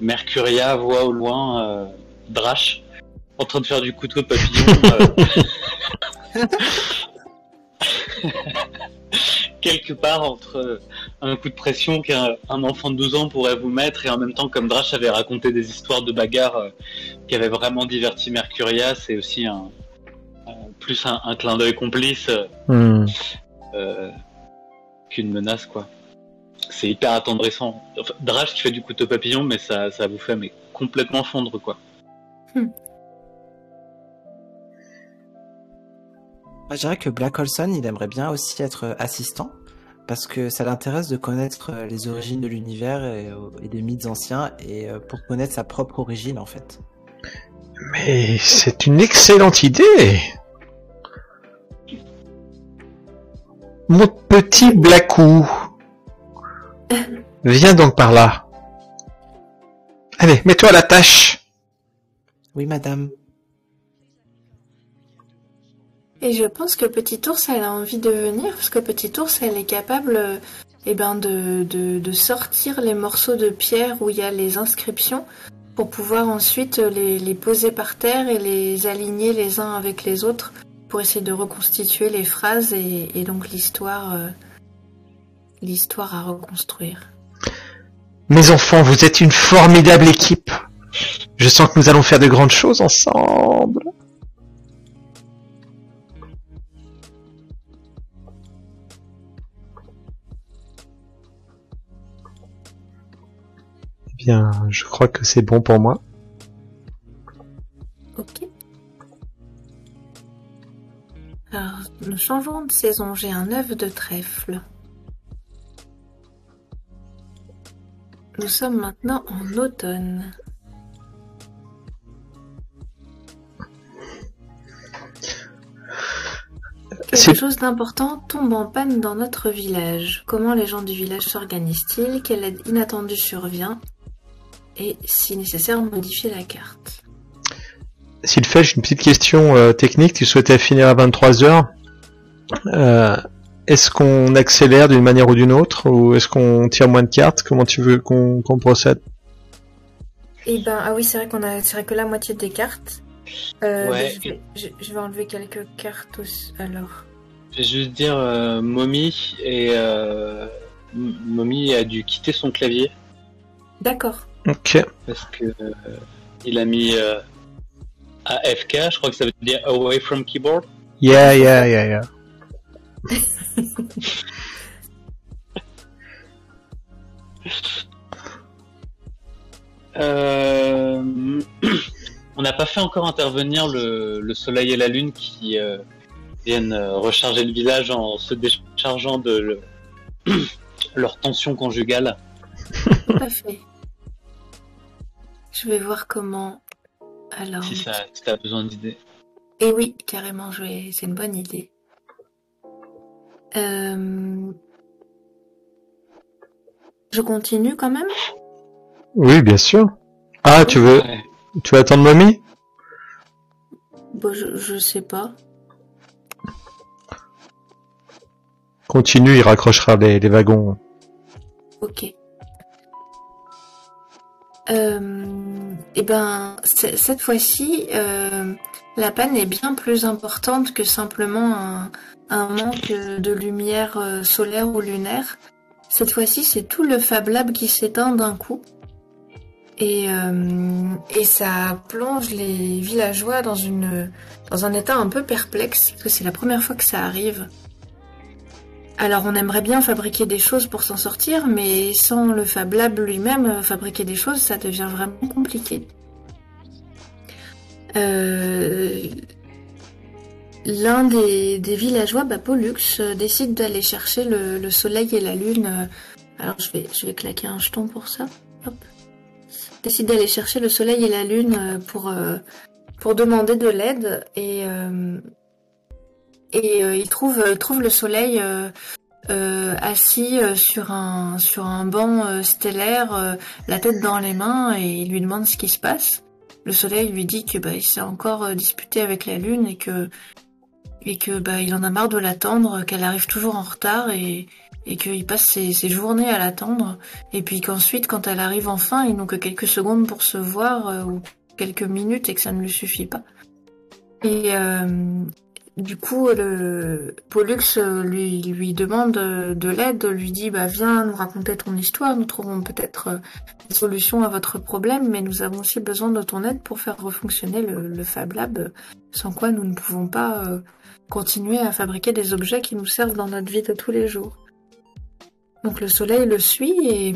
Mercuria voit au loin euh, Drash en train de faire du couteau papillon. euh, quelque part entre un coup de pression qu'un un enfant de 12 ans pourrait vous mettre et en même temps comme Drash avait raconté des histoires de bagarre euh, qui avaient vraiment diverti Mercuria, c'est aussi un, euh, plus un, un clin d'œil complice euh, Hmm. euh, qu'une menace quoi. C'est hyper attendrissant. Enfin, Drash qui fait du couteau papillon, mais ça, ça vous fait mais complètement fondre quoi. Moi, je dirais que Black Olson, il aimerait bien aussi être euh, assistant, parce que ça l'intéresse de connaître euh, les origines de l'univers et, euh, et des mythes anciens, et pour connaître sa propre origine, en fait. Mais c'est une excellente idée. Mon petit Blackou. Viens donc par là. Allez, mets-toi à la tâche. Oui, madame. Et je pense que Petit Ours, elle a envie de venir, parce que Petit Ours, elle est capable euh, eh ben, de, sortir les morceaux de pierre où il y a les inscriptions, pour pouvoir ensuite les, poser par terre et les aligner les uns avec les autres, pour essayer de reconstituer les phrases et, et donc l'histoire euh, l'histoire à reconstruire. Mes enfants, vous êtes une formidable équipe. Je sens que nous allons faire de grandes choses ensemble. Bien, je crois que c'est bon pour moi. Ok. Alors, nous changeons de saison. J'ai un œuf de trèfle. Nous sommes maintenant en automne. Quelque chose d'important tombe en panne dans notre village. Comment les gens du village s'organisent-ils? Quelle aide inattendue survient Et si nécessaire, modifier la carte. S'il fait, j'ai une petite question euh, technique. Tu souhaitais finir à 23h. Euh, est-ce qu'on accélère d'une manière ou d'une autre Ou est-ce qu'on tire moins de cartes? Comment tu veux qu'on qu'on procède? Eh ben, ah oui, c'est vrai qu'on a tiré que la moitié des cartes. Euh, Ouais. je, vais, je- je vais enlever quelques cartes aussi. Alors, Je vais juste dire, euh, Mommy et euh, Mommy a dû quitter son clavier d'accord. Ok. parce que euh, il a mis euh, AFK, je crois que ça veut dire Away from Keyboard. Yeah, yeah, yeah, yeah. Euh, on n'a pas fait encore intervenir le, le soleil et la lune qui euh, viennent euh, recharger le village en se déchargeant de le- leur tension conjugale. Tout à fait. Je vais voir comment. Alors. Si ça, si t'as besoin d'idées. Et oui, carrément, je vais... c'est une bonne idée. Euh, Je continue quand même? Oui, bien sûr. Ah, tu veux, Ouais. tu veux attendre mamie? Bon, je, je sais pas. Continue, il raccrochera les, les wagons. Ok. Euh, et ben, c- cette fois-ci, euh, la panne est bien plus importante que simplement un, un manque de lumière euh, solaire ou lunaire. Cette fois-ci, c'est tout le Fab Lab qui s'éteint d'un coup. Et, euh, et ça plonge les villageois dans, une, dans un état un peu perplexe, parce que c'est la première fois que ça arrive. Alors on aimerait bien fabriquer des choses pour s'en sortir, mais sans le Fab Lab lui-même, euh, fabriquer des choses, ça devient vraiment compliqué. Euh, L'un des, des villageois, bah, Pollux, euh, décide d'aller chercher le, le soleil et la lune. Alors je vais, je vais claquer un jeton pour ça. Hop. Décide d'aller chercher le soleil et la lune pour, pour demander de l'aide. Et, et euh, il, trouve, il trouve le soleil euh, euh, assis euh, sur, un, sur un banc euh, stellaire, euh, la tête dans les mains, et il lui demande ce qui se passe. Le soleil lui dit que bah, il s'est encore euh, disputé avec la lune et que et que bah il en a marre de l'attendre, qu'elle arrive toujours en retard et et qu'il passe ses, ses journées à l'attendre et puis qu'ensuite quand elle arrive enfin ils n'ont que quelques secondes pour se voir euh, ou quelques minutes et que ça ne lui suffit pas. Et euh, du coup le Pollux euh, lui demande euh, de l'aide, lui dit bah viens nous raconter ton histoire, nous trouvons peut-être euh, des solutions à votre problème, mais nous avons aussi besoin de ton aide pour faire refonctionner le, le Fab Lab, euh, sans quoi nous ne pouvons pas euh, continuer à fabriquer des objets qui nous servent dans notre vie de tous les jours. Donc le soleil le suit et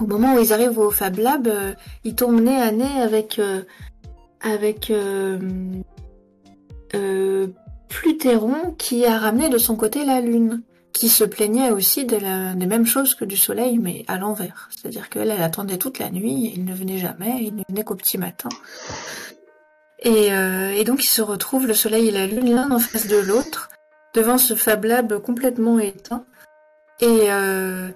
au moment où ils arrivent au Fab Lab, euh, ils tombent nez à nez avec euh, avec euh, euh, Plutéron qui a ramené de son côté la Lune, qui se plaignait aussi des mêmes choses que du Soleil, mais à l'envers. C'est-à-dire qu'elle, elle attendait toute la nuit, il ne venait jamais, il ne venait qu'au petit matin. Et, euh, donc ils se retrouvent, le Soleil et la Lune, l'un en face de l'autre, devant ce Fab Lab complètement éteint. Et euh,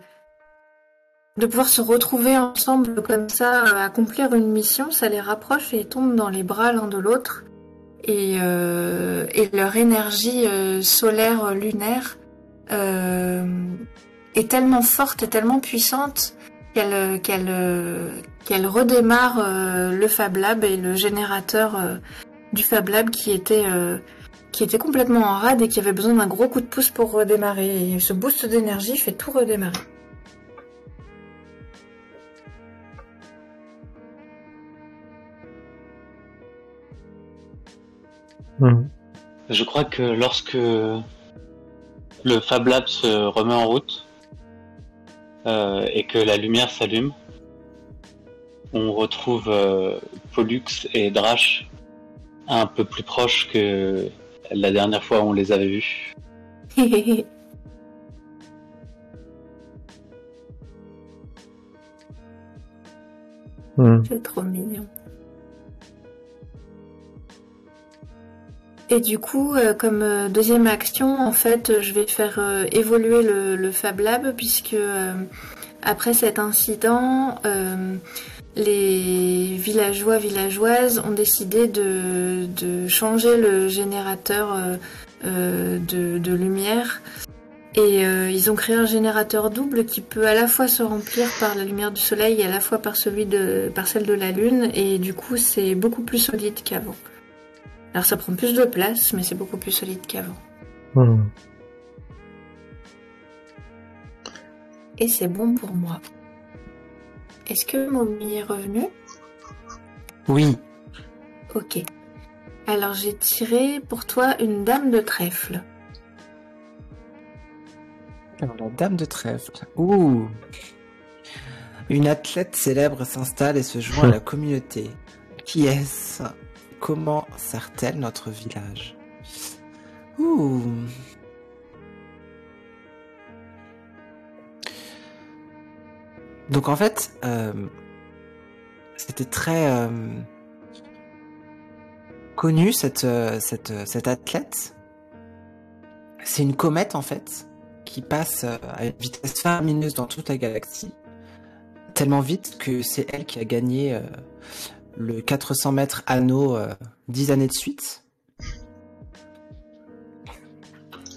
de pouvoir se retrouver ensemble comme ça, accomplir une mission, ça les rapproche et ils tombent dans les bras l'un de l'autre. Et, euh, et leur énergie euh, solaire euh, lunaire euh, est tellement forte tellement puissante qu'elle qu'elle redémarre le Fab Lab et le générateur du Fab Lab qui était qui était complètement en rade et qui avait besoin d'un gros coup de pouce pour redémarrer. Et ce boost d'énergie fait tout redémarrer. Hmm. Je crois que lorsque le Fab Lab se remet en route euh, et que la lumière s'allume, on retrouve euh, Pollux et Drash un peu plus proches que la dernière fois où on les avait vus. Hmm. C'est trop mignon. Et du coup, euh, comme euh, deuxième action, en fait, euh, je vais faire évoluer le, le Fab Lab puisque après cet incident, les villageois villageoises ont décidé de, changer le générateur de, de lumière et ils ont créé un générateur double qui peut à la fois se remplir par la lumière du soleil et à la fois par celui de par celle de la lune et du coup c'est beaucoup plus solide qu'avant. Alors ça prend plus de place mais c'est beaucoup plus solide qu'avant. Et c'est bon pour moi. Est-ce que Mommy est revenu Oui. Ok. Alors j'ai tiré pour toi une dame de trèfle. Alors, la dame de trèfle. Ouh. Une athlète célèbre s'installe et se joint à la communauté. Qui est-ce? Comment sert-elle notre village? Ouh. Donc en fait, euh, c'était très euh, connu cette, euh, cette, athlète. C'est une comète en fait qui passe à une vitesse faramineuse dans toute la galaxie, tellement vite que c'est elle qui a gagné le 400 mètres anneau euh, 10 années de suite.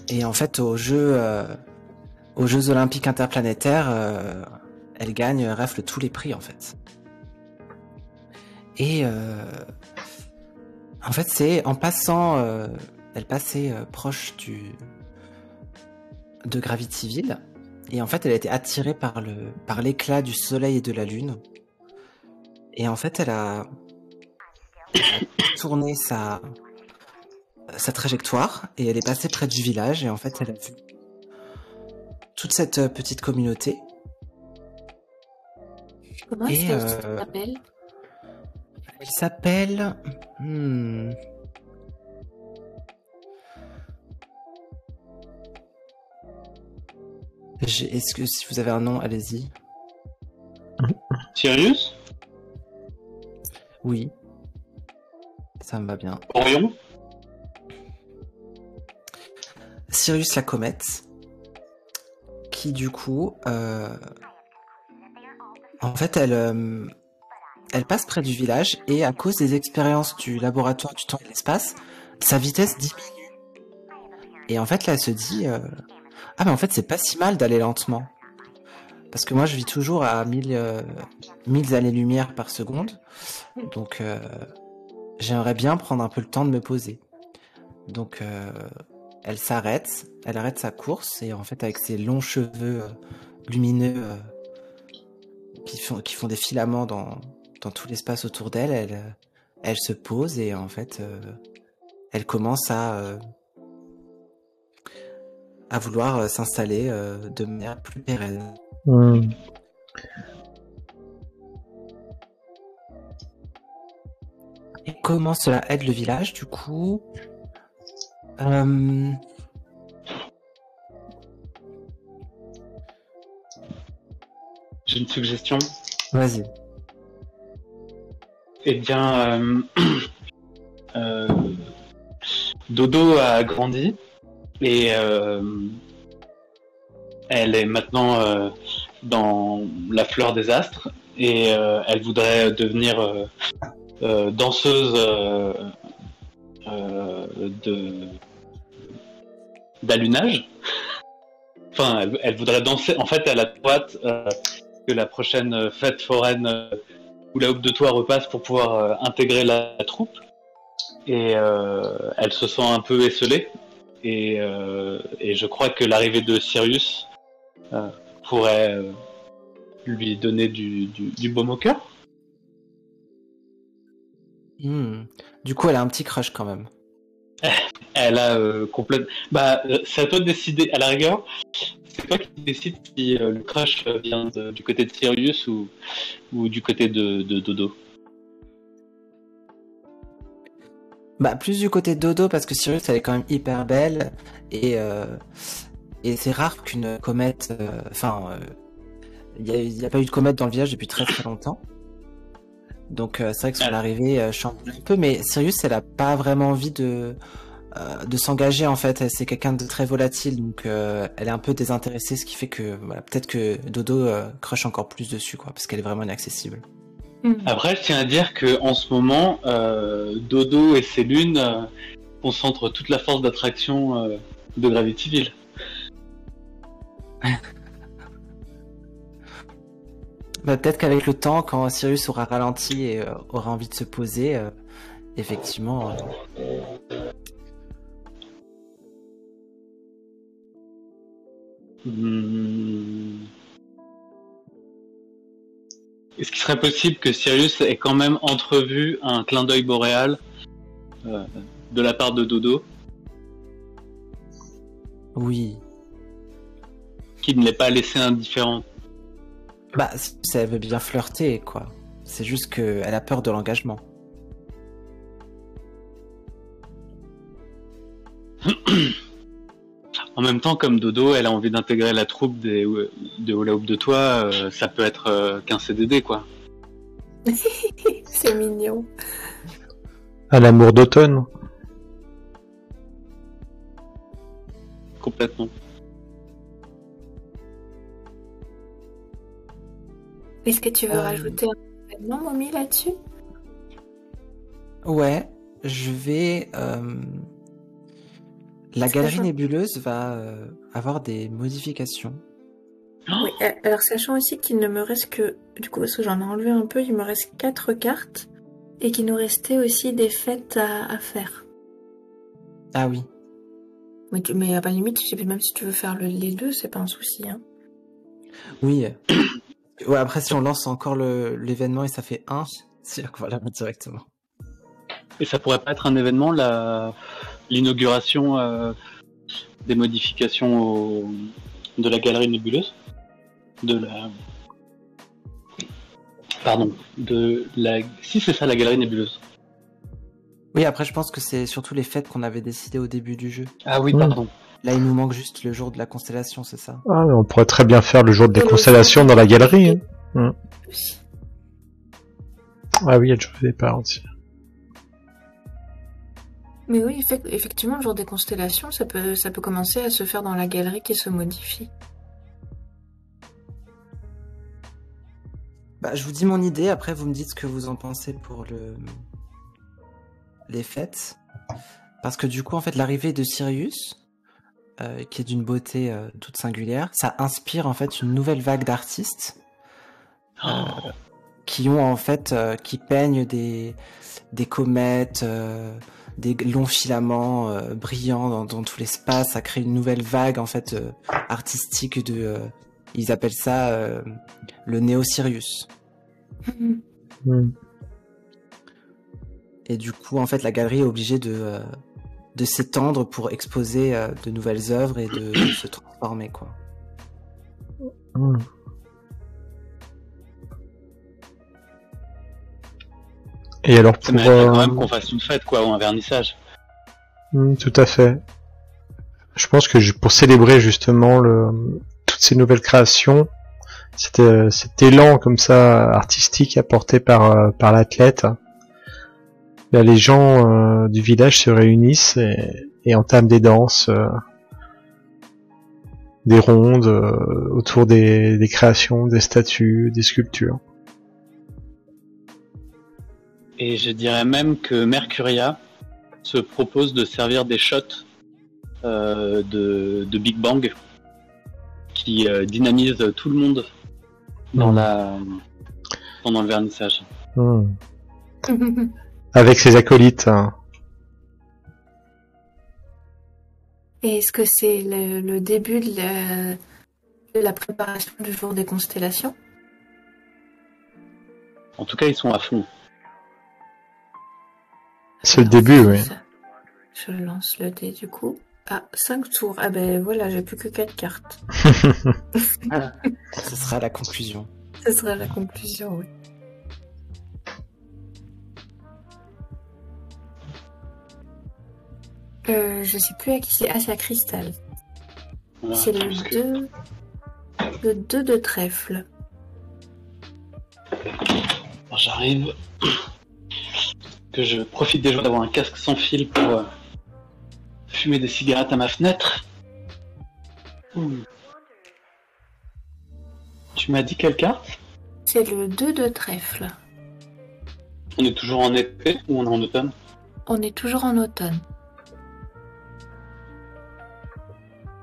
Et en fait, aux Jeux, euh, aux Jeux Olympiques interplanétaires, euh, elle gagne, euh, rafle tous les prix en fait. Et euh, en fait, c'est en passant, euh, elle passait euh, proche du de Gravityville, et en fait, elle a été attirée par le par l'éclat du soleil et de la lune. Et en fait, elle a, tourné sa sa trajectoire et elle est passée près du village et en fait, elle a vu toute cette euh, petite communauté Comment est-ce qu'elle euh, s'appelle? Elle s'appelle. Hmm. Est-ce que si vous avez un nom, allez-y. Sirius? Oui. Ça me va bien. Orion Sirius la comète. Qui du coup. euh, En fait, elle. euh, Elle passe près du village et à cause des expériences du laboratoire du temps et de l'espace, sa vitesse diminue. Et en fait, là, elle se dit euh, Ah, mais en fait, c'est pas si mal d'aller lentement. Parce que moi, je vis toujours à 1000, euh, 1000 années-lumière par seconde. Donc, euh, j'aimerais bien prendre un peu le temps de me poser. Donc, euh, elle s'arrête, elle arrête sa course et en fait, avec ses longs cheveux euh, lumineux qui, font, des filaments dans, tout l'espace autour d'elle, elle, se pose et en fait, elle commence à, vouloir s'installer de manière plus pérenne. Hmm. Et comment cela aide le village, du coup Euh, J'ai une suggestion. Vas-y. Eh bien, euh, euh, Dodo a grandi et euh, elle est maintenant euh, dans la fleur des astres et euh, elle voudrait devenir euh, danseuse de d'allunage. Enfin, elle, voudrait danser. En fait, elle a hâte que la prochaine fête foraine où la houppe de toit repasse pour pouvoir intégrer la, troupe. Et elle se sent un peu esselée. Et, je crois que l'arrivée de Sirius pourrait euh, lui donner du, du, du baume au cœur. Hmm. Du coup, elle a un petit crush quand même. Elle a euh, complètement. Bah, euh, c'est à toi de décider. À la rigueur, c'est toi qui décides si euh, le crush euh, vient de- du côté de Sirius ou, ou du côté de, de Dodo. Bah, plus du côté de Dodo parce que Sirius elle est quand même hyper belle et euh, et c'est rare qu'une comète, euh, enfin, euh, il y, a, il y a pas eu de comète dans le village depuis très très longtemps. Donc euh, c'est vrai que son Ah. arrivée euh, chamboule un peu, mais Sirius elle a pas vraiment envie de euh, de s'engager en fait. C'est quelqu'un de très volatile, donc euh, elle est un peu désintéressée, ce qui fait que voilà, peut-être que Dodo euh, crush encore plus dessus quoi, parce qu'elle est vraiment inaccessible. Hmm. Après, je tiens à dire que en ce moment, euh, Dodo et ses lunes euh, concentrent toute la force d'attraction euh, de Gravityville. Bah, peut-être qu'avec le temps, quand Sirius aura ralenti et euh, aura envie de se poser, euh, effectivement. euh, Hmm. Est-ce qu'il serait possible que Sirius ait quand même entrevu un clin d'œil boréal de la part de Dodo, oui qui ne l'ait pas laissé indifférent. Bah, si elle veut bien flirter, quoi. C'est juste qu'elle a peur de l'engagement. en même temps, comme Dodo, elle a envie d'intégrer la troupe des, de Hula Hoop de toi, euh, ça peut être euh, qu'un CDD, quoi. C'est mignon. À l'amour d'automne. Complètement. Est-ce que tu veux Euh. rajouter un événement, Mommy, là-dessus? Ouais, je vais. euh, La galerie nébuleuse va euh, avoir des modifications. Oui, euh, alors sachant aussi qu'il ne me reste que, du coup, parce que j'en ai enlevé un peu, il me reste quatre cartes et qu'il nous restait aussi des fêtes à, à faire. Ah oui. Mais, tu- mais à la limite, je sais pas, même si tu veux faire le- les deux, c'est pas un souci. Hein. Oui. Ouais, après, si on lance encore le- l'événement et ça fait 1, c'est-à-dire qu'on va la mettre directement. Et ça pourrait pas être un événement, la l'inauguration euh, des modifications au- de la galerie nébuleuse? De la. Pardon. De la. Si c'est ça, la galerie nébuleuse. Oui, après, je pense que c'est surtout les fêtes qu'on avait décidé au début du jeu. Ah oui, pardon. Là, il nous manque juste le jour de la constellation, c'est ça? Ah, mais on pourrait très bien faire le jour des constellations dans la galerie. hein. Ah oui, il y a le jour de départ aussi. Mais oui, effec- effectivement, le jour des constellations, ça peut, ça peut commencer à se faire dans la galerie qui se modifie. Bah, je vous dis mon idée, après vous me dites ce que vous en pensez pour le... les fêtes. Parce que du coup, en fait, l'arrivée de Sirius, euh, qui est d'une beauté euh, toute singulière, ça inspire en fait une nouvelle vague d'artistes Oh. qui ont en fait, euh, qui peignent des, des comètes, euh, des longs filaments euh, brillants dans, dans tout l'espace. Ça crée une nouvelle vague en fait euh, artistique de, euh, ils appellent ça euh, le Néo-Sirius. Hmm. Et du coup, en fait, la galerie est obligée de, euh, de s'étendre pour exposer euh, de nouvelles œuvres et de, de se transformer, quoi. Hmm. Et alors Ça pour... mériterait quand euh, même qu'on fasse une fête, quoi, ou un vernissage. Hmm, tout à fait. Je pense que pour célébrer justement le, toutes ces nouvelles créations, cet, euh, cet élan comme ça artistique apporté par, euh, par l'athlète, là, les gens euh, du village se réunissent et, et entament des danses, euh, des rondes euh, autour des, des créations, des statues, des sculptures. Et je dirais même que Mercuria se propose de servir des shots euh, de, de Big Bang qui euh, dynamisent tout le monde dans la pendant le vernissage. Hmm. Avec ses acolytes. Et est-ce que c'est le, le début de la, de la préparation du jour des constellations? En tout cas, ils sont à fond. C'est le début, oui. Je lance le dé du coup. Ah, 5 tours. Ah ben voilà, j'ai plus que 4 cartes. Ce sera la conclusion. Ce sera la conclusion, oui. Euh, je sais plus à qui c'est. Ah, c'est à Cristal. C'est le 2. Le 2 de trèfle. J'arrive. Que je profite déjà d'avoir un casque sans fil pour euh, fumer des cigarettes à ma fenêtre. Tu m'as dit quelle carte? C'est le 2 de trèfle. On est toujours en été ou on est en automne? On est toujours en automne.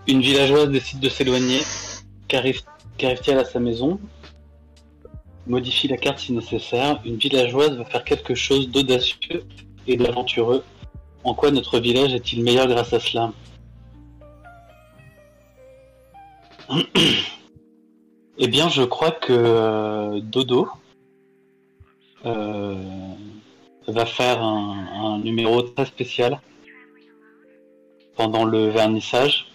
Une villageoise décide de s'éloigner. Qu'arrive- Qu'arrive-t-elle à sa maison Modifie la carte si nécessaire. Une villageoise va faire quelque chose d'audacieux et d'aventureux. En quoi notre village est-il meilleur grâce à cela? Eh bien, je crois que euh, Dodo euh, va faire un numéro très spécial pendant le vernissage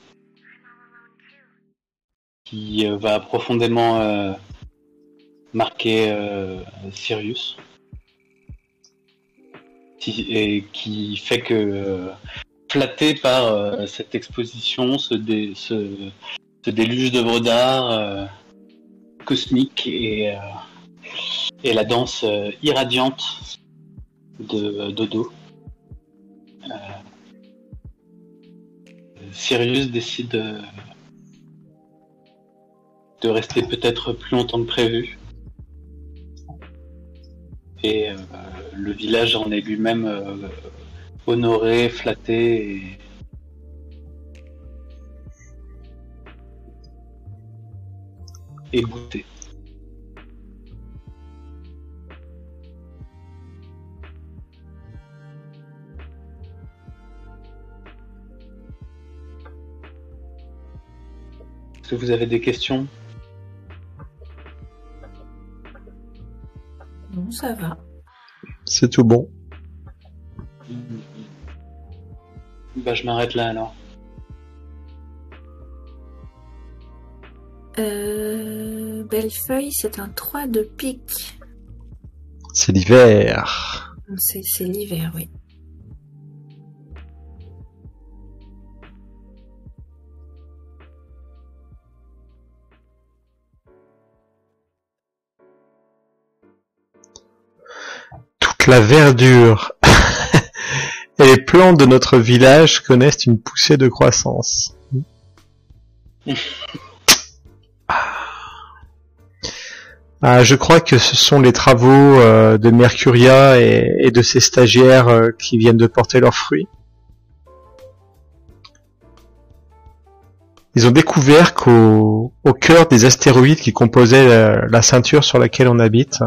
qui euh, va profondément euh, marquer euh, Sirius et qui fait que flatté par cette exposition, ce, dé- ce, déluge d'œuvres d'art cosmique et, et la danse irradiante de Dodo. Sirius décide de rester peut-être plus longtemps que prévu. Et euh, le village en est lui-même euh, honoré, flatté et... et goûté. Est-ce que vous avez des questions? Non, ça va. C'est tout bon. Bah je m'arrête là alors. Euh, Bellefeuille, c'est un 3 de pique. C'est l'hiver. C'est c'est l'hiver, oui. La verdure et les plantes de notre village connaissent une poussée de croissance. Ah, je crois que ce sont les travaux euh, de Mercuria et, et de ses stagiaires euh, qui viennent de porter leurs fruits. Ils ont découvert qu'au au cœur des astéroïdes qui composaient la, la ceinture sur laquelle on habite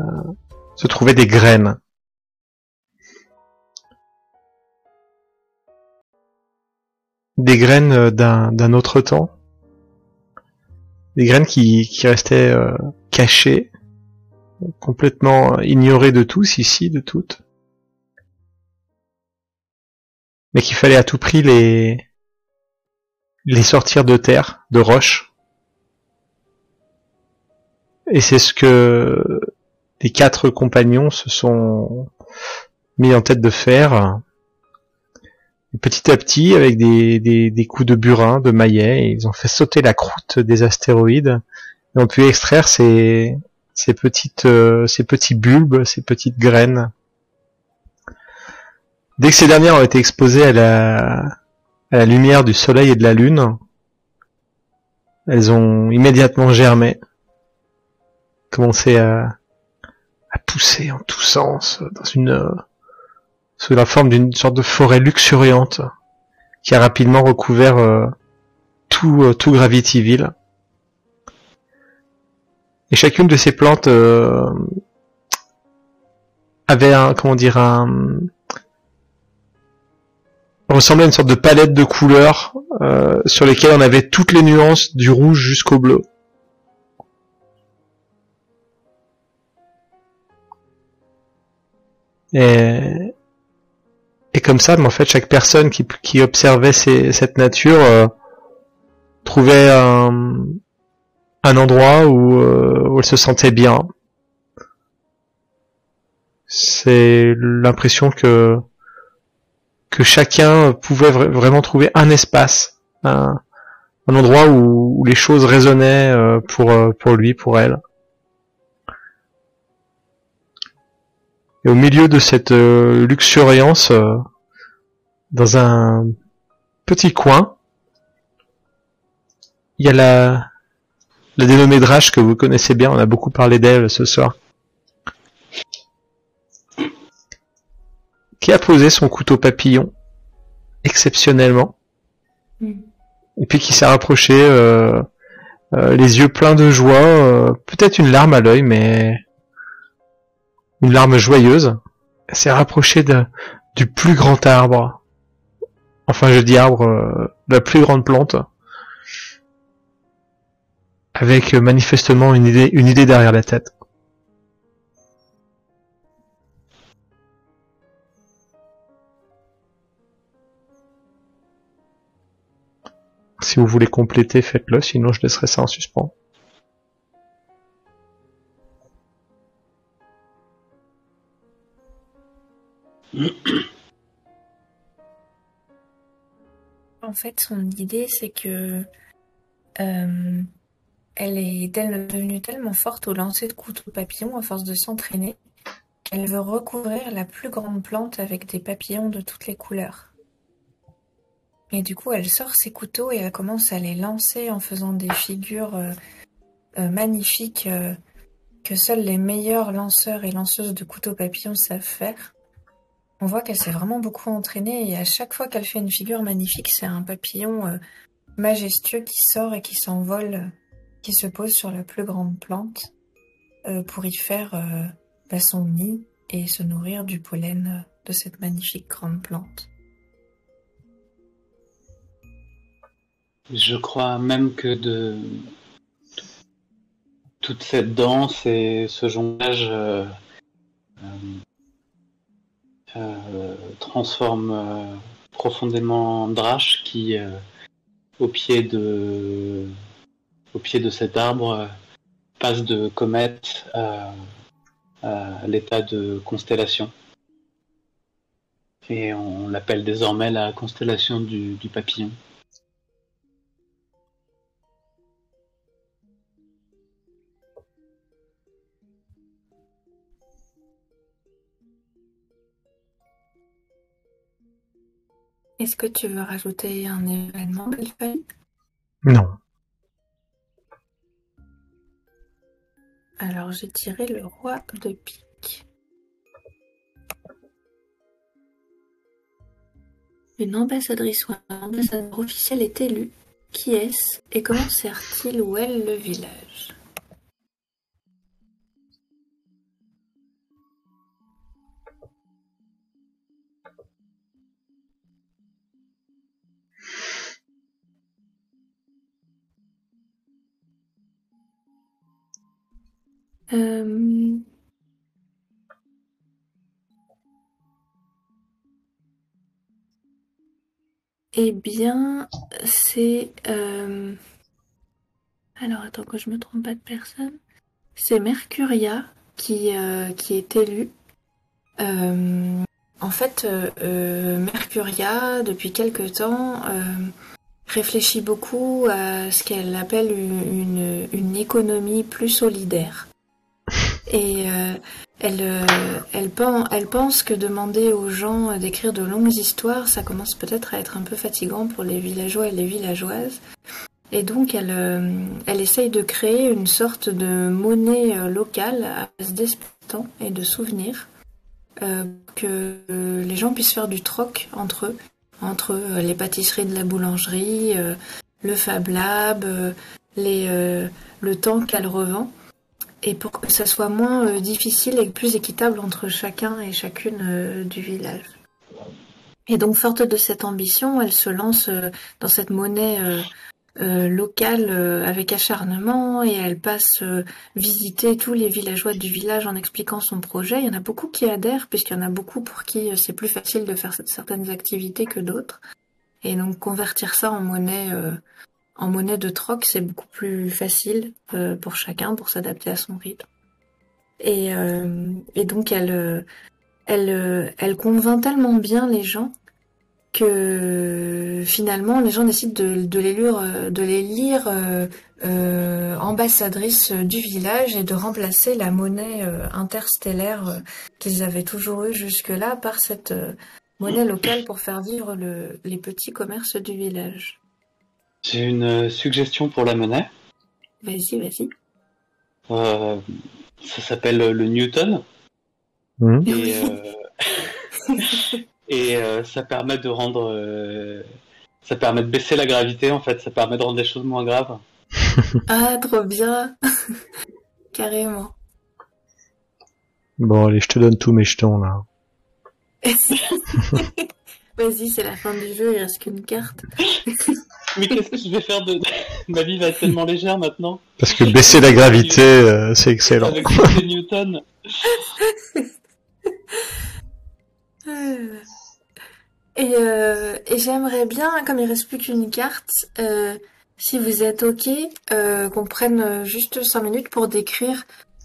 euh, se trouvaient des graines. Des graines euh, d'un d'un autre temps des graines qui, qui restaient euh, cachées, complètement ignorées de tous ici, de toutes, mais qu'il fallait à tout prix les les sortir de terre, de roche. Et c'est ce que les quatre compagnons se sont mis en tête de. Et petit à petit, avec des coups de burin, de maillet, ils ont fait sauter la croûte des astéroïdes et ont pu extraire ces, ces petites, euh, ces petits bulbes, ces petites graines. Dès que ces dernières ont été exposées à la, à la lumière du soleil et de la lune, elles ont immédiatement germé, commencé à, à pousser en tous sens dans une, euh, sous la forme d'une sorte de forêt luxuriante qui a rapidement recouvert euh, tout, euh, tout Gravityville. Et chacune de ces plantes euh, avait un, comment dire, un, ressemblait à une sorte de palette de couleurs euh, sur lesquelles on avait toutes les nuances du rouge jusqu'au bleu. Et, comme ça, mais en fait, chaque personne qui, observait cette nature euh, trouvait un, endroit où, euh, où elle se sentait bien. C'est l'impression que que chacun pouvait vra- vraiment trouver un espace, un, un endroit où, où les choses résonnaient euh, pour euh, pour lui, pour elle. Et au milieu de cette euh, luxuriance, euh, dans un petit coin, il y a la, la dénommée Drache que vous connaissez bien, on a beaucoup parlé d'elle ce soir. Qui a posé son couteau papillon, exceptionnellement, Mm. et puis qui s'est rapproché, euh, euh, les yeux pleins de joie, euh, peut-être une larme à l'œil, mais une larme joyeuse, s'est rapprochée de, du plus grand arbre, enfin je dis arbre, euh, la plus grande plante, avec euh, manifestement une idée, une idée derrière la tête. Si vous voulez compléter, faites-le, sinon je laisserai ça en suspens. En fait, son idée, c'est que euh, elle est devenue tellement forte au lancer de couteau papillon à force de s'entraîner qu'elle veut recouvrir la plus grande plante avec des papillons de toutes les couleurs. Et du coup, elle sort ses couteaux et elle commence à les lancer en faisant des figures euh, euh, magnifiques que seuls les meilleurs lanceurs et lanceuses de couteaux papillons savent faire. On voit qu'elle s'est vraiment beaucoup entraînée et à chaque fois qu'elle fait une figure magnifique, c'est un papillon euh, majestueux qui sort et qui s'envole, euh, qui se pose sur la plus grande plante euh, pour y faire bah, son nid et se nourrir du pollen de cette magnifique grande plante. Je crois même que de toute cette danse et ce jonglage transforme euh, profondément Drash qui, euh, au pied de cet arbre, euh, passe de comète à, l'état de constellation. Et on l'appelle désormais la constellation du papillon. Est-ce que tu veux rajouter un événement, Bellefeuille Non. Alors j'ai tiré le roi de pique. Une ambassadrice ou un ambassadeur officiel est élu. Qui est-ce? Et comment sert-il ou elle le village? Euh, Eh bien, c'est... euh, Alors, attends que je me trompe pas de personne. C'est Mercuria qui, euh, est élue. En fait, Mercuria, depuis quelque temps, réfléchit beaucoup à ce qu'elle appelle une économie plus solidaire. Et euh, elle, euh, elle, elle pense que demander aux gens d'écrire de longues histoires, ça commence peut-être à être un peu fatigant pour les villageois et les villageoises. Et donc elle, euh, elle essaye de créer une sorte de monnaie locale à base d'espétants et de souvenirs euh, que les gens puissent faire du troc entre eux, entre les pâtisseries de la boulangerie, le Fab Lab, euh, le temps qu'elle revend et pour que ça soit moins euh, difficile et plus équitable entre chacun et chacune euh, du village. Et donc, forte de cette ambition, elle se lance euh, dans cette monnaie locale avec acharnement et elle passe visiter tous les villageois du village en expliquant son projet. Il y en a beaucoup qui adhèrent puisqu'il y en a beaucoup pour qui c'est plus facile de faire certaines activités que d'autres. Et donc, convertir ça en monnaie en monnaie de troc, c'est beaucoup plus facile euh, pour chacun pour s'adapter à son rythme. Et, euh, et donc elle, euh, elle, euh, elle convainc tellement bien les gens que finalement les gens décident de, de les lire, de les lire euh, euh, ambassadrices du village et de remplacer la monnaie interstellaire qu'ils avaient toujours eue jusque-là par cette monnaie locale pour faire vivre le, les petits commerces du village. J'ai une euh, suggestion pour la monnaie. Vas-y, vas-y. Euh, ça s'appelle le Newton Mhm. et, euh, et euh, ça permet de rendre, euh, ça permet de baisser la gravité en fait. Ça permet de rendre les choses moins graves. Ah, trop bien. Carrément. Bon, allez, je te donne tous mes jetons, là. Vas-y, c'est la fin du jeu, il reste qu'une carte. Mais qu'est-ce que je vais faire de ma vie va être tellement légère maintenant Parce que baisser la gravité, euh, c'est excellent. avec Newton. Euh, Et, euh, et j'aimerais bien, comme il reste plus qu'une carte, euh, si vous êtes ok, euh, qu'on prenne juste 5 minutes pour décrire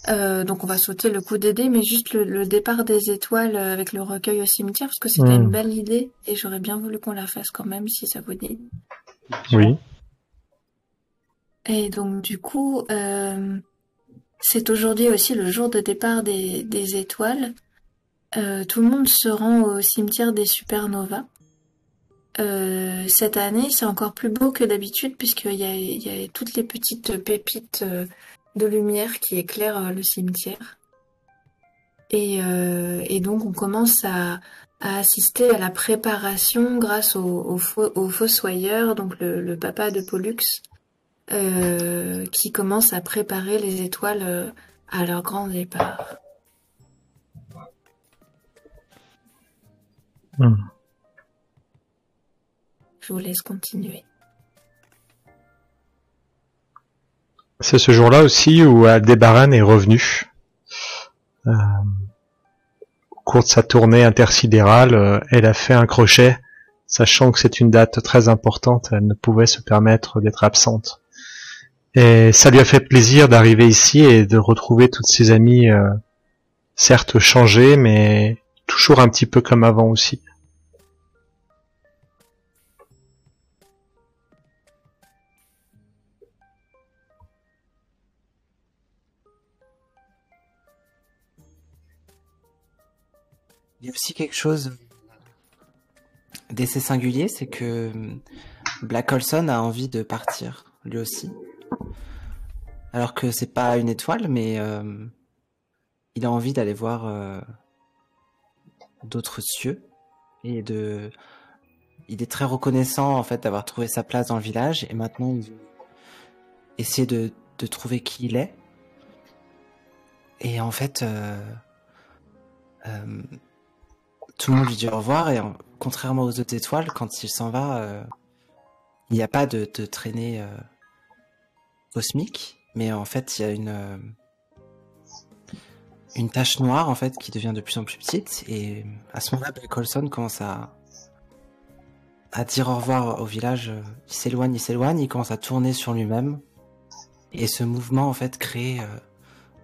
Euh, donc on va sauter le coup des dés, mais juste le, le départ des étoiles avec le recueil au cimetière, parce que c'était Hmm. une belle idée, et j'aurais bien voulu qu'on la fasse quand même, si ça vous dit. Oui. Et donc du coup, euh, c'est aujourd'hui aussi le jour de départ des, des étoiles. Euh, tout le monde se rend au cimetière des supernovas. Euh, cette année, c'est encore plus beau que d'habitude puisqu'il y a, il y a toutes les petites pépites de lumière qui éclairent le cimetière. Et, euh, et donc on commence à, à assister à la préparation grâce au, au, au fossoyeur, donc le, le papa de Pollux, euh, qui commence à préparer les étoiles euh, à leur grand départ. Hmm. Je vous laisse continuer. C'est ce jour-là aussi où Aldebaran est revenu. Euh, cours de sa tournée intersidérale, euh, elle a fait un crochet, sachant que c'est une date très importante, elle ne pouvait se permettre d'être absente. Et ça lui a fait plaisir d'arriver ici et de retrouver toutes ses amies, euh, certes changées, mais toujours un petit peu comme avant aussi. Il y a aussi quelque chose d'assez singulier, c'est que hum, Black Olson a envie de partir, lui aussi. Alors que c'est pas une étoile, mais euh, il a envie d'aller voir euh, d'autres cieux et de. Il est très reconnaissant en fait d'avoir trouvé sa place dans le village et maintenant il veut essayer de, de trouver qui il est. Et en fait, euh, euh, tout le monde lui dit au revoir et en- contrairement aux autres étoiles, quand il s'en va, euh, il n'y a pas de, traînée euh, cosmique, mais en fait il y a une euh, une tache noire en fait qui devient de plus en plus petite et à ce moment-là, Black Olson commence à à dire au revoir au village. Il s'éloigne, il s'éloigne, il commence à tourner sur lui-même et ce mouvement en fait crée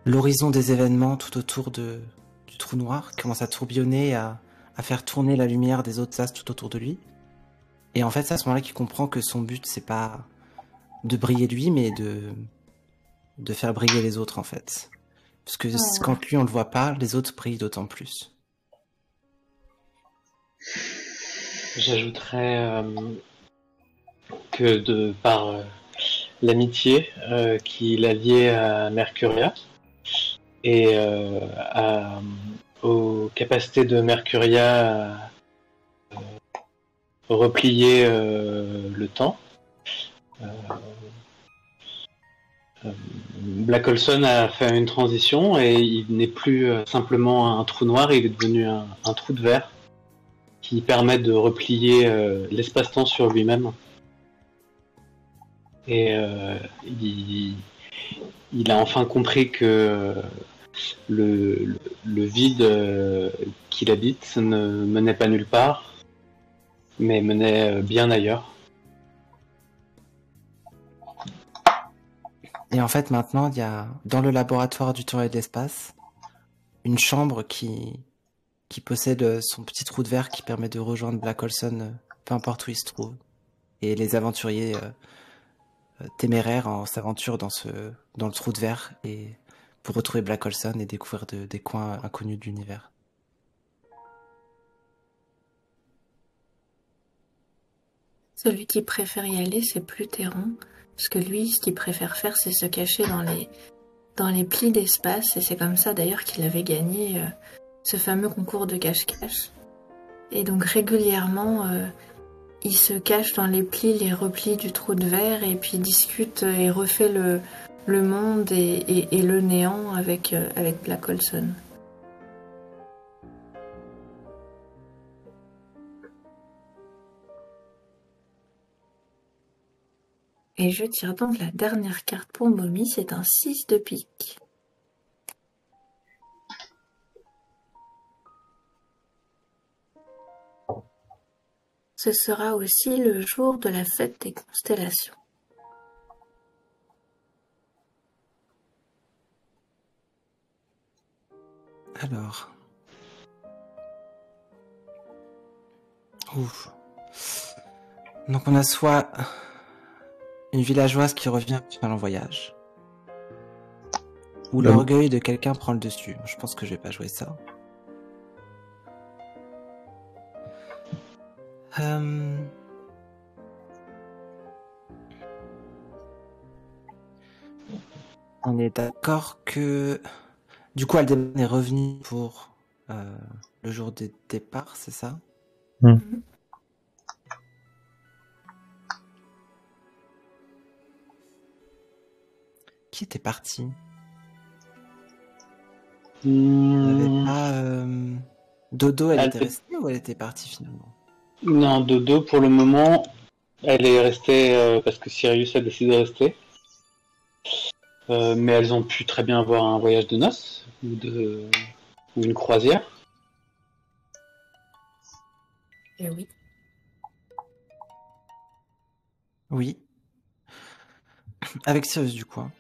l'horizon des événements tout autour de du trou noir, commence à tourbillonner, à à faire tourner la lumière des autres astres tout autour de lui. Et en fait, c'est à ce moment-là qu'il comprend que son but, c'est pas de briller lui, mais de, de faire briller les autres, en fait. Parce que Ouais. quand lui, on le voit pas, les autres brillent d'autant plus. J'ajouterais euh, que de par euh, l'amitié euh, qu'il a liée à Mercuria et euh, à- aux capacités de Mercuria à euh, replier euh, le temps. euh, Black Olson a fait une transition et il n'est plus simplement un trou noir, il est devenu un, trou de verre qui permet de replier l'espace-temps sur lui-même. Et il, a enfin compris que le, vide euh, qu'il habite ne menait pas nulle part, mais menait euh, bien ailleurs. Et en fait, maintenant, il y a, dans le laboratoire du temps et de l'espace, une chambre qui, possède euh, son petit trou de verre qui permet de rejoindre Black Olson, peu importe où il se trouve. Et les aventuriers téméraires en s'aventurent dans ce, dans le trou de verre et pour retrouver Black Olson et découvrir de- des coins inconnus de l'univers. Celui qui préfère y aller, c'est Plutéron, parce que lui, ce qu'il préfère faire, c'est se cacher dans les, dans les plis d'espace, et c'est comme ça d'ailleurs qu'il avait gagné euh, ce fameux concours de cache-cache. Et donc régulièrement, euh, il se cache dans les plis, les replis du trou de verre, et puis discute et refait le, le monde et, le néant avec, euh, avec Black Olson. Et je tire donc la dernière carte pour Mommy, c'est un 6 de pique. Ce sera aussi le jour de la fête des constellations. Alors. Ouf. Donc on a soit une villageoise qui revient pendant le voyage, ou l'orgueil de quelqu'un prend le dessus. Je pense que je vais pas jouer ça. Euh, On est d'accord que du coup Aldebaran est revenu pour euh, le jour des départs, c'est ça? Mhm. Qui était parti? Hmm, pas, euh, Dodo, elle était- restée ou elle était partie finalement? Non, Dodo, pour le moment, elle est restée euh, parce que Sirius a décidé de rester. Euh, mais elles ont pu très bien avoir un voyage de noces ou, de... ou une croisière. Eh oui. Oui. Avec Sirius du coup. hein.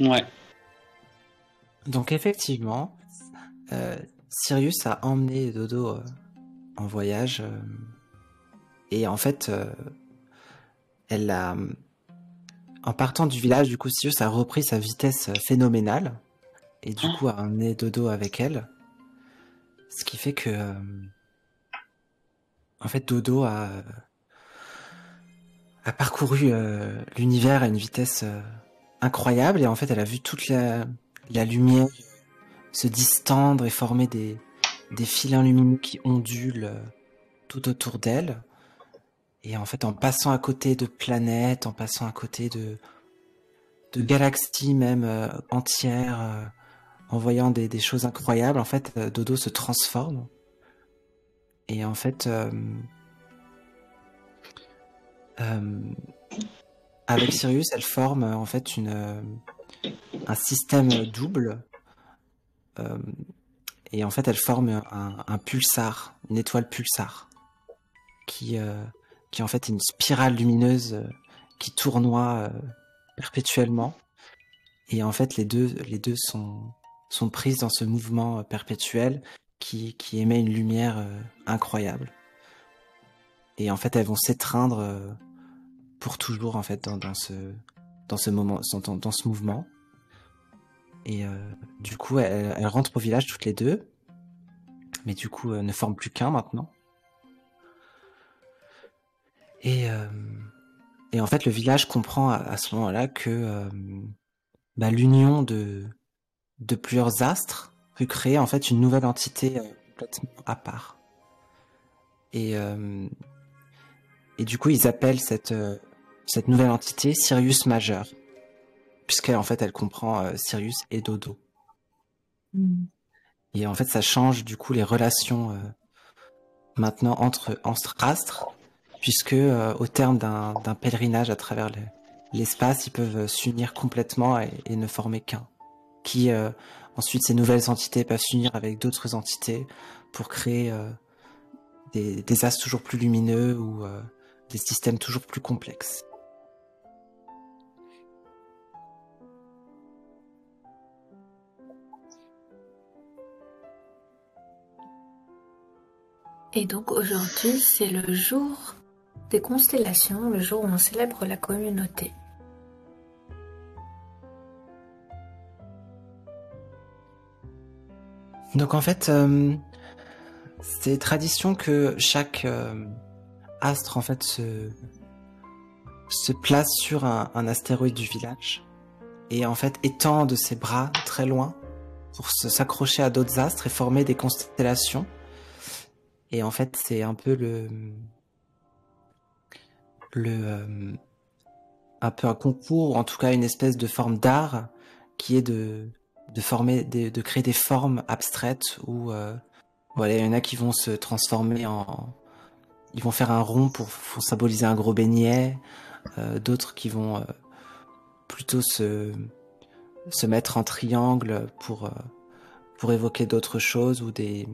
Ouais. Donc effectivement, euh, Sirius a emmené Dodo euh, en voyage euh, et en fait, euh, elle a, en partant du village, du coup, Sirius a repris sa vitesse euh, phénoménale et du Ah. coup a emmené Dodo avec elle, ce qui fait que, euh, en fait, Dodo a a parcouru euh, l'univers à une vitesse euh, incroyable et en fait elle a vu toute la, la lumière se distendre et former des, des filins lumineux qui ondulent euh, tout autour d'elle. Et en fait en passant à côté de planètes, en passant à côté de, de galaxies même euh, entières, euh, en voyant des, choses incroyables, en fait euh, Dodo se transforme. Et en fait... avec Sirius, elle forme en fait une, un système double. Et en fait, elle forme un, un pulsar, une étoile pulsar, qui, qui en fait est une spirale lumineuse euh, qui tournoie euh, perpétuellement. Et en fait, les deux, les deux sont, sont prises dans ce mouvement euh, perpétuel qui, qui émet une lumière incroyable. Et en fait, elles vont s'étreindre pour toujours en fait dans, dans ce dans ce moment dans, dans ce mouvement. Et du coup, elles, elles rentrent au village toutes les deux, mais du coup, euh, ne forment plus qu'un maintenant. Et euh, et en fait, le village comprend à, à ce moment-là que euh, bah, l'union de de plusieurs astres peut créer en fait une nouvelle entité euh, complètement à part. Et euh, et du coup, ils appellent cette, euh, cette nouvelle entité Sirius majeur. Puisqu'en fait, elle comprend Sirius et Dodo. Et en fait, ça change du coup les relations euh, maintenant entre, entre astres. Puisque euh, au terme d'un pèlerinage à travers le- l'espace, ils peuvent euh, s'unir complètement et, ne former qu'un. Qui euh, ensuite, ces nouvelles entités peuvent s'unir avec d'autres entités pour créer des, des toujours plus lumineux ou des systèmes toujours plus complexes. Et donc aujourd'hui, c'est le jour des constellations, le jour où on célèbre la communauté. Donc en fait, euh, c'est tradition que chaque euh, astre en fait se se place sur un, un astéroïde du village et en fait étend de ses bras très loin pour s'accrocher à d'autres astres et former des constellations. Et en fait, c'est un peu le le euh, un peu un concours, ou en tout cas une espèce de forme d'art qui est de de former, des- de créer des formes abstraites où euh, voilà, il y en a qui vont se transformer en, ils vont faire un rond pour, symboliser un gros beignet, euh, d'autres qui vont euh, plutôt se se mettre en triangle pour pour évoquer d'autres choses ou des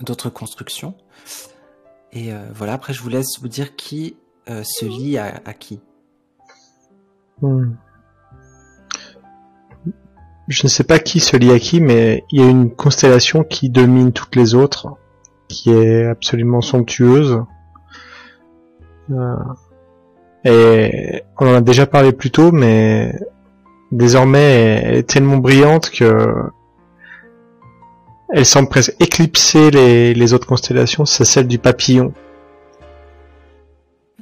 d'autres constructions. Et euh, voilà, après je vous laisse vous dire qui euh, se lie à, à qui. Hmm. je ne sais pas qui se lie à qui, mais il y a une constellation qui domine toutes les autres, qui est absolument somptueuse. Euh, et on en a déjà parlé plus tôt, mais désormais elle est tellement brillante que elle semble presque éclipser les, les autres constellations, c'est celle du papillon.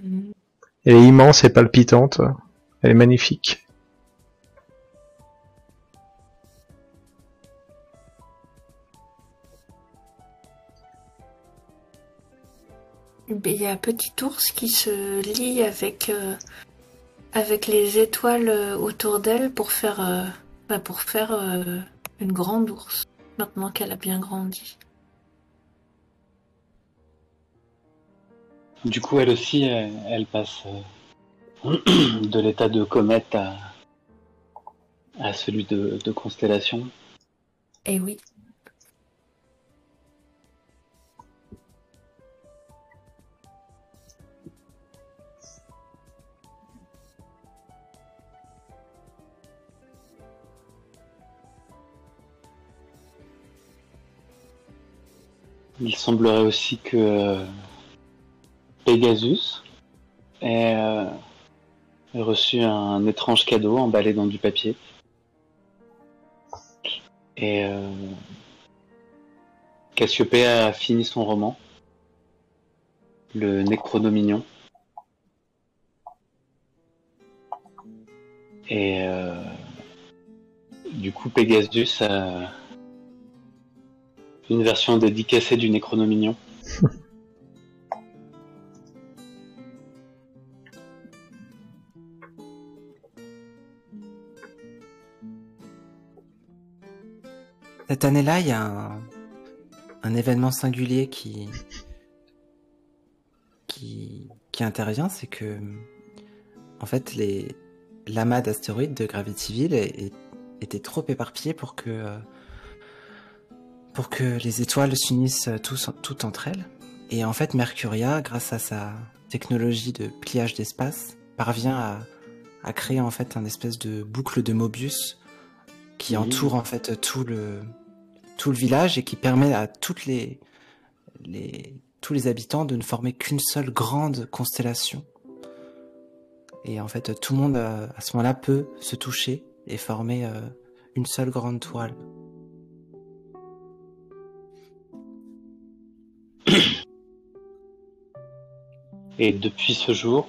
Mhm. Elle est immense et palpitante, elle est magnifique. Il y a Petit Ours qui se lie avec, euh, avec les étoiles euh, autour d'elle pour faire, euh, bah, pour faire euh, une grande ours, maintenant qu'elle a bien grandi. Du coup, elle aussi, elle, elle passe euh, de l'état de comète à, à celui de, de constellation. Et oui. Il semblerait aussi que euh, Pegasus ait, euh, reçu un étrange cadeau emballé dans du papier. Et euh, Cassiopée a fini son roman, le Necronomignon. Et euh, du coup, Pegasus a une version dédicacée du Necronomignon. Cette année-là, il y a un, événement singulier qui, qui, intervient, c'est que, en fait, les l'amas d'astéroïdes de Gravityville est- était trop éparpillé pour que, euh, pour que les étoiles s'unissent tous, toutes entre elles. Et en fait, Mercuria, grâce à sa technologie de pliage d'espace, parvient à, à créer en fait un espèce de boucle de Mobius qui entoure en fait tout le tout le village et qui permet à toutes les, les tous les habitants de ne former qu'une seule grande constellation. Et en fait, tout le monde euh, à ce moment-là peut se toucher et former euh, une seule grande toile. Et depuis ce jour,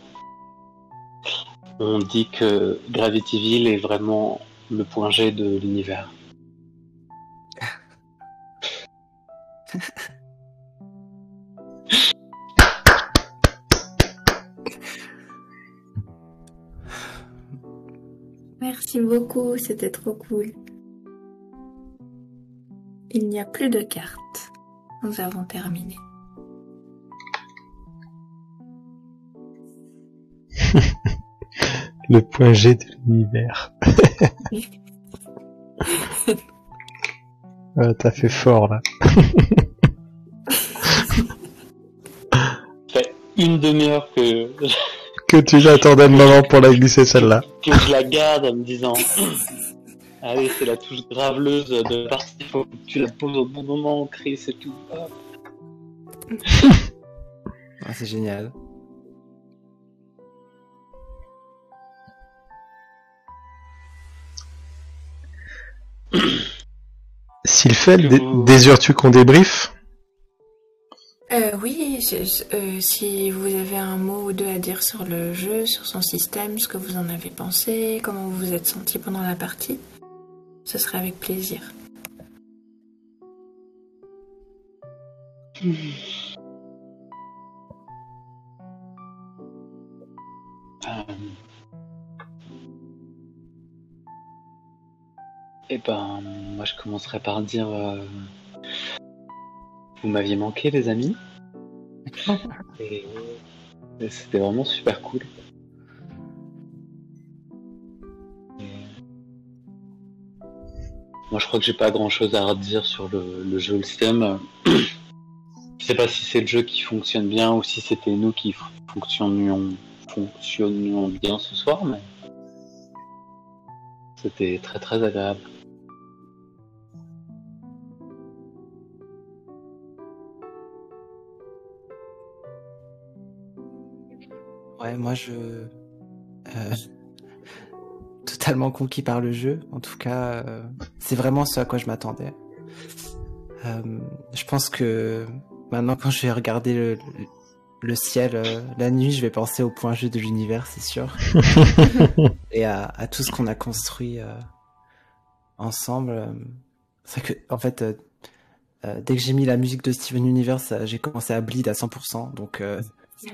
on dit que Gravityville est vraiment le point G de l'univers. Merci beaucoup, c'était trop cool. Il n'y a plus de cartes. Nous avons terminé. Le point G de l'univers. Ah, T'as fait fort là. Ça fait une demi-heure que, Que tu l'attendais le moment pour la glisser celle-là. que je la garde en me disant Allez, c'est la touche graveleuse de partie, faut que tu la poses au bon moment, Chris et tout. Ah, c'est génial. S'il fait, vous- désires-tu qu'on débriefe Euh, oui, euh, si vous avez un mot ou deux à dire sur le jeu, sur son système, ce que vous en avez pensé, comment vous vous êtes senti pendant la partie, ce serait avec plaisir. Euh, Eh ben, moi je commencerai par dire euh, Vous m'aviez manqué, les amis. Et, et c'était vraiment super cool. Et- Moi je crois que j'ai pas grand chose à redire sur le, le jeu, le système. Je sais pas si c'est le jeu qui fonctionne bien ou si c'était nous qui fonctionnions, fonctionnions bien ce soir, mais c'était très très agréable. Ouais, moi je. euh, Totalement conquis par le jeu. En tout cas, euh, c'est vraiment ce à quoi je m'attendais. Euh, je pense que maintenant, quand je vais regarder le, le ciel euh, la nuit, je vais penser au point G de l'univers, c'est sûr. Et à, à tout ce qu'on a construit ensemble. C'est que, en fait, euh, euh, dès que j'ai mis la musique de Steven Universe, j'ai commencé à bleed à 100%. Donc, euh,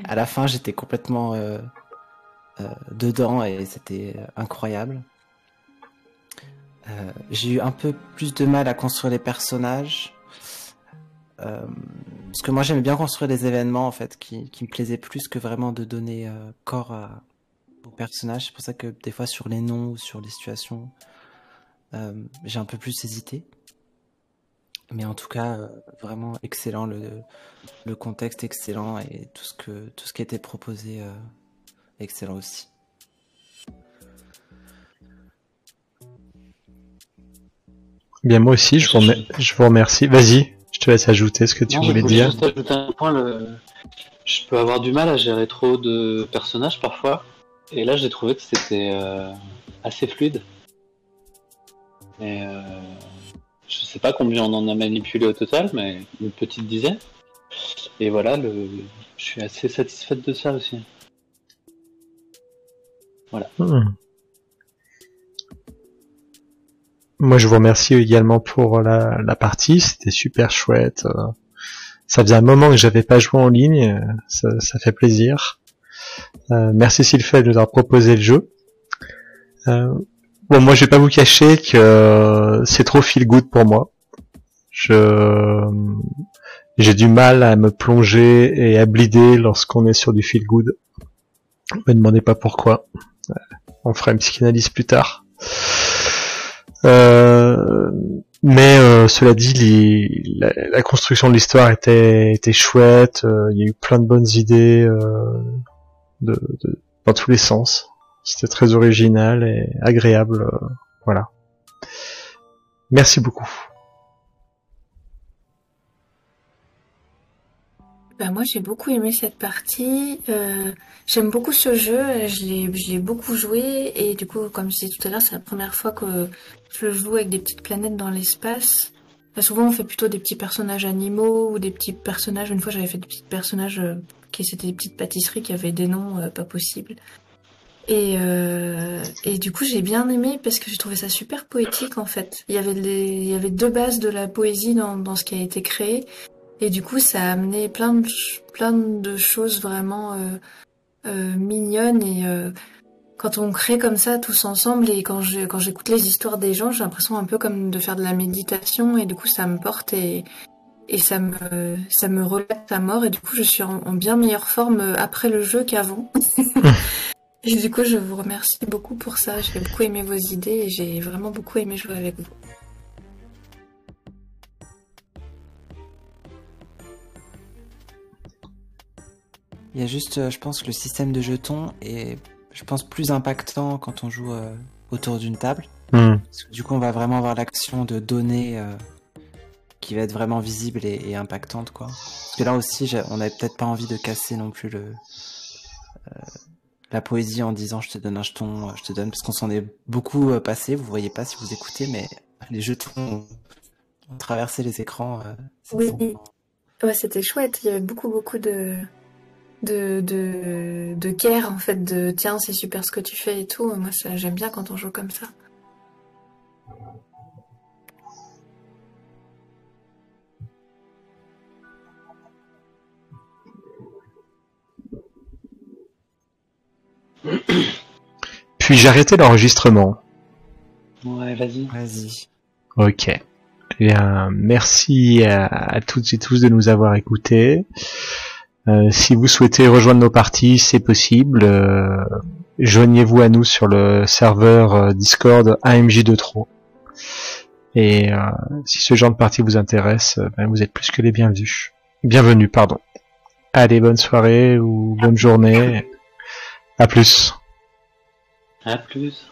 à la fin, j'étais complètement euh, euh, dedans et c'était incroyable. Euh, j'ai eu un peu plus de mal à construire les personnages. Euh, parce que moi j'aimais bien construire des événements en fait qui, me plaisaient plus que vraiment de donner corps aux personnages. C'est pour ça que des fois sur les noms ou sur les situations, j'ai un peu plus hésité. Mais en tout cas, euh, vraiment excellent le, le contexte excellent et tout ce que tout ce qui était proposé euh, excellent aussi. Bien, moi aussi, je vous, remer- je vous remercie. Vas-y, je te laisse ajouter ce que tu Non, je voulais voulais dire. juste ajouter un point. Le... Je peux avoir du mal à gérer trop de personnages parfois. Et là, j'ai trouvé que c'était euh, assez fluide. Et euh, je sais pas combien on en a manipulé au total, mais une petite dizaine. Et voilà, le... je suis assez satisfaite de ça aussi. Hmm. Moi, je vous remercie également pour la, la partie. C'était super chouette. Ça faisait un moment que j'avais pas joué en ligne. Ça, ça fait plaisir. Euh, merci Sylphène de nous avoir proposé le jeu. Euh, bon, moi, je vais pas vous cacher que euh, c'est trop feel good pour moi. Je j'ai du mal à me plonger et à blider lorsqu'on est sur du feel good. Me demandez pas pourquoi. On fera une psychanalyse plus tard. Euh, mais euh, cela dit, la, construction de l'histoire était, était chouette. euh, Il y a eu plein de bonnes idées euh, de, de- dans tous les sens. C'était très original et agréable. euh, voilà. Merci beaucoup. Bah, moi, j'ai beaucoup aimé cette partie. Euh, j'aime beaucoup ce jeu. Je l'ai, beaucoup joué. Et du coup, comme je disais tout à l'heure, c'est la première fois que je joue avec des petites planètes dans l'espace. Bah, souvent, on fait plutôt des petits personnages animaux ou des petits personnages. Une fois, j'avais fait des petits personnages euh, qui c'était des petites pâtisseries qui avaient des noms pas possibles. Et, euh, et du coup, j'ai bien aimé parce que j'ai trouvé ça super poétique en fait. Il y avait, il y avait deux bases de la poésie dans, ce qui a été créé. Et du coup, ça a amené plein de, plein de choses vraiment euh, euh, mignonnes. Et quand on crée comme ça tous ensemble, et quand je, quand j'écoute les histoires des gens, j'ai l'impression un peu comme de faire de la méditation. Et du coup, ça me porte et, et ça me, ça me relaxe à mort. Et du coup, je suis en bien meilleure forme après le jeu qu'avant. et du coup, je vous remercie beaucoup pour ça. J'ai beaucoup aimé vos idées et j'ai vraiment beaucoup aimé jouer avec vous. Il y a juste, euh, je pense que le système de jetons est, je pense, plus impactant quand on joue euh, autour d'une table. Hmm. Parce que du coup, on va vraiment avoir l'action de données euh, qui va être vraiment visible et, et impactante, quoi. Parce que là aussi, on n'avait peut-être pas envie de casser non plus le euh, la poésie en disant je te donne un jeton, euh, je te donne, parce qu'on s'en est beaucoup euh, passé. Vous voyez pas si vous écoutez, mais les jetons ont, traversé les écrans. euh, Oui. Ouais, c'était chouette. Il y avait beaucoup, beaucoup de, de, de, de care, en fait, de tiens, c'est super ce que tu fais et tout. Moi, ça, j'aime bien quand on joue comme ça. Puis j'ai arrêté l'enregistrement. Ouais, vas-y. Vas-y. Ok. Eh bien, merci à, à toutes et tous de nous avoir écoutés. Euh, si vous souhaitez rejoindre nos parties, c'est possible. Euh, Joignez-vous à nous sur le serveur euh, Discord AMJ2Tro. Et euh, si ce genre de partie vous intéresse, ben, vous êtes plus que les bienvenus. Bienvenue, pardon. Allez, bonne soirée ou bonne journée. À plus. À plus.